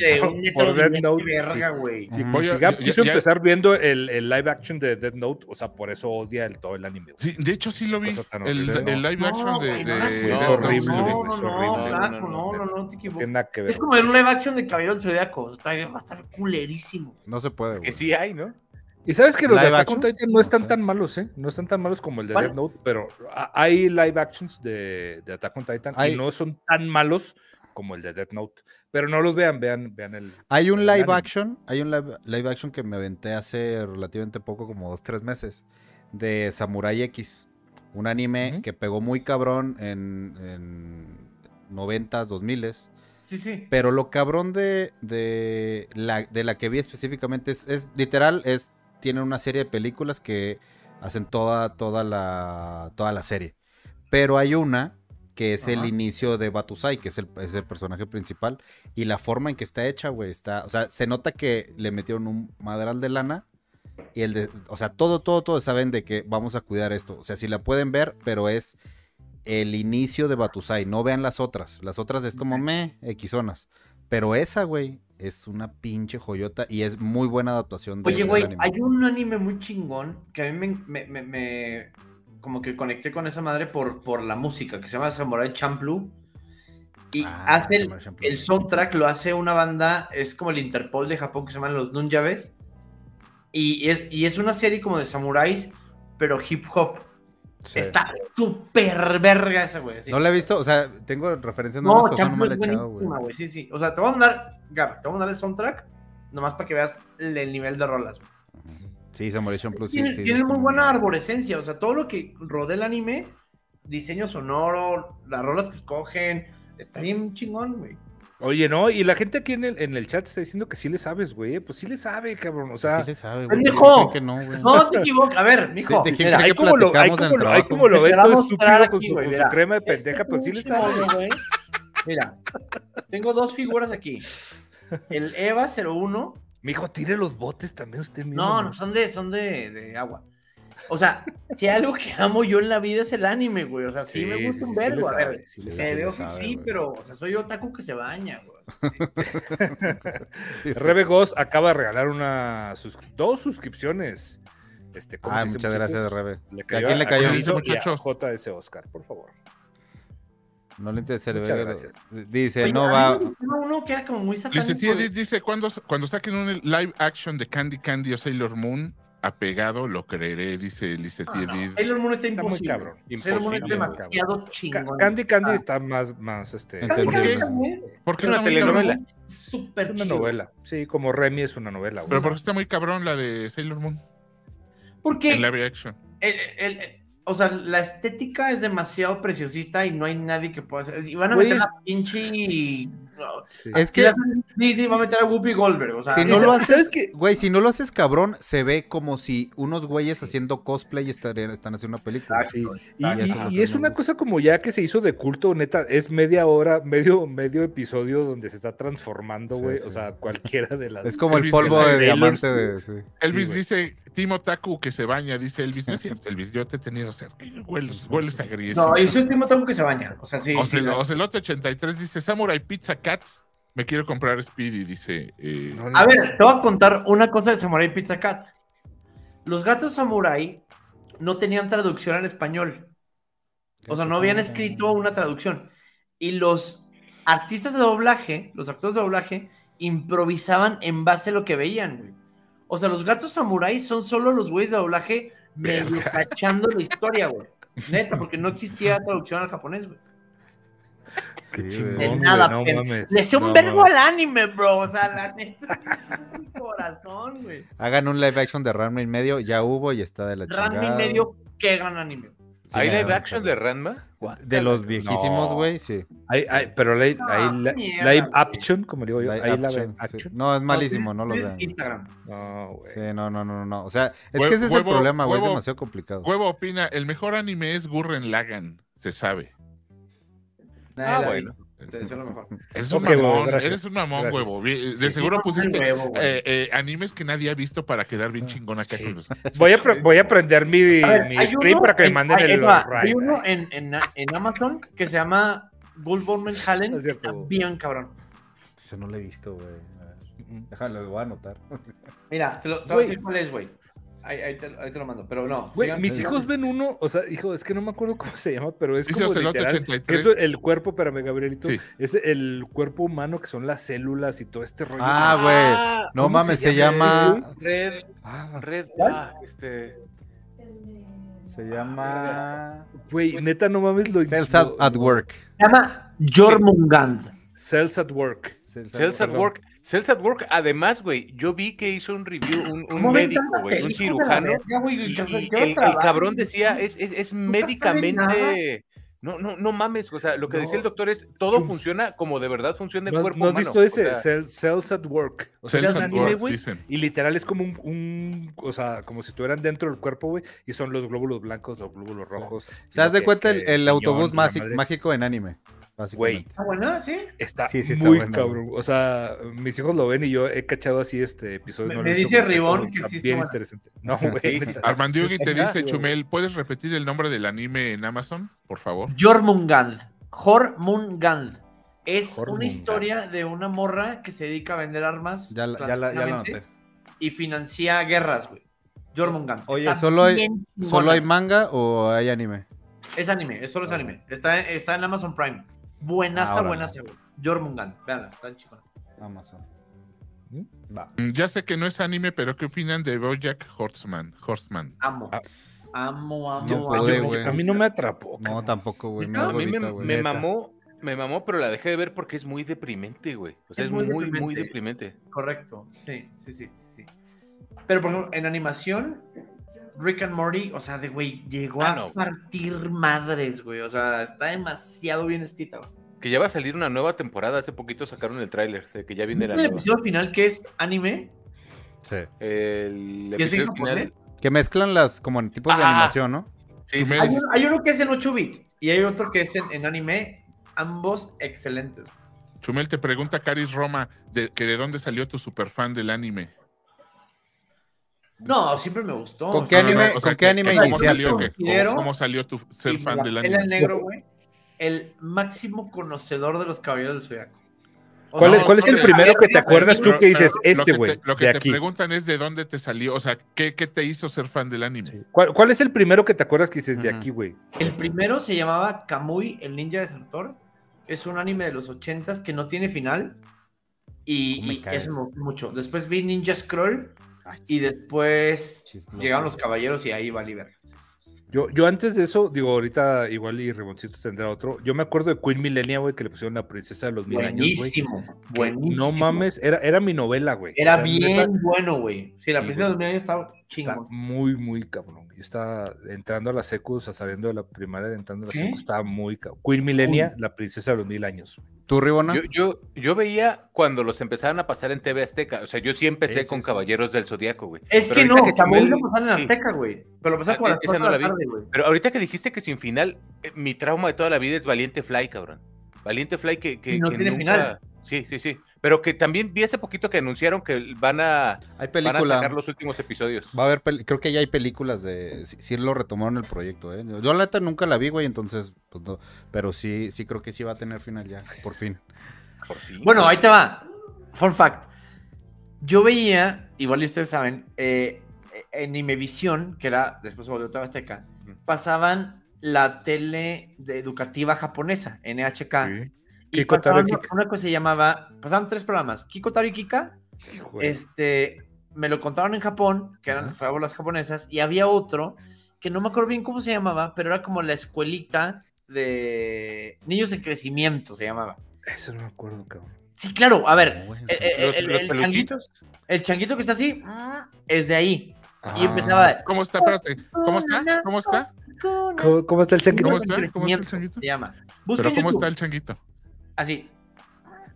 Speaker 4: Death
Speaker 2: de
Speaker 4: Note,
Speaker 2: verga,
Speaker 4: sí.
Speaker 2: güey.
Speaker 4: Pues, si Gab quiso
Speaker 1: ya-
Speaker 4: empezar viendo el, el live action de Death Note, o sea, por eso odia el, todo el anime. güey.
Speaker 1: Sí, de hecho sí lo vi, el,
Speaker 4: horrible,
Speaker 1: el
Speaker 4: ¿no?
Speaker 1: live action de...
Speaker 2: güey,
Speaker 1: de-
Speaker 2: no,
Speaker 1: de-
Speaker 2: no,
Speaker 4: Es
Speaker 1: de-
Speaker 4: horrible,
Speaker 2: No,
Speaker 4: güey,
Speaker 2: no, no, flaco,
Speaker 5: No,
Speaker 2: no,
Speaker 5: no,
Speaker 2: no,
Speaker 5: no,
Speaker 2: no, te equivocas. Es como ver un live action de Caballero del Zodiaco. Está, va a estar culerísimo.
Speaker 3: No se puede,
Speaker 5: Es que
Speaker 3: güey.
Speaker 5: sí hay, ¿no?
Speaker 4: Y sabes que los de
Speaker 3: ¿Live
Speaker 4: Attack on? Titan no
Speaker 3: No
Speaker 4: están
Speaker 3: sé.
Speaker 4: tan malos, ¿eh? No están tan malos como el de
Speaker 2: ¿Cuál?
Speaker 4: Death Note, pero hay live actions de, de Attack on Titan
Speaker 3: Hay-
Speaker 4: y no son tan malos como el de Death Note. Pero no los vean, vean, vean el.
Speaker 3: Hay un
Speaker 4: el
Speaker 3: live
Speaker 4: anime.
Speaker 3: action, hay un live, live action que me aventé hace relativamente poco, como dos, tres meses, de Samurai X. Un anime que pegó muy cabrón en, en 90s, 2000s.
Speaker 2: Sí, sí.
Speaker 3: Pero lo cabrón de, de, la, de la que vi específicamente es, es literal, es, tiene una serie de películas que hacen toda, toda, la, toda la serie. Pero hay una que es el inicio de Batusai, que es el, es el personaje principal. Y la forma en que está hecha, güey, está... O sea, se nota que le metieron un madral de lana. Y el de... O sea, todo, todo, todo saben de que vamos a cuidar esto. O sea, si la pueden ver, pero es el inicio de Batusai. No vean las otras. Las otras es como me, Xonas. Pero esa, güey, es una pinche joyota y es muy buena adaptación de
Speaker 2: Oye, güey, hay un anime muy chingón que a mí me, me- me- me- como que conecté con esa madre por, por la música, que se llama Samurai Champloo. Y
Speaker 3: Ah,
Speaker 2: hace el, el soundtrack, lo hace una banda, es como el Interpol de Japón que se llaman los Nunjaves. Y es, y es una serie como de samuráis, pero hip hop.
Speaker 3: Sí.
Speaker 2: Está súper verga esa, güey. así.
Speaker 3: No la he visto, o sea, tengo referencias
Speaker 2: No,
Speaker 3: pero no me la he echado, güey.
Speaker 2: Sí, sí. O sea, te voy a mandar, Gab, te voy a mandar el soundtrack, nomás para que veas el, el nivel de rolas. güey.
Speaker 3: Sí, Samurai Champloo, sí,
Speaker 2: tiene
Speaker 3: sí,
Speaker 2: tiene muy buena
Speaker 3: buena.
Speaker 2: arborescencia, o sea, todo lo que rodea el anime, diseño sonoro, las rolas que escogen, está bien chingón, güey.
Speaker 4: Oye, no, y la gente aquí en el, en el chat está diciendo que sí le sabes, güey. Pues sí le sabe, cabrón. O sea,
Speaker 3: sí le sabe, güey. ¿Quién cree que no, güey?
Speaker 2: No te equivocas, a ver, mijo.
Speaker 3: ¿De- de quién
Speaker 2: mira,
Speaker 3: que
Speaker 4: como, lo,
Speaker 3: en
Speaker 4: como, lo, lo
Speaker 2: la
Speaker 4: todo estúpido con
Speaker 2: aquí,
Speaker 4: su,
Speaker 2: güey,
Speaker 4: con su
Speaker 2: mira.
Speaker 4: crema de
Speaker 2: este
Speaker 4: pendeja, pues sí le sabe.
Speaker 2: güey. Mira, tengo dos figuras aquí. El EVA 01.
Speaker 4: Mijo, tire los botes también usted mismo.
Speaker 2: No, no, son de, son de, de agua. O sea, si hay algo que amo yo en la vida es el anime, güey. O sea, sí, me gusta un
Speaker 4: sí, sí
Speaker 2: vergo. a ver,
Speaker 4: sabe, sí
Speaker 3: Sí,
Speaker 2: me veo
Speaker 3: güey.
Speaker 2: pero, o sea, soy otaku que se baña, güey.
Speaker 3: Sí,
Speaker 4: Rebe Goss acaba de regalar una sus- dos suscripciones. Este, ¿cómo
Speaker 3: Ah, muchas gracias? Rebe. ¿A quién le cayó?
Speaker 4: A
Speaker 1: Muchachos.
Speaker 4: JS Oscar, por favor.
Speaker 3: No le interesa el
Speaker 4: gracias.
Speaker 3: Dice,
Speaker 2: Oye,
Speaker 3: no va.
Speaker 2: gustaba uno que era como muy satánico.
Speaker 1: Dice, sí, dice cuando, cuando saquen un live action de Candy Candy o Sailor Moon apegado, lo creeré, dice Dice
Speaker 2: Ah, no. Sailor Moon está
Speaker 4: Está muy
Speaker 2: imposible.
Speaker 4: cabrón.
Speaker 2: Sailor Moon es
Speaker 5: Imposible,
Speaker 2: demasiado
Speaker 4: Ca-
Speaker 2: chingón.
Speaker 4: Candy Candy
Speaker 2: Ah.
Speaker 4: está más, más este.
Speaker 2: Candy
Speaker 1: qué? Porque
Speaker 5: Es una
Speaker 1: está
Speaker 5: telenovela.
Speaker 1: cabrón.
Speaker 2: es
Speaker 4: una
Speaker 2: chido.
Speaker 4: novela. Sí, como Remy es una novela, güey.
Speaker 1: Pero porque está muy cabrón la de Sailor Moon
Speaker 2: Porque
Speaker 1: en live action.
Speaker 2: el- el- el- o sea, la estética es demasiado preciosista y no hay nadie que pueda hacer. Y van a
Speaker 4: Güey,
Speaker 2: meter
Speaker 4: es-
Speaker 2: a pinche. no,
Speaker 4: Sí.
Speaker 3: Es que
Speaker 2: Disney va a meter a Whoopi Goldberg. O sea,
Speaker 3: si no
Speaker 4: ¿sabes-
Speaker 3: lo haces,
Speaker 4: qué?
Speaker 3: güey, si no lo haces cabrón, se ve como si unos güeyes haciendo cosplay estarían, están haciendo una película.
Speaker 2: Exacto,
Speaker 4: Sí, y, y- y
Speaker 3: que
Speaker 4: es una cosa como ya que se hizo de culto, neta, es media hora, medio, medio episodio donde se está transformando,
Speaker 3: Sí,
Speaker 4: güey.
Speaker 3: sí.
Speaker 4: O sea, cualquiera de las.
Speaker 3: Es como el
Speaker 1: Elvis
Speaker 3: polvo
Speaker 1: dice
Speaker 3: de diamante de. sí.
Speaker 1: Elvis dice, Timo Taku que se baña, dice Elvis. No es cierto, Elvis, yo te he tenido cerca. Hueles, hueles a gris.
Speaker 2: No, y soy el último tengo que se baña. O sea, sí. sí,
Speaker 1: Ocel-
Speaker 2: no.
Speaker 1: Ocelote 83 dice, Samurai Pizza Cats, me quiero comprar Speedy, dice. eh,
Speaker 4: No, no,
Speaker 2: A ver, te voy a contar una cosa de Samurai Pizza Cats. Los gatos samurai no tenían traducción al español. O sea, no habían escrito una traducción. Y los artistas de doblaje, los actores de doblaje, improvisaban en base a lo que veían, güey. O sea, los gatos samurai son solo los güeyes de doblaje medio cachando la historia, güey. Neta, porque no existía traducción al japonés, güey.
Speaker 3: Sí,
Speaker 4: chingón,
Speaker 2: nada,
Speaker 4: güey, no
Speaker 2: pen-
Speaker 4: mames.
Speaker 2: Le sé un
Speaker 4: No
Speaker 2: vergo
Speaker 4: mames.
Speaker 2: al anime, bro. O sea, la neta. un corazón, güey.
Speaker 3: Hagan un live action de Ranma y medio, ya hubo y está de la chingada.
Speaker 2: Ranma y medio, qué gran anime.
Speaker 3: Sí,
Speaker 5: ¿Hay live action de Ranma?
Speaker 3: De los viejísimos,
Speaker 4: No.
Speaker 3: güey, sí.
Speaker 4: Hay, hay- pero hay,
Speaker 2: No, mierda,
Speaker 4: live action, como digo yo.
Speaker 3: Live
Speaker 4: hay live
Speaker 3: action, sí.
Speaker 4: action.
Speaker 3: No, es malísimo, no lo
Speaker 2: Es
Speaker 3: vean.
Speaker 2: Instagram.
Speaker 4: No, güey.
Speaker 3: Sí, no, no, no, no. O sea, es
Speaker 1: Hue-
Speaker 3: que ese es el problema, güey. Es demasiado complicado.
Speaker 1: Huevo opina, el mejor anime es Gurren Lagan, se sabe.
Speaker 2: Nadie
Speaker 5: Ah, bueno.
Speaker 2: Te deseo lo mejor.
Speaker 1: Eres un mamón, eres un mamón,
Speaker 4: Gracias.
Speaker 1: huevo. De
Speaker 2: Sí,
Speaker 1: seguro pusiste
Speaker 2: huevo,
Speaker 1: eh, eh, animes que nadie ha visto para quedar bien chingón acá
Speaker 4: Sí.
Speaker 1: con los...
Speaker 4: Voy a, voy a prender mi,
Speaker 2: A ver,
Speaker 4: mi
Speaker 2: hay
Speaker 4: stream
Speaker 2: uno
Speaker 4: para que me
Speaker 2: en-
Speaker 4: manden el
Speaker 2: va,
Speaker 4: raid.
Speaker 2: Hay uno en, en, en Amazon que se llama Goldborn Hallen.
Speaker 4: No es.
Speaker 2: Está bien cabrón.
Speaker 3: Ese no lo he visto, güey. A ver. Déjalo, lo voy a anotar.
Speaker 2: Mira, te lo te voy a decir cuál es, güey. Ahí, ahí, te, ahí te lo mando, pero no.
Speaker 4: Güey,
Speaker 2: sigan-
Speaker 4: mis hijos ven uno, o sea, hijo, es que no me acuerdo cómo se llama, pero es
Speaker 1: Dice
Speaker 4: como literal,
Speaker 1: 83.
Speaker 4: eso, el cuerpo, espérame, Gabrielito,
Speaker 1: Sí.
Speaker 4: es el cuerpo humano que son las células y todo este rollo.
Speaker 3: Ah, güey. No
Speaker 4: ¿cómo
Speaker 3: mames,
Speaker 4: se
Speaker 3: se
Speaker 4: llama
Speaker 3: llama.
Speaker 5: Red,
Speaker 3: Ah,
Speaker 5: Red, ah, este.
Speaker 3: se llama.
Speaker 4: Güey, neta, no mames lo
Speaker 3: Cells at,
Speaker 4: lo-
Speaker 3: at Work.
Speaker 2: Se llama Jormungand.
Speaker 4: Cells at Work.
Speaker 5: Cells at. Work. Cells at Work, además, güey, yo vi que hizo un review, un, un
Speaker 2: ¿Cómo ven
Speaker 5: médico, güey, un cirujano.
Speaker 2: verga?
Speaker 5: Y,
Speaker 2: ¿Qué-
Speaker 5: y
Speaker 2: qué
Speaker 5: el, cabrón decía, es, es, es médicamente. No, no, no mames. O sea, lo que
Speaker 4: No.
Speaker 5: decía el doctor es todo funciona como de verdad funciona el
Speaker 4: ¿No,
Speaker 5: cuerpo
Speaker 4: no has
Speaker 5: humano.
Speaker 4: visto ese?
Speaker 5: O sea,
Speaker 4: Cell- Cells at Work. O sea,
Speaker 1: Cells
Speaker 4: es un
Speaker 1: at
Speaker 4: anime,
Speaker 1: Work, dicen.
Speaker 4: Y literal es como un, un- o sea, como si estuvieran dentro del cuerpo, güey, y son los glóbulos blancos, los glóbulos rojos.
Speaker 3: O sea, haz de cuenta el,
Speaker 4: que
Speaker 3: el autobús mágico en anime. Básicamente.
Speaker 2: ¿Está buena? ¿Sí?
Speaker 4: Está,
Speaker 3: Sí, sí está
Speaker 4: muy
Speaker 3: bueno,
Speaker 4: cabrón. O sea, mis hijos lo ven y yo he cachado así este episodio.
Speaker 2: Me-
Speaker 4: no
Speaker 2: dice Ribón que sí está
Speaker 4: bien
Speaker 2: bueno.
Speaker 4: interesante. No, güey.
Speaker 5: Sí.
Speaker 1: Armandiugui te dice,
Speaker 4: güey.
Speaker 1: Chumel, ¿puedes repetir el nombre del anime en Amazon, por favor?
Speaker 2: Jormungand. Jormungand. Es una historia de una morra que se dedica a vender armas.
Speaker 3: Ya, la- ya, la, ya la
Speaker 2: clandestinamente
Speaker 3: noté.
Speaker 2: Y financia guerras, güey. Jormungand.
Speaker 3: Oye,
Speaker 2: Está
Speaker 3: ¿solo hay-. ¿Solo hay manga o hay anime?
Speaker 2: Es anime, es solo es anime. Está, está en Amazon Prime. Buenaza,
Speaker 3: Ahora.
Speaker 2: buenaza, güey. Jormungand. Veanla, está chingona.
Speaker 3: Amazon.
Speaker 4: ¿Mm?
Speaker 3: Va.
Speaker 1: Mm, Ya sé que no es anime, pero ¿qué opinan de Bojack Horseman? Horseman.
Speaker 2: Amo.
Speaker 4: Ah.
Speaker 2: Amo, amo,
Speaker 3: No
Speaker 2: amo.
Speaker 3: güey.
Speaker 4: A mí no me atrapó.
Speaker 3: No, tampoco, güey.
Speaker 2: ¿No?
Speaker 5: A mí me,
Speaker 3: güey.
Speaker 5: me mamó, me mamó, pero la dejé de ver porque es muy deprimente, güey. O sea,
Speaker 2: Es
Speaker 5: es,
Speaker 2: muy
Speaker 5: muy, muy,
Speaker 2: deprimente.
Speaker 5: deprimente.
Speaker 2: Correcto. Sí, sí, sí, sí, sí. Pero por ejemplo, en animación, Rick and Morty, o sea, de güey, llegó
Speaker 5: Ah,
Speaker 2: a
Speaker 5: no.
Speaker 2: partir madres, güey. O sea, está demasiado bien escrita, güey.
Speaker 5: Que ya va a salir una nueva temporada. Hace poquito sacaron el tráiler de que ya viene la
Speaker 2: el
Speaker 5: nueva.
Speaker 2: episodio final que es anime,
Speaker 3: Sí.
Speaker 5: El
Speaker 2: ¿Y es en
Speaker 5: episodio final.
Speaker 2: japonés?
Speaker 3: Que mezclan las como en tipos de
Speaker 5: Ah.
Speaker 3: animación, ¿no?
Speaker 5: Sí,
Speaker 2: hay,
Speaker 5: sí.
Speaker 2: uno, hay uno que es en 8 bits y hay otro que es en, en anime. Ambos excelentes.
Speaker 1: Chumel te pregunta, Caris Roma, de, que de dónde salió tu superfan del anime.
Speaker 2: No, siempre me gustó.
Speaker 3: ¿Con
Speaker 2: o
Speaker 3: qué anime-
Speaker 1: o sea,
Speaker 3: con qué
Speaker 1: que-
Speaker 3: anime
Speaker 1: que ¿cómo
Speaker 3: iniciaste,
Speaker 1: salió, ¿Cómo, cómo salió tu ser fan
Speaker 2: la
Speaker 1: del anime?
Speaker 2: negro, güey. El máximo conocedor de los caballeros del zodiaco. O
Speaker 4: ¿Cuál, cuál es el
Speaker 2: no,
Speaker 4: primero que te acuerdas tú que dices, este
Speaker 1: lo
Speaker 4: güey,
Speaker 1: que te- Lo que
Speaker 4: de
Speaker 1: te
Speaker 4: aquí?
Speaker 1: preguntan es de dónde te salió, o sea, ¿qué, qué te hizo ser fan del anime?
Speaker 4: Sí. ¿Cuál, cuál es el primero que te acuerdas que dices de aquí, güey?
Speaker 2: El primero se llamaba Kamui, el ninja desertor. Es un anime de los ochentas que no tiene final. Y,
Speaker 3: ¿Cómo me
Speaker 2: y
Speaker 3: caes?
Speaker 2: eso me gustó mucho. Después vi Ninja Scroll y
Speaker 3: sí.
Speaker 2: después
Speaker 3: Chisloco.
Speaker 2: llegaron los caballeros y ahí vale verga.
Speaker 4: Yo, yo antes de eso, digo, ahorita igual y Reboncito tendrá otro. Yo me acuerdo de Queen Millenia, güey, que le pusieron la princesa de los mil años, güey.
Speaker 2: Buenísimo, buenísimo.
Speaker 4: No mames, era, era mi novela, güey.
Speaker 2: Era
Speaker 4: O sea,
Speaker 2: bien
Speaker 4: neta,
Speaker 2: bueno, güey. Sí, la
Speaker 4: Sí,
Speaker 2: princesa de los mil años estaba
Speaker 4: Está
Speaker 2: chingón.
Speaker 4: muy, muy cabrón. Yo estaba entrando a la secu, o sea, saliendo de la primaria, entrando a la
Speaker 2: ¿Qué?
Speaker 4: secu, estaba muy. Queen Millenia, la princesa de los mil años.
Speaker 3: ¿Tú, Ribona?
Speaker 5: Yo, yo, yo veía cuando los empezaron a pasar en TV Azteca. O sea, yo sí empecé
Speaker 4: Sí, sí,
Speaker 5: con
Speaker 4: sí.
Speaker 5: Caballeros del Zodíaco, güey.
Speaker 2: Es
Speaker 5: Pero
Speaker 2: que no,
Speaker 5: ahorita
Speaker 2: también
Speaker 5: Chumel-
Speaker 2: lo pasaron en
Speaker 5: sí.
Speaker 2: Azteca, güey. Pero lo pasaron
Speaker 5: Ah,
Speaker 2: como a las
Speaker 5: esa
Speaker 2: cuatro
Speaker 5: no la vi.
Speaker 2: tarde, güey.
Speaker 5: Pero ahorita que dijiste que sin final, eh, mi trauma de toda la vida es Valiente Fly, cabrón. Valiente Fly que, que,
Speaker 2: no
Speaker 5: que
Speaker 2: tiene
Speaker 5: nunca-
Speaker 2: final.
Speaker 5: Sí, sí, sí. Pero que también vi hace poquito que anunciaron que van a,
Speaker 3: Hay
Speaker 5: van a sacar los últimos episodios.
Speaker 3: Va a haber, creo que ya hay películas de, sí, sí lo retomaron el proyecto, ¿eh? Yo la neta nunca la vi, güey, entonces, pues no, pero sí, sí creo que sí va a tener final ya, por fin.
Speaker 5: Por fin.
Speaker 2: Bueno, ahí te va. Fun fact. Yo veía, igual y ustedes saben, eh, en Imevisión, que era después se volvió Azteca, pasaban la tele de educativa japonesa, NHK.
Speaker 1: Sí.
Speaker 2: Y
Speaker 4: Kiko, Taro,
Speaker 2: pasaban
Speaker 4: Kika.
Speaker 2: una cosa se llamaba, pasaban tres programas, Kiko, Taro y Kika, este, me lo contaron en Japón, que eran fábulas japonesas, y había otro que no me acuerdo bien cómo se llamaba, pero era como la escuelita de niños en crecimiento, se llamaba.
Speaker 4: Eso no me acuerdo, cabrón.
Speaker 2: Sí, claro, a ver, eh, eh,
Speaker 5: los,
Speaker 2: el,
Speaker 5: los
Speaker 2: el changuito,
Speaker 5: peluchitos.
Speaker 2: el changuito que está así mm, es de ahí. Y
Speaker 4: Ah.
Speaker 2: empezaba.
Speaker 1: ¿Cómo está? Espérate. ¿Cómo está? ¿Cómo está?
Speaker 4: ¿Cómo, cómo está el chanquito?
Speaker 1: ¿Cómo está? ¿Cómo está el changuito?
Speaker 2: Se llama.
Speaker 1: Pero
Speaker 2: Busca
Speaker 1: ¿cómo
Speaker 2: YouTube,
Speaker 1: está el changuito?
Speaker 2: Así.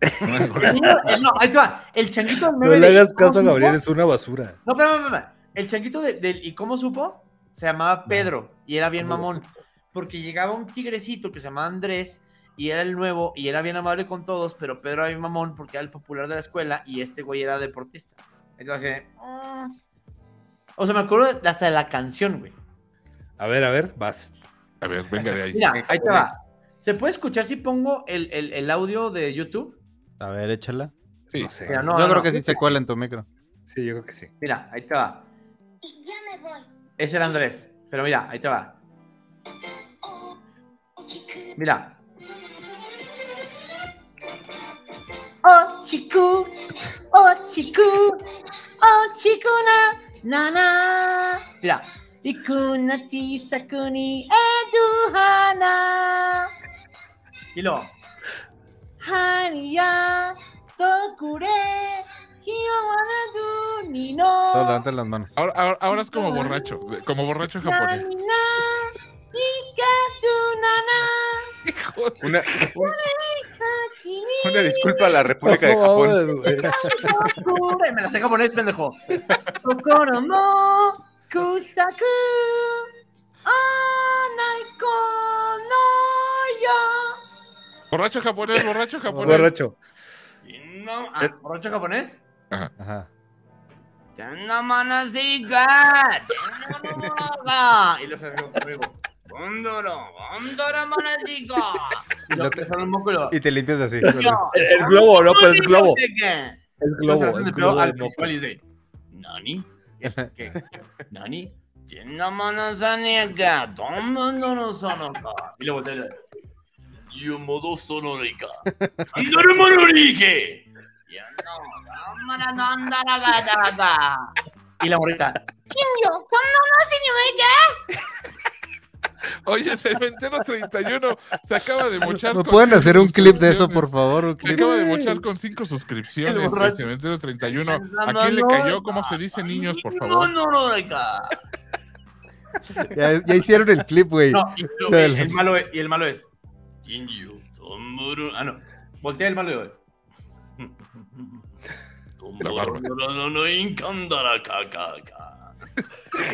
Speaker 2: El niño- el- no, ahí te va. El changuito del
Speaker 4: No le
Speaker 2: de
Speaker 4: hagas
Speaker 2: ¿cómo
Speaker 4: caso a
Speaker 2: supo?
Speaker 4: Gabriel, es una basura.
Speaker 2: No, espera, espera, espera. El changuito de- del ¿Y cómo supo? Se llamaba Pedro y era bien
Speaker 4: ¿Cómo
Speaker 2: mamón. Porque llegaba un tigrecito que se llamaba Andrés y era el nuevo y era bien amable con todos, pero Pedro era bien mamón porque era el popular de la escuela y este güey era deportista. Entonces, mm. o sea, me acuerdo hasta de la canción, güey.
Speaker 4: A ver, a ver, vas.
Speaker 1: A ver, venga de ahí.
Speaker 2: Mira, ahí te va. ¿Se puede escuchar si pongo el, el- el audio de YouTube?
Speaker 3: A ver, échala.
Speaker 1: Sí.
Speaker 4: No sé.
Speaker 2: Mira, no,
Speaker 3: Yo
Speaker 2: no,
Speaker 3: creo
Speaker 2: no.
Speaker 3: que sí se cuela en tu micro.
Speaker 4: Sí, yo creo que sí.
Speaker 2: Mira, ahí te va.
Speaker 6: Y ya me voy.
Speaker 2: Ese era Andrés. Pero mira, ahí te va. Mira. Oh, chiku. Oh, chiku. Oh, chikuna. Nana. Mira. Chikuna chisaku ni edu hana. Y luego. Hanya tokure. Kiyowana du ni no.
Speaker 3: Todos levanten las manos.
Speaker 1: Ahora, ahora, ahora es como borracho, como borracho japonés.
Speaker 5: Una, una disculpa a la República de Japón.
Speaker 2: Me la sé japonés, pendejo. Kokoro mo kusaku anai kono yo.
Speaker 1: Borracho japonés, borracho japonés.
Speaker 4: Borracho.
Speaker 2: No, ah, ¿Borracho japonés?
Speaker 3: Ajá.
Speaker 2: Manasiga. Y los hago conmigo. Gondoro, gondoro manasiga. Y
Speaker 3: te-
Speaker 2: son y
Speaker 3: te limpias así.
Speaker 4: El, el globo, ¿no? Pues es globo.
Speaker 2: qué.
Speaker 4: Es globo. Es globo
Speaker 2: al principal y dice, ¿Nani? Que, ¿Nani? Manasiga, tomo no sonoka. Y luego te no. Y la morrita,
Speaker 1: Oye, Cementero 31 se acaba de mochar.
Speaker 3: ¿Me
Speaker 1: con
Speaker 3: pueden
Speaker 1: cinco
Speaker 3: hacer un clip de eso,
Speaker 1: suscripciones.
Speaker 3: por favor? Un
Speaker 1: Se
Speaker 3: clip.
Speaker 1: acaba de mochar con cinco suscripciones.
Speaker 2: El
Speaker 1: El
Speaker 2: borracho.
Speaker 1: Cementero 31. ¿A quién le cayó? ¿Cómo se dice, niños, por
Speaker 2: No,
Speaker 1: favor?
Speaker 2: no, no.
Speaker 3: Ya, ya hicieron el clip, güey.
Speaker 2: No, y, lo- el,
Speaker 3: la-
Speaker 2: el malo es, y el malo es. Jinju, Tomuru. Ah, no. Voltea el malo y. Tomuru no no incandara ka.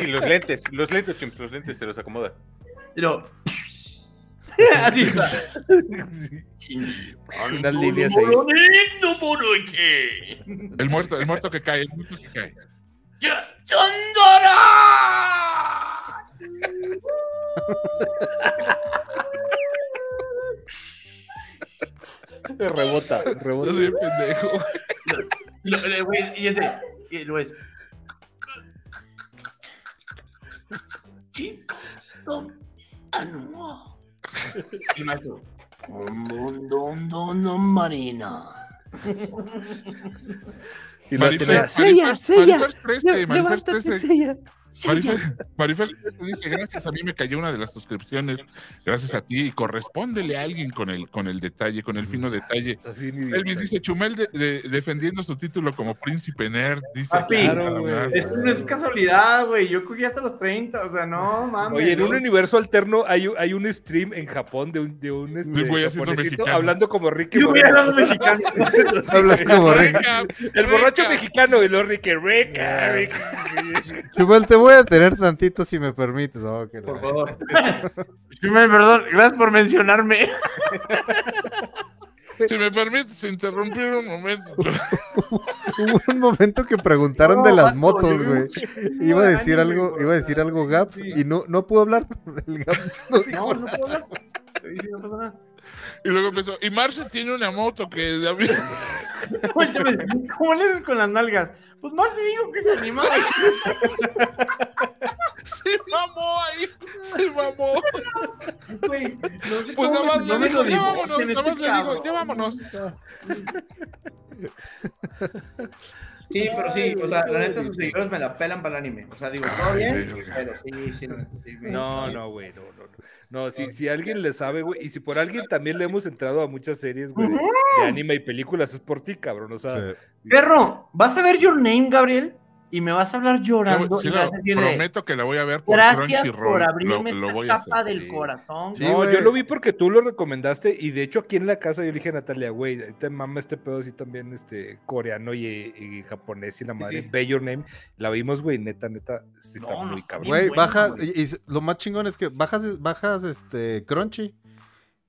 Speaker 5: Y los lentes, los lentes, chimps, los lentes te los acomoda.
Speaker 2: Luego. Así está.
Speaker 4: Unas líneas ahí.
Speaker 1: El muerto, el muerto que cae, el muerto que cae.
Speaker 2: Ya- ¡Chandara!
Speaker 4: Rebota,
Speaker 1: Yo
Speaker 4: rebota.
Speaker 1: soy un pendejo.
Speaker 2: Y lo- el güey- y ese. Y luego es. Chico, tom, anua. Y el maestro. Mundo, no, marina.
Speaker 4: Y lo
Speaker 1: Marifer,
Speaker 4: tenía.
Speaker 1: Marifer,
Speaker 6: Sella,
Speaker 1: Marifer 13, Marifer
Speaker 6: Levántate,
Speaker 1: 13.
Speaker 6: Sella.
Speaker 1: Marifer, Marifer 13 dice, gracias, a mí me cayó una de las suscripciones, gracias a ti, y correspóndele a alguien con el, con el detalle, con el fino detalle. Elvis dice, Chumel de- de- defendiendo su título como príncipe nerd, dice.
Speaker 2: Papi,
Speaker 4: claro,
Speaker 1: más.
Speaker 2: Esto no es casualidad, güey. Yo cogí hasta los 30, o sea, no mames.
Speaker 4: Oye, en un universo alterno hay, un- hay un stream en Japón de un, de un este, hablando como Ricky
Speaker 2: Yo voy a los mexicanos.
Speaker 3: Hablas como Rick.
Speaker 1: Reca,
Speaker 4: El borracho mexicano y los Ricky Rica, Rica.
Speaker 3: Chubel, te voy a tener tantito si me permites. Oh, que la-
Speaker 2: Por favor. Chumel, perdón, gracias por mencionarme.
Speaker 1: Si me permites interrumpir un momento.
Speaker 3: Hubo un momento que preguntaron de las motos, güey. Iba a
Speaker 2: de
Speaker 3: decir algo, iba a decir algo Gap
Speaker 2: sí.
Speaker 3: y no, no pudo hablar. El Gap no dijo
Speaker 2: No, no puedo hablar. Sí, sí, no pasa nada.
Speaker 1: Y luego empezó, y Marce tiene una moto que David...
Speaker 2: Oye, ¿Cómo le haces con las nalgas? Pues más te digo que es animal.
Speaker 1: se mamó ahí, se mamó.
Speaker 2: Güey, no sé
Speaker 1: Pues nada más le ya vámonos,
Speaker 2: este
Speaker 1: nada más le digo, ya vámonos.
Speaker 2: Sí, pero sí, o sea, la neta sus seguidores me la pelan para el anime. O sea, digo, todo bien, pero sí, sí, la neta, sí, güey.
Speaker 4: No, no, güey, no, no, no. No, si, si alguien le sabe, güey, y si por alguien también le hemos entrado a muchas series, güey, de, de anime y películas, es por ti, cabrón, o sea,
Speaker 3: Sí.
Speaker 2: Perro, vas a ver Your Name, Gabriel, y me vas a hablar llorando.
Speaker 1: Sí,
Speaker 2: y vas a decir de,
Speaker 1: prometo que la voy a ver por
Speaker 2: Gracias
Speaker 1: Crunchyroll.
Speaker 2: por abrirme
Speaker 1: lo, lo
Speaker 2: esta
Speaker 1: voy a
Speaker 2: capa
Speaker 1: hacer.
Speaker 2: del
Speaker 1: sí.
Speaker 2: corazón.
Speaker 3: Sí,
Speaker 4: no, yo lo vi porque tú lo recomendaste y de hecho aquí en la casa yo le dije a Natalia, güey, te mama este pedo así también, este, coreano y, y japonés y la madre,
Speaker 2: sí.
Speaker 4: Bay Your Name, la vimos, güey, neta, neta, sí está
Speaker 2: No,
Speaker 4: muy cabrón.
Speaker 3: Güey,
Speaker 2: buena,
Speaker 3: baja,
Speaker 2: güey.
Speaker 3: y, y lo más chingón es que bajas, bajas este Crunchy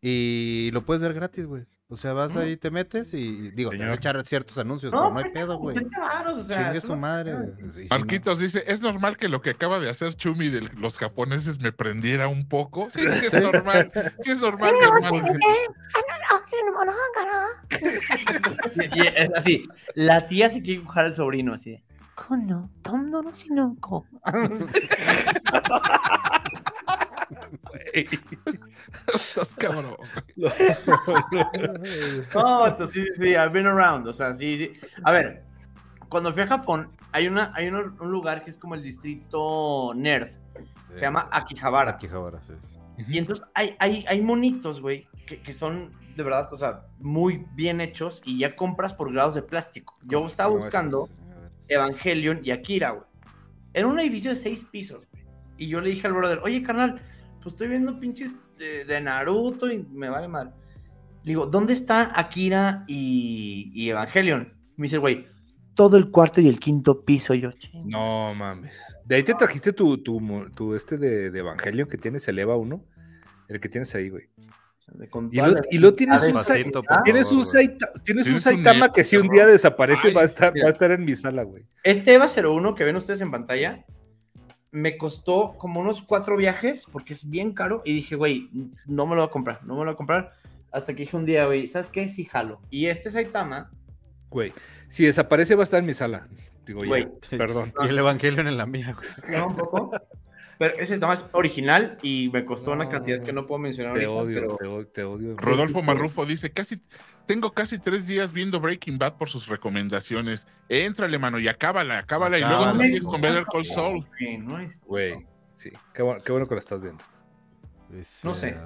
Speaker 3: y lo puedes ver gratis, güey. O sea, vas ahí, te metes y digo, te vas a
Speaker 4: Señor.
Speaker 3: echar ciertos anuncios,
Speaker 2: No,
Speaker 3: pero no hay
Speaker 2: cuesta
Speaker 3: pedo, güey.
Speaker 2: 30 varos, o sea,
Speaker 3: Chingue su madre. no-
Speaker 1: Marquitos dice, ¿es normal que lo que acaba de hacer Chumi de los japoneses me prendiera un poco? Sí, sí es normal. Sí es normal, mi hermano.
Speaker 2: Y, es así, la tía se quiere dibujar al sobrino, así.
Speaker 6: Kono, tondo no sinoko.
Speaker 1: Estás cabrón.
Speaker 2: No, esto sí, sí, I've been around, o sea, sí, sí. A ver, cuando fui a Japón, hay, una, hay un, un lugar que es como el distrito nerd, se llama Akihabara.
Speaker 3: Akihabara, sí.
Speaker 2: Y entonces hay, hay, hay monitos, güey, que, que son de verdad, o sea, muy bien hechos y ya compras por grados de plástico. Yo estaba buscando. Evangelion y Akira, güey. Era un edificio de seis pisos, güey. Y yo le dije al brother, oye, carnal, pues estoy viendo pinches de, de Naruto y me vale mal. Le digo, ¿dónde está Akira y, y Evangelion? Me dice, el güey, todo el cuarto y el quinto piso. Yo, "Ching".
Speaker 4: No mames. De ahí te trajiste tu, tu, tu este de, de Evangelion que tienes, el EVA 1, el que tienes ahí, güey. Y lo, y lo tienes un, tienes
Speaker 3: favor,
Speaker 4: un. Saita- tienes un
Speaker 1: Tienes un
Speaker 4: Saitama que si un día desaparece
Speaker 1: Ay,
Speaker 4: va, a estar, va a estar en mi sala, güey.
Speaker 2: Este EVA 01 que ven ustedes en pantalla me costó como unos cuatro viajes porque es bien caro y dije, güey, no me lo voy a comprar, no me lo voy a comprar. Hasta que dije un día, güey, ¿sabes qué? Sí, jalo. Y este Saitama,
Speaker 4: Güey, si desaparece va a estar en mi sala. Digo, ya,
Speaker 2: Güey.
Speaker 4: perdón.
Speaker 3: Y el Evangelion en la güey.
Speaker 2: se un poco. Pero ese Saitama es original y me costó una cantidad que no puedo mencionar
Speaker 4: Te
Speaker 2: ahorita,
Speaker 4: odio,
Speaker 2: pero
Speaker 4: te odio, te odio.
Speaker 1: Rodolfo Marrufo dice, casi, tengo casi tres días viendo Breaking Bad por sus recomendaciones. Éntrale, mano, y acábala, acábala, y luego te sigues con Better Call Saul.
Speaker 2: Güey, no es-
Speaker 4: Güey, sí. Qué, bu- qué bueno que la estás viendo.
Speaker 2: No sé.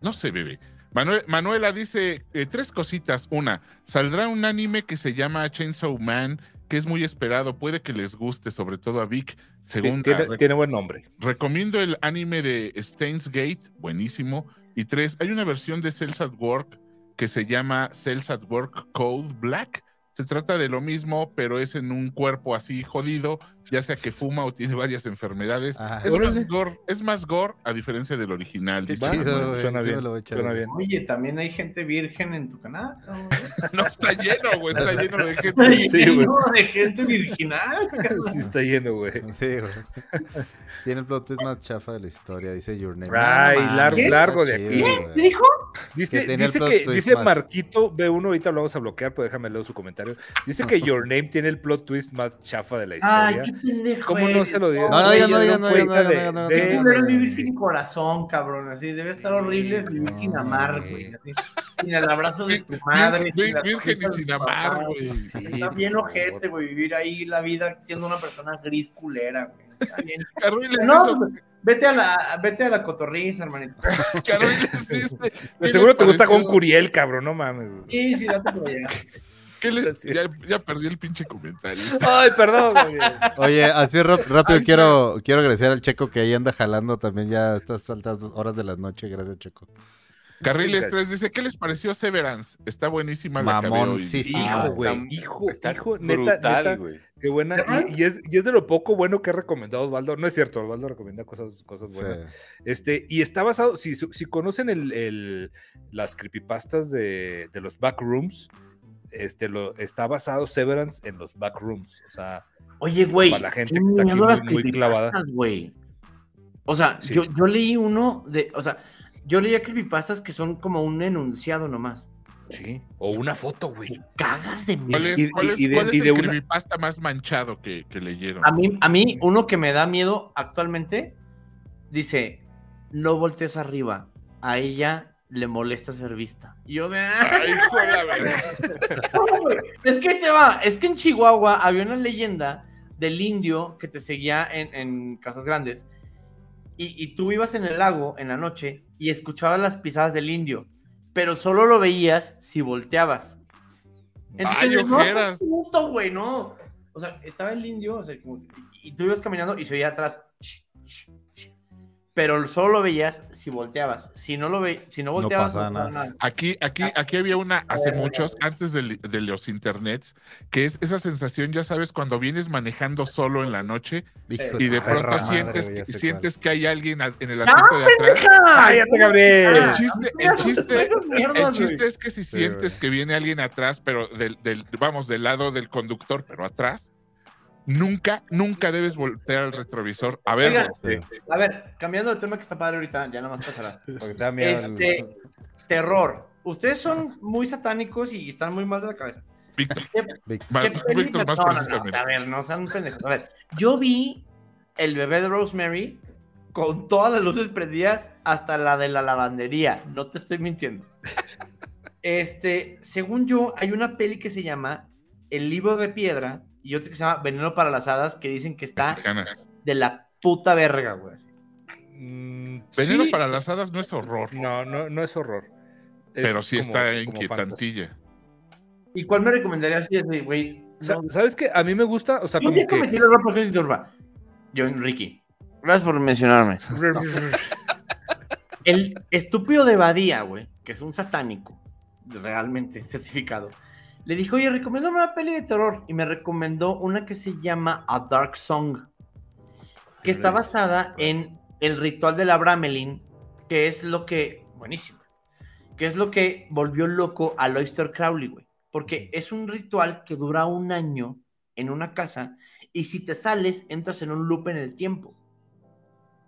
Speaker 1: No sé, bebé. Manuel- Manuela dice eh, tres cositas. Una, saldrá un anime que se llama Chainsaw Man, que es muy esperado. Puede que les guste, sobre todo a Vic. Según
Speaker 4: tiene, tiene buen nombre.
Speaker 1: recomiendo el anime de Stains Gate, buenísimo. Y tres, hay una versión de Cells at Work que se llama Cells at Work Code Black. Se trata de lo mismo, pero es en un cuerpo así jodido, ya sea que fuma o tiene varias enfermedades. Es más, gore, es más gore a diferencia del original. Manuel.
Speaker 3: güey.
Speaker 4: suena
Speaker 3: sí
Speaker 4: bien,
Speaker 3: lo voy a echar
Speaker 4: suena
Speaker 3: ese.
Speaker 4: bien.
Speaker 2: Oye, también hay gente virgen en tu canal.
Speaker 1: No, está lleno, güey, está lleno de gente.
Speaker 4: Sí,
Speaker 2: de gente virginal.
Speaker 4: Sí está lleno, güey.
Speaker 3: Sí, güey. Tiene el plot twist más chafa de la historia, dice Your Name.
Speaker 4: Ay, largo- largo de aquí.
Speaker 2: ¿Qué dijo?
Speaker 4: Dice,
Speaker 3: Que
Speaker 4: dice
Speaker 3: plot
Speaker 4: que
Speaker 3: twist
Speaker 4: dice Marquito B1, ahorita lo vamos a bloquear, pero déjame leer su comentario. Dice que Your Name tiene el plot twist más chafa de la
Speaker 2: Ay,
Speaker 4: historia. ¿Cómo no se lo digo?
Speaker 3: No, no digas, no digas, no digas, no digas,
Speaker 2: vivir sin corazón, cabrón. Así debe estar horrible vivir sin amar, güey. Sin el abrazo de tu madre.
Speaker 1: Vir-
Speaker 2: sin la
Speaker 1: Virgen y sin amar, güey.
Speaker 2: Está bien ojete, güey, vivir ahí la vida siendo una persona gris culera, güey. No, pues, vete a la, vete a la cotorriza, hermanito.
Speaker 1: Carriles dice, ¿qué
Speaker 4: De seguro te gusta con Curiel, cabrón, no mames.
Speaker 2: Sí, sí, date por allá.
Speaker 1: ¿Qué le-
Speaker 4: Sí.
Speaker 1: ya, ya perdí el pinche comentario.
Speaker 4: Ay, perdón, güey.
Speaker 3: Oye, así rápido quiero, quiero agradecer al Checo que ahí anda jalando también ya a estas altas horas de la noche. Gracias, Checo.
Speaker 1: Carriles 3 dice, ¿qué les pareció Severance? Está buenísima la
Speaker 3: Mamón,
Speaker 1: hoy".
Speaker 3: sí, sí.
Speaker 4: Hijo, güey.
Speaker 5: está-
Speaker 4: Hijo,
Speaker 5: está
Speaker 4: hijo, neta,
Speaker 5: brutal,
Speaker 4: neta.
Speaker 5: güey.
Speaker 4: Qué buena. Y, y es, y es de lo poco bueno que ha recomendado Osvaldo. No es cierto, Osvaldo recomienda cosas, cosas buenas.
Speaker 3: Sí.
Speaker 4: Este, y está basado, si, si conocen el, el- las creepypastas de, de los backrooms, este, lo, está basado Severance en los backrooms. O sea,
Speaker 2: Oye, güey.
Speaker 4: Para la gente que está aquí muy- muy clavada.
Speaker 2: güey. O sea,
Speaker 4: Sí.
Speaker 2: yo, yo leí uno de. O sea, yo leía creepypastas que son como un enunciado nomás.
Speaker 4: sí. O una foto, güey.
Speaker 2: Cagas de
Speaker 1: ¿Cuál
Speaker 2: miedo.
Speaker 1: es,
Speaker 4: Y-
Speaker 1: cuál
Speaker 4: y-
Speaker 1: es-
Speaker 4: y de-
Speaker 1: cuál es
Speaker 4: y de
Speaker 1: el
Speaker 4: una-
Speaker 1: creepypasta más manchado que, que leyeron?
Speaker 2: A mí, a mí, uno que me da miedo actualmente dice: No voltees arriba. A ella le molesta ser vista. Y yo de.
Speaker 1: Ay.
Speaker 2: No. Es que te va, es que en Chihuahua había una leyenda del indio que te seguía en, en casas grandes y, y tú ibas en el lago en la noche y escuchabas las pisadas del indio, pero solo lo veías si volteabas.
Speaker 1: Ay,
Speaker 2: no,
Speaker 1: ojeras.
Speaker 2: puto, güey, no. O sea, estaba el indio, o sea, como- y tú ibas caminando y se oía atrás. Pero solo lo veías si volteabas. Si no lo ve, si no volteabas,
Speaker 3: pasaba
Speaker 2: pasaba
Speaker 3: nada.
Speaker 1: Aquí, aquí, aquí había una hace muchos, antes de, de los internets, que es esa sensación, ya sabes, cuando vienes manejando solo en la noche
Speaker 3: Hijo
Speaker 1: y de pronto
Speaker 3: madre,
Speaker 1: sientes, que, sientes que hay alguien en el
Speaker 2: ¡Ah,
Speaker 1: asiento de atrás.
Speaker 4: ¡Cállate, Gabriel!
Speaker 1: El chiste, el chiste, el chiste es que si sientes que viene alguien atrás, pero del, del- vamos, del lado del conductor, pero atrás, nunca, nunca debes voltear al retrovisor a.
Speaker 2: Oigan, A ver, cambiando de tema que está padre ahorita, ya nada más pasará.
Speaker 3: El-
Speaker 2: Este, terror. Ustedes son muy satánicos y están muy mal de la cabeza.
Speaker 1: Víctor,
Speaker 2: ¿Qué,
Speaker 3: Vic-
Speaker 1: más-
Speaker 2: qué peli-
Speaker 1: Víctor más
Speaker 2: no, no, no,
Speaker 1: precisamente.
Speaker 2: a ver, no sean pendejos. A ver, yo vi el bebé de Rosemary con todas las luces prendidas hasta la de la lavandería. No te estoy mintiendo. Este, según yo, hay una peli que se llama El libro de piedra y otra que se llama Veneno para las hadas que dicen que está de la puta verga, güey.
Speaker 4: Mm,
Speaker 1: Veneno
Speaker 4: sí.
Speaker 1: para las hadas no es horror,
Speaker 4: No, no, no es horror. Es
Speaker 1: pero sí
Speaker 4: como-
Speaker 1: está inquietantilla.
Speaker 2: ¿Y cuál me recomendarías güey? No,
Speaker 4: ¿Sabes qué? A mí me gusta, o sea,
Speaker 2: Yo
Speaker 4: como que...
Speaker 2: cometí el error porque turba. Yo, Ricky. Gracias por mencionarme. El estúpido de Badía, güey, que es un satánico, realmente certificado, le dijo, oye, recomiéndame una peli de terror. Y me recomendó una que se llama A Dark Song, que está basada en el ritual de la Bramelin, que es lo que buenísima. Que es lo que volvió loco al Oyster Crowley, güey. Porque es un ritual que dura un año en una casa y si te sales, entras en un loop en el tiempo.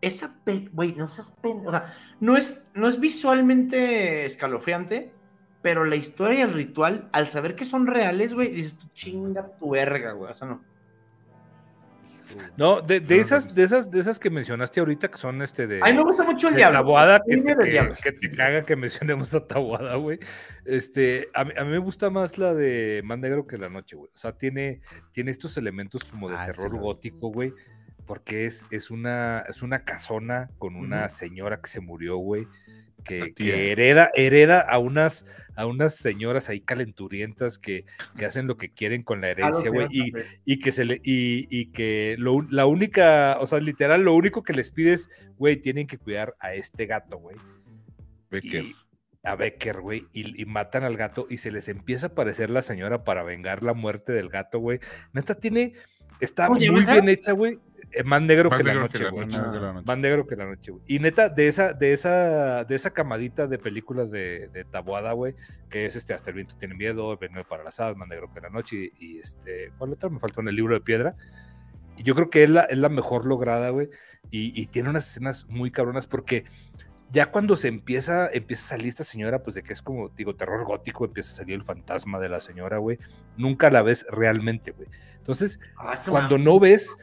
Speaker 2: Esa, güey, no seas pen- o sea, no es, no es visualmente escalofriante, pero la historia y el ritual, al saber que son reales, güey, dices tú chinga tu verga, güey. O sea, no.
Speaker 4: No, de, de
Speaker 1: No,
Speaker 4: esas,
Speaker 1: no.
Speaker 4: de esas, de esas que mencionaste ahorita, que son este de.
Speaker 2: A mí me gusta mucho el diablo.
Speaker 4: Taboada, que te,
Speaker 2: del
Speaker 4: que-
Speaker 2: diablo.
Speaker 4: que te caga que mencionemos a Taboada, güey. Este, a mí, a mí me gusta más la de Más Negro que la Noche, güey. O sea, tiene, tiene estos elementos como de
Speaker 3: Ah,
Speaker 4: terror gótico, güey. Porque es, es, una, es una casona con una señora que se murió, güey. Que, hereda, hereda a unas, a unas señoras ahí calenturientas que, que hacen lo que quieren con la herencia, güey. Y, y que se le y, y que lo la única, o sea, literal, lo único que les pides, güey, tienen que cuidar a este gato, güey.
Speaker 1: Becker.
Speaker 4: Y- a Becker, güey, y, y matan al gato y se les empieza a aparecer la señora para vengar la muerte del gato, güey. Neta tiene, está
Speaker 2: ¿Cómo se llama
Speaker 4: muy bien hecha, güey. Eh, más negro,
Speaker 1: Más
Speaker 4: que, la
Speaker 1: negro
Speaker 4: noche,
Speaker 1: que la
Speaker 4: güey.
Speaker 1: noche.
Speaker 3: Más negro que la noche.
Speaker 4: Más negro que la noche, güey. Y neta, de esa, de esa, de esa camadita de películas de, de Taboada, güey, que es este Hasta el viento tiene miedo, Veneno para las hadas, Más negro que la noche, y, y este, ¿cuál otra? Me faltó en el libro de piedra. Y yo creo que es la, es la mejor lograda, güey. Y, y tiene unas escenas muy cabronas porque ya cuando se empieza, empieza a salir esta señora, pues de que es como, digo, terror gótico, empieza a salir el fantasma de la señora, güey. Nunca la ves realmente, güey. Entonces,
Speaker 2: Ah,
Speaker 4: cuando no ves,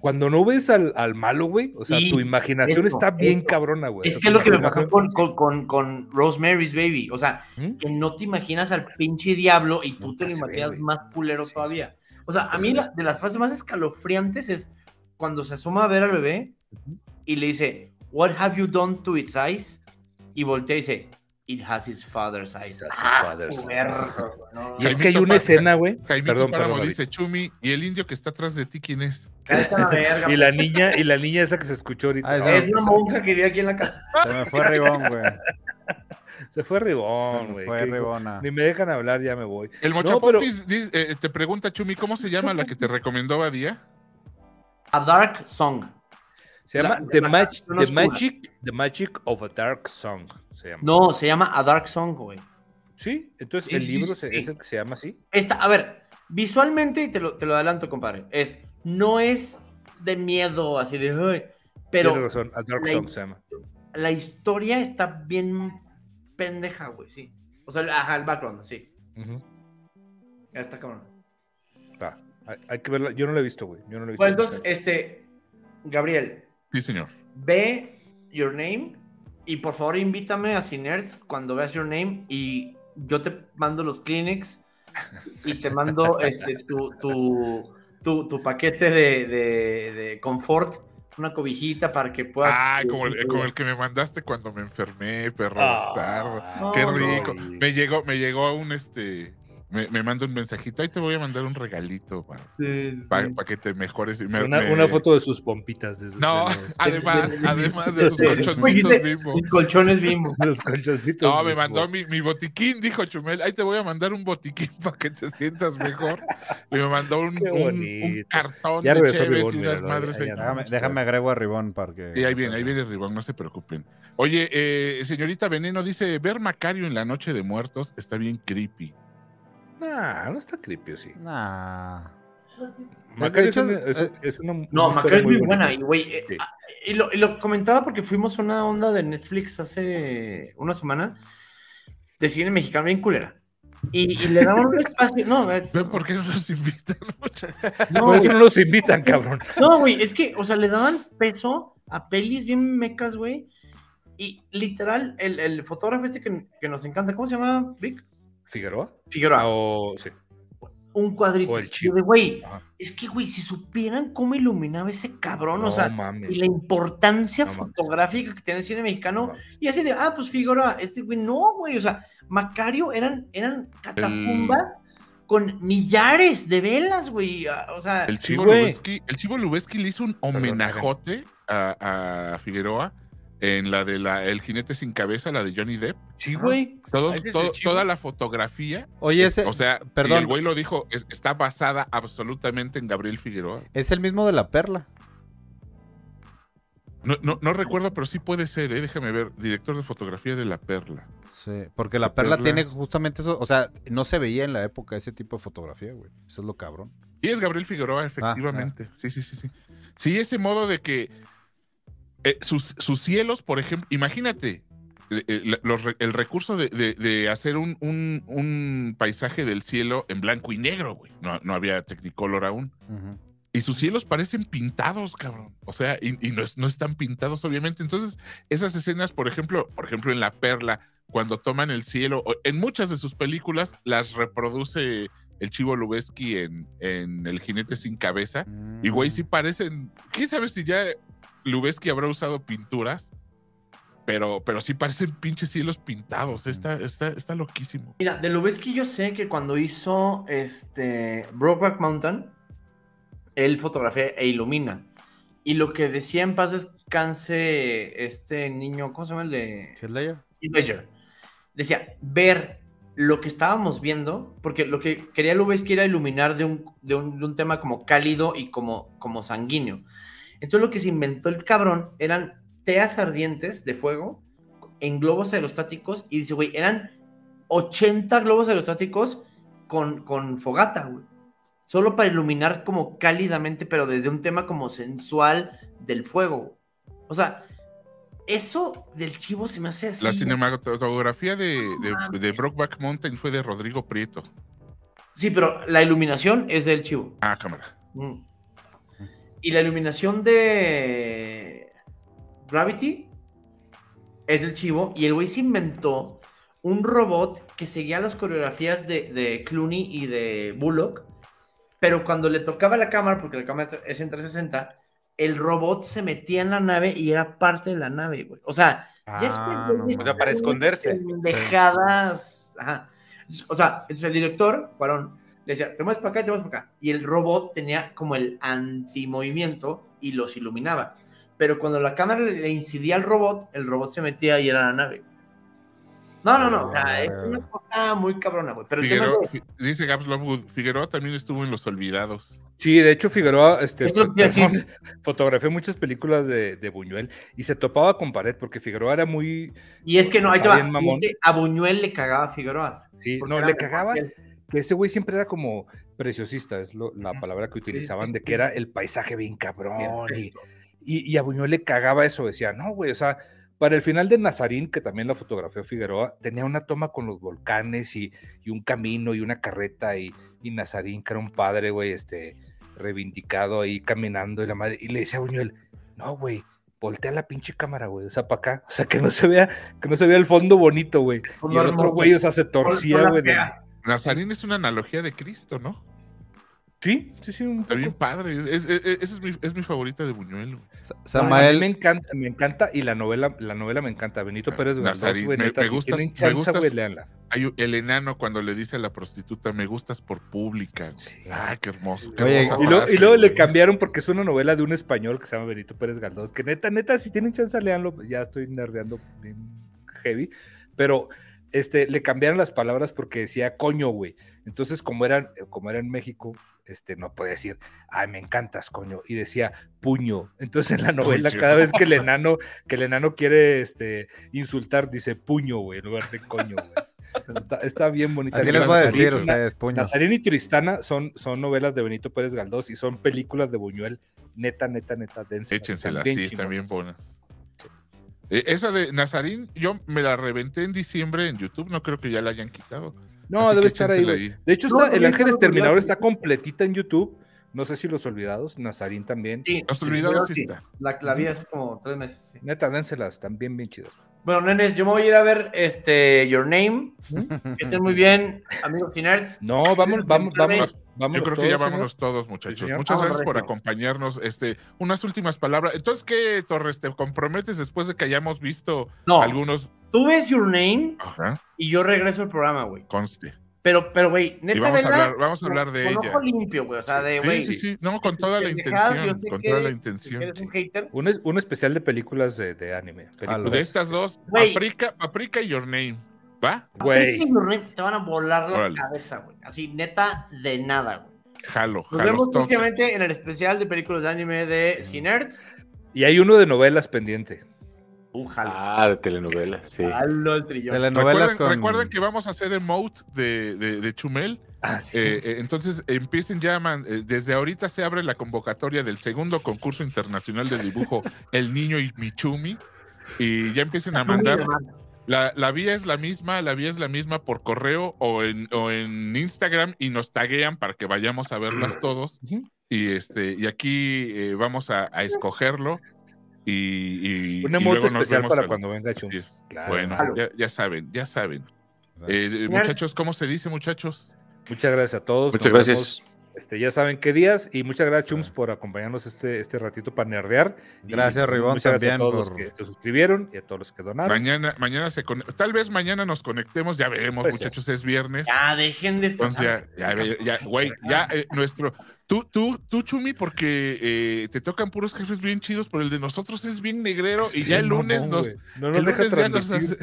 Speaker 4: cuando no ves al, al malo, güey, o sea, tu imaginación está bien cabrona, güey.
Speaker 2: Es que es lo que me pasó con, con, con, Rosemary's Baby. O sea,
Speaker 4: ¿Mm?
Speaker 2: que no te imaginas al pinche diablo y tú te lo
Speaker 4: ve,
Speaker 2: imaginas más culero
Speaker 4: Sí.
Speaker 2: todavía. O sea, a mí la- de las frases más escalofriantes es cuando se asoma a ver al bebé y le dice, What have you done to its eyes? Y voltea y dice, It has its father's eyes.
Speaker 4: It has its
Speaker 2: Ah,
Speaker 4: father's
Speaker 2: su
Speaker 4: eyes.
Speaker 2: no,
Speaker 4: Y es que hay una escena, güey. Perdón,
Speaker 1: Páramo
Speaker 4: perdón. David.
Speaker 1: dice Chumi, y el indio que está atrás de ti, ¿quién es?
Speaker 2: La verga.
Speaker 4: Y la niña, y la niña esa que se escuchó ahorita.
Speaker 3: Ah, esa-
Speaker 2: Es una monja que vive aquí en la casa.
Speaker 3: Se me fue Ribón, güey.
Speaker 4: Se fue Ribón, güey.
Speaker 3: fue
Speaker 4: que-
Speaker 3: Ribona.
Speaker 4: Ni me dejan hablar, ya me voy.
Speaker 1: El
Speaker 4: No,
Speaker 1: Mochapopis eh, te pregunta, Chumi, ¿cómo se llama la que te recomendó Badía?
Speaker 2: A Dark Song.
Speaker 4: Se llama
Speaker 2: La-
Speaker 4: The,
Speaker 2: la
Speaker 4: Mag- The. Magic, The Magic of a Dark Song. Se llama.
Speaker 2: No, se llama A Dark Song, güey.
Speaker 4: Sí, entonces
Speaker 2: Sí,
Speaker 4: el
Speaker 2: sí,
Speaker 4: libro
Speaker 2: sí,
Speaker 4: es el que se llama así.
Speaker 2: Esta, a ver, visualmente, y te lo, te lo adelanto, compadre, es, no es de miedo, así de, "Ay", pero
Speaker 4: Tiene razón, A Dark
Speaker 2: la-
Speaker 4: Song se llama.
Speaker 2: la historia está bien pendeja, güey, sí. O sea, ajá, el background, sí. Ya está cabrón.
Speaker 4: Va, Hay, hay que verla. Yo no la he visto, güey. Yo no la he visto.
Speaker 2: Bueno, entonces, este, Gabriel,
Speaker 1: Sí, señor.
Speaker 2: ve Your Name y por favor invítame a Cinerds cuando veas Your Name y yo te mando los Kleenex y te mando este, tu, tu, tu, tu paquete de, de, de confort, una cobijita para que puedas...
Speaker 1: Ah, como el, como el que me mandaste cuando me enfermé, perro bastardo.
Speaker 4: Ah,
Speaker 1: Qué
Speaker 2: no,
Speaker 1: rico. Me llegó, me llegó un este. Me, me manda un mensajito. Ahí te voy a mandar un regalito para,
Speaker 2: Sí, sí.
Speaker 1: para, que te mejores. Me-
Speaker 4: Una,
Speaker 1: me-
Speaker 4: una foto de sus pompitas. De sus-
Speaker 1: No,
Speaker 4: de los-
Speaker 1: además,
Speaker 2: de- de-
Speaker 1: además de sus colchoncitos bimbo.
Speaker 2: Mis colchones bimbo.
Speaker 4: los colchoncitos.
Speaker 1: No, me mandó mi, mi botiquín, dijo Chumel. Ahí te voy a mandar un botiquín para que te sientas mejor. Y me mandó un, un- cartón
Speaker 4: Ya
Speaker 1: de
Speaker 4: Ribón,
Speaker 1: y unas madres.
Speaker 3: Déjame, déjame agrego a Ribón para que.
Speaker 1: Sí, ahí viene, ahí viene Ribón, no se preocupen. Oye, eh, señorita Veneno dice, ver Macario en la noche de muertos está bien creepy.
Speaker 4: Nah, no está creepy, sí.
Speaker 3: Nah.
Speaker 4: Macario
Speaker 3: hecho,
Speaker 4: es, una- es- es una.
Speaker 2: No, Macario es muy
Speaker 4: bonita.
Speaker 2: buena. Y, güey, eh,
Speaker 4: Sí.
Speaker 2: ah, y, lo, y lo comentaba porque fuimos a una onda de Netflix hace una semana de cine mexicano bien culera. Y, y le daban un espacio. No, es-
Speaker 1: ¿Ven por qué no nos invitan?
Speaker 2: no,
Speaker 4: Por eso no los invitan, cabrón.
Speaker 2: No, güey, es que, o sea, le daban peso a pelis bien mecas, güey. Y literal, el, el fotógrafo este que, que nos encanta, ¿cómo se llama, Vic?
Speaker 4: ¿Figueroa?
Speaker 2: Figueroa.
Speaker 4: O- sí.
Speaker 2: un cuadrito.
Speaker 4: o el
Speaker 2: Yo
Speaker 4: Chivo.
Speaker 2: de, güey, es que, güey, si supieran cómo iluminaba ese cabrón,
Speaker 4: No
Speaker 2: o sea,
Speaker 4: mames.
Speaker 2: y la importancia
Speaker 4: No mames.
Speaker 2: fotográfica que tiene el cine
Speaker 4: no
Speaker 2: mexicano, y así de, ah, pues Figueroa, este güey, no, güey, o sea, Macario eran, eran catacumbas con millares de velas, güey, ah, o sea,
Speaker 1: El Chivo
Speaker 4: güey.
Speaker 1: Lubeski, el Chivo Lubeski le hizo un homenajote a, a Figueroa en la de la El jinete sin cabeza, la de Johnny Depp.
Speaker 4: Sí, güey.
Speaker 1: Todos,
Speaker 5: ¿Ese es
Speaker 1: todo-
Speaker 5: el Chivo?
Speaker 1: toda la fotografía,
Speaker 3: Oye, ese.
Speaker 1: o sea,
Speaker 3: perdón.
Speaker 1: y el güey lo dijo, es- está basada absolutamente en Gabriel Figueroa.
Speaker 3: Es el mismo de la perla.
Speaker 1: No, no, no recuerdo, pero sí puede ser, ¿eh? déjame ver. Director de fotografía de La Perla.
Speaker 3: Sí, porque la
Speaker 1: La
Speaker 3: perla
Speaker 1: perla.
Speaker 3: tiene justamente eso. O sea, no se veía en la época ese tipo de fotografía, güey. Eso es lo cabrón.
Speaker 1: Y es Gabriel
Speaker 3: Ah,
Speaker 1: Figueroa, efectivamente. Sí, sí, sí, sí. Sí, ese modo de que eh, sus, sus cielos, por ejemplo, imagínate eh, eh, los el recurso de, de- de hacer un, un- un paisaje del cielo en blanco y negro, güey. No, no había Technicolor aún. Y sus cielos parecen pintados, cabrón. O sea, y, y no, es- no están pintados, obviamente. Entonces, esas escenas, por ejemplo, por ejemplo, en La Perla, cuando toman el cielo, en muchas de sus películas las reproduce el Chivo Lubeski en, en El jinete sin cabeza. Y güey, sí parecen. ¿Quién sabe si ya Lubeski habrá usado pinturas? Pero, pero sí parecen pinches cielos pintados. Está, está, está loquísimo.
Speaker 2: Mira, de Lubeski yo sé que cuando hizo este Brokeback Mountain, él fotografía e ilumina. Y lo que decía en paz descanse este niño, ¿cómo se llama el de
Speaker 3: Ledger?
Speaker 2: Decía, ver lo que estábamos viendo, porque lo que quería Lubeski era iluminar de un, de un, de un tema como cálido y como, como sanguíneo. Entonces lo que se inventó el cabrón eran teas ardientes de fuego en globos aerostáticos y dice, güey, eran 80 globos aerostáticos con, con fogata, güey. Solo para iluminar como cálidamente, pero desde un tema como sensual del fuego. O sea, eso del chivo se me hace así.
Speaker 1: La cinematografía de, de, de Brokeback Mountain fue de Rodrigo Prieto.
Speaker 2: Sí, pero la iluminación es del chivo.
Speaker 1: Ah, cámara.
Speaker 2: Mm. Y la iluminación de Gravity es del chivo. Y el güey se inventó un robot que seguía las coreografías de, de Clooney y de Bullock. Pero cuando le tocaba la cámara, porque la cámara es en 360, el robot se metía en la nave y era parte de la nave, güey. O sea, ya
Speaker 3: Ah,
Speaker 2: güey
Speaker 3: no
Speaker 2: es
Speaker 5: O sea, para esconderse.
Speaker 2: Pendejadas. Ajá. O sea, entonces el director, Cuarón, le decía, te mueves para acá, te mueves para acá. Y el robot tenía como el antimovimiento y los iluminaba. Pero cuando la cámara le, incidía al robot, el robot se metía y era la nave. No, no, no. O sea, es una cosa muy cabrona, güey. Pero el tema
Speaker 1: Figueroa,
Speaker 2: es
Speaker 1: Fi- dice Gabs Lovewood, Figueroa también estuvo en Los Olvidados.
Speaker 4: Sí, de hecho Figueroa este, perdón, fotografió muchas películas de, de Buñuel y se topaba con pared porque Figueroa era muy...
Speaker 2: Y es que no, ahí te va. es que a Buñuel le cagaba a Figueroa.
Speaker 4: Sí, no, le cagaba.
Speaker 2: Que
Speaker 4: ese güey siempre era como preciosista, es lo- la palabra que utilizaban, de que era el paisaje bien cabrón y, y, y a Buñuel le cagaba eso, decía, no, güey, o sea, para el final de Nazarín, que también la fotografió Figueroa, tenía una toma con los volcanes y, y un camino y una carreta y, y Nazarín, que era un padre, güey, este, reivindicado ahí caminando y la madre, y le decía a Buñuel, no, güey, voltea la pinche cámara, güey, o sea, para acá, o sea, que no se vea, que no se vea el fondo bonito, güey. Y el otro güey, o sea, se torcía, güey. de-.
Speaker 1: Nazarín es una analogía de Cristo, ¿no?
Speaker 4: Sí, sí, sí, un
Speaker 1: Está bien padre. Es, es- es- esa es, mi, es mi favorita de Buñuel. güey.
Speaker 3: Sa-
Speaker 4: No, a mí
Speaker 3: Samael,
Speaker 4: me encanta, me encanta y la novela, la novela me encanta. Benito Pérez Galdós,
Speaker 1: Nazarín, me- me
Speaker 4: si
Speaker 1: gustas-
Speaker 4: tienen
Speaker 1: me
Speaker 4: chance,
Speaker 1: gustas-
Speaker 4: güey.
Speaker 1: Hay el enano cuando le dice a la prostituta, me gustas por pública.
Speaker 4: Sí.
Speaker 1: Ah, qué hermoso. qué
Speaker 3: Oye,
Speaker 1: hermosa
Speaker 4: Y luego,
Speaker 1: frase,
Speaker 4: y luego le cambiaron porque es una novela de un español que se llama Benito Pérez Galdós, que neta, neta, si tienen chance, leanlo, ya estoy nerdeando bien heavy, pero este, le cambiaron las palabras porque decía coño, güey. Entonces, como era, como era en México, este, no puede decir, ay, me encantas, coño, y decía puño. Entonces, en la novela,
Speaker 1: Puño.
Speaker 4: cada vez que el enano, que el enano quiere este, insultar, dice puño, güey, en lugar de coño, güey. Está, está bien bonita.
Speaker 3: así les voy a decir ustedes, puños.
Speaker 4: Nazarín y Tristana son, son novelas de Benito Pérez Galdós y son películas de Buñuel, neta, neta, neta, densas.
Speaker 1: Échenselas, sí, están bien buenas. Eh, Esa de Nazarín, yo me la reventé en diciembre en YouTube, no creo que ya la hayan quitado.
Speaker 4: No,
Speaker 1: Así
Speaker 4: debe estar ahí. De hecho,
Speaker 2: No,
Speaker 4: está,
Speaker 2: no,
Speaker 4: El Ángel Exterminador está completita en YouTube. No sé si Los Olvidados, Nazarín también.
Speaker 2: Sí,
Speaker 1: Los olvidados
Speaker 2: sí,
Speaker 1: sí está.
Speaker 2: La, la vi hace como tres meses. sí.
Speaker 4: Neta, dénselas, están bien, chidas.
Speaker 2: Bueno, nenes, yo me voy a ir a ver este Your Name. Que estén muy bien, amigos y nerds.
Speaker 4: No, vamos, vamos, vamos. vamos
Speaker 1: Yo creo que ya vámonos todos, muchachos. Muchas
Speaker 2: Vámonos,
Speaker 1: gracias por acompañarnos. Este, unas últimas palabras. Entonces, ¿qué, Torres? ¿Te comprometes después de que hayamos visto
Speaker 2: No,
Speaker 1: algunos?
Speaker 2: tú ves Your Name
Speaker 1: Ajá,
Speaker 2: y yo regreso al programa, güey.
Speaker 1: conste.
Speaker 2: Pero, pero, güey, neta,
Speaker 1: Y vamos a hablar, vamos a hablar de
Speaker 2: con
Speaker 1: ella.
Speaker 2: ojo limpio, güey. O sea, de, güey.
Speaker 1: Sí, sí, sí. No, con toda la intención. Con
Speaker 2: que
Speaker 1: toda la intención.
Speaker 2: Eres un hater.
Speaker 4: Un, es- un especial de películas de, de anime. películas,
Speaker 1: De estas dos. Paprika, Paprika y Your Name. ¿Va?
Speaker 4: Güey.
Speaker 2: Aparte, Your Name Te van a volar la
Speaker 1: Órale.
Speaker 2: cabeza, güey. Así, neta, de nada, güey.
Speaker 1: Jalo,
Speaker 2: Nos
Speaker 1: jalo.
Speaker 2: vemos
Speaker 1: toca.
Speaker 2: próximamente en el especial de películas de anime de Cinerds.
Speaker 4: Y hay uno de novelas pendiente.
Speaker 2: Un jalo.
Speaker 5: Ah, de telenovelas, sí.
Speaker 2: Jalo el trillón.
Speaker 3: Telenovelas
Speaker 1: Recuerden,
Speaker 3: con...
Speaker 1: recuerden que vamos a hacer emote de, de, de Chumel.
Speaker 4: Ah, sí.
Speaker 1: Eh, eh, entonces empiecen ya, man- eh, desde ahorita se abre la convocatoria del segundo concurso internacional de dibujo El Niño y Michumi. Y ya empiecen a mandar. La, la vía es la misma, la vía es la misma por correo o en, o en Instagram y nos taguean para que vayamos a verlas todos. Y este, y aquí eh, vamos a, a escogerlo. Y, y-
Speaker 4: Un
Speaker 1: y
Speaker 4: emote
Speaker 1: luego nos
Speaker 4: especial
Speaker 1: vemos
Speaker 4: para
Speaker 1: al-
Speaker 4: cuando venga Chums.
Speaker 1: es.
Speaker 4: Claro.
Speaker 1: Bueno,
Speaker 2: Claro.
Speaker 1: ya, ya saben, ya saben. Eh, muchachos, ¿cómo se dice, muchachos?
Speaker 4: Muchas gracias a todos.
Speaker 5: Muchas
Speaker 4: nos
Speaker 5: gracias.
Speaker 4: vemos, este, ya saben qué días. Y muchas gracias, Chums, por acompañarnos este, este ratito para nerdear.
Speaker 3: Gracias, Ribón,
Speaker 4: Muchas gracias a
Speaker 3: también
Speaker 4: todos
Speaker 3: por-
Speaker 4: los que se suscribieron y a todos los que donaron.
Speaker 1: Mañana, mañana se conecta. Tal vez mañana nos conectemos, ya veremos,
Speaker 4: Puede ser.
Speaker 1: muchachos, es viernes.
Speaker 2: Ya, dejen de
Speaker 1: Entonces ya, ya, ya, güey, ya eh, nuestro. Tú, tú, tú, Chumi, porque eh, te tocan puros jefes bien chidos, pero el de nosotros es bien negrero y ya el lunes
Speaker 4: no,
Speaker 1: nos.
Speaker 4: No nos
Speaker 1: el,
Speaker 4: deja
Speaker 1: lunes ya nos hace-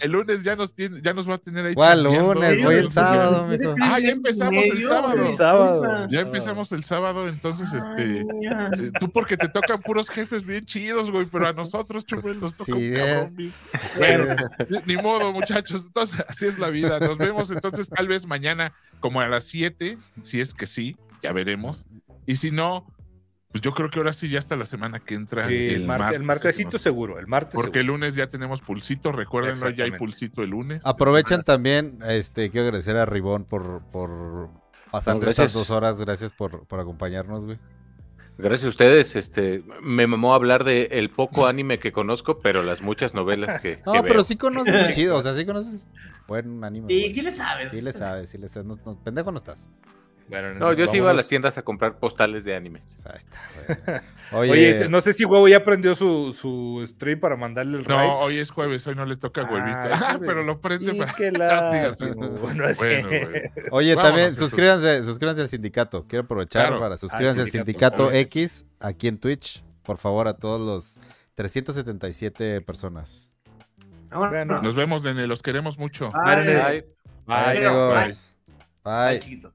Speaker 1: el lunes ya nos tiene, ya nos va a tener ahí.
Speaker 3: ¿Cuál lunes? Voy el sábado,
Speaker 2: ¿Quieres
Speaker 3: mijo.
Speaker 1: Ah, ya empezamos el sábado.
Speaker 4: El sábado.
Speaker 1: Ya empezamos el sábado, entonces, este.
Speaker 2: Ay,
Speaker 1: eh, Tú porque te tocan puros jefes bien chidos, güey, pero a nosotros, Chumel, nos toca
Speaker 3: Sí,
Speaker 1: un
Speaker 3: eh.
Speaker 1: cabrón bien- Bueno, ni- ni modo, muchachos. Entonces, así es la vida. Nos vemos entonces tal vez mañana como a las 7, si es que sí, ya veremos. Y si no, pues yo creo que ahora sí ya hasta la semana que entra.
Speaker 4: Sí, el, martes, el martesito seguro, el martes
Speaker 1: Porque el lunes ya tenemos pulsito, recuérdenlo, ya hay pulsito el lunes.
Speaker 3: Aprovechan también, este, quiero agradecer a Ribón por, por pasarse
Speaker 5: No,
Speaker 3: estas dos horas. Gracias por, por acompañarnos, güey.
Speaker 5: Gracias a ustedes. Este, me mamó hablar de el poco anime que conozco, pero las muchas novelas que,
Speaker 3: No,
Speaker 5: que
Speaker 3: pero
Speaker 5: veo.
Speaker 3: sí conoces chido, o sea, sí conoces buen anime.
Speaker 2: Sí,
Speaker 3: güey.
Speaker 2: sí le sabes.
Speaker 3: Sí le sabes, sí le sabes. No, no, pendejo no estás.
Speaker 4: Bueno,
Speaker 5: No, yo sí iba a las tiendas a comprar postales de anime.
Speaker 3: Sea, ahí está, güey. Oye,
Speaker 4: Oye, no sé si huevo ya prendió su, su stream para mandarle el.
Speaker 1: No, hoy es jueves, hoy no le toca
Speaker 4: Ah,
Speaker 1: huevito. Ah, pero lo prende para.
Speaker 4: sé.
Speaker 1: Bueno, güey.
Speaker 3: oye
Speaker 1: Vámonos,
Speaker 3: también
Speaker 1: Jesús.
Speaker 3: suscríbanse, suscríbanse al sindicato. Quiero aprovechar
Speaker 1: Claro.
Speaker 3: para suscríbanse al
Speaker 4: sindicato.
Speaker 3: X aquí en Twitch. Por favor, a todos los 377 personas.
Speaker 4: Bueno,
Speaker 1: Nos vemos, nene, los queremos mucho.
Speaker 2: Bye.
Speaker 4: Bye. Bye.
Speaker 3: Amigos.
Speaker 2: Bye,
Speaker 3: Bye.
Speaker 2: chiquitos.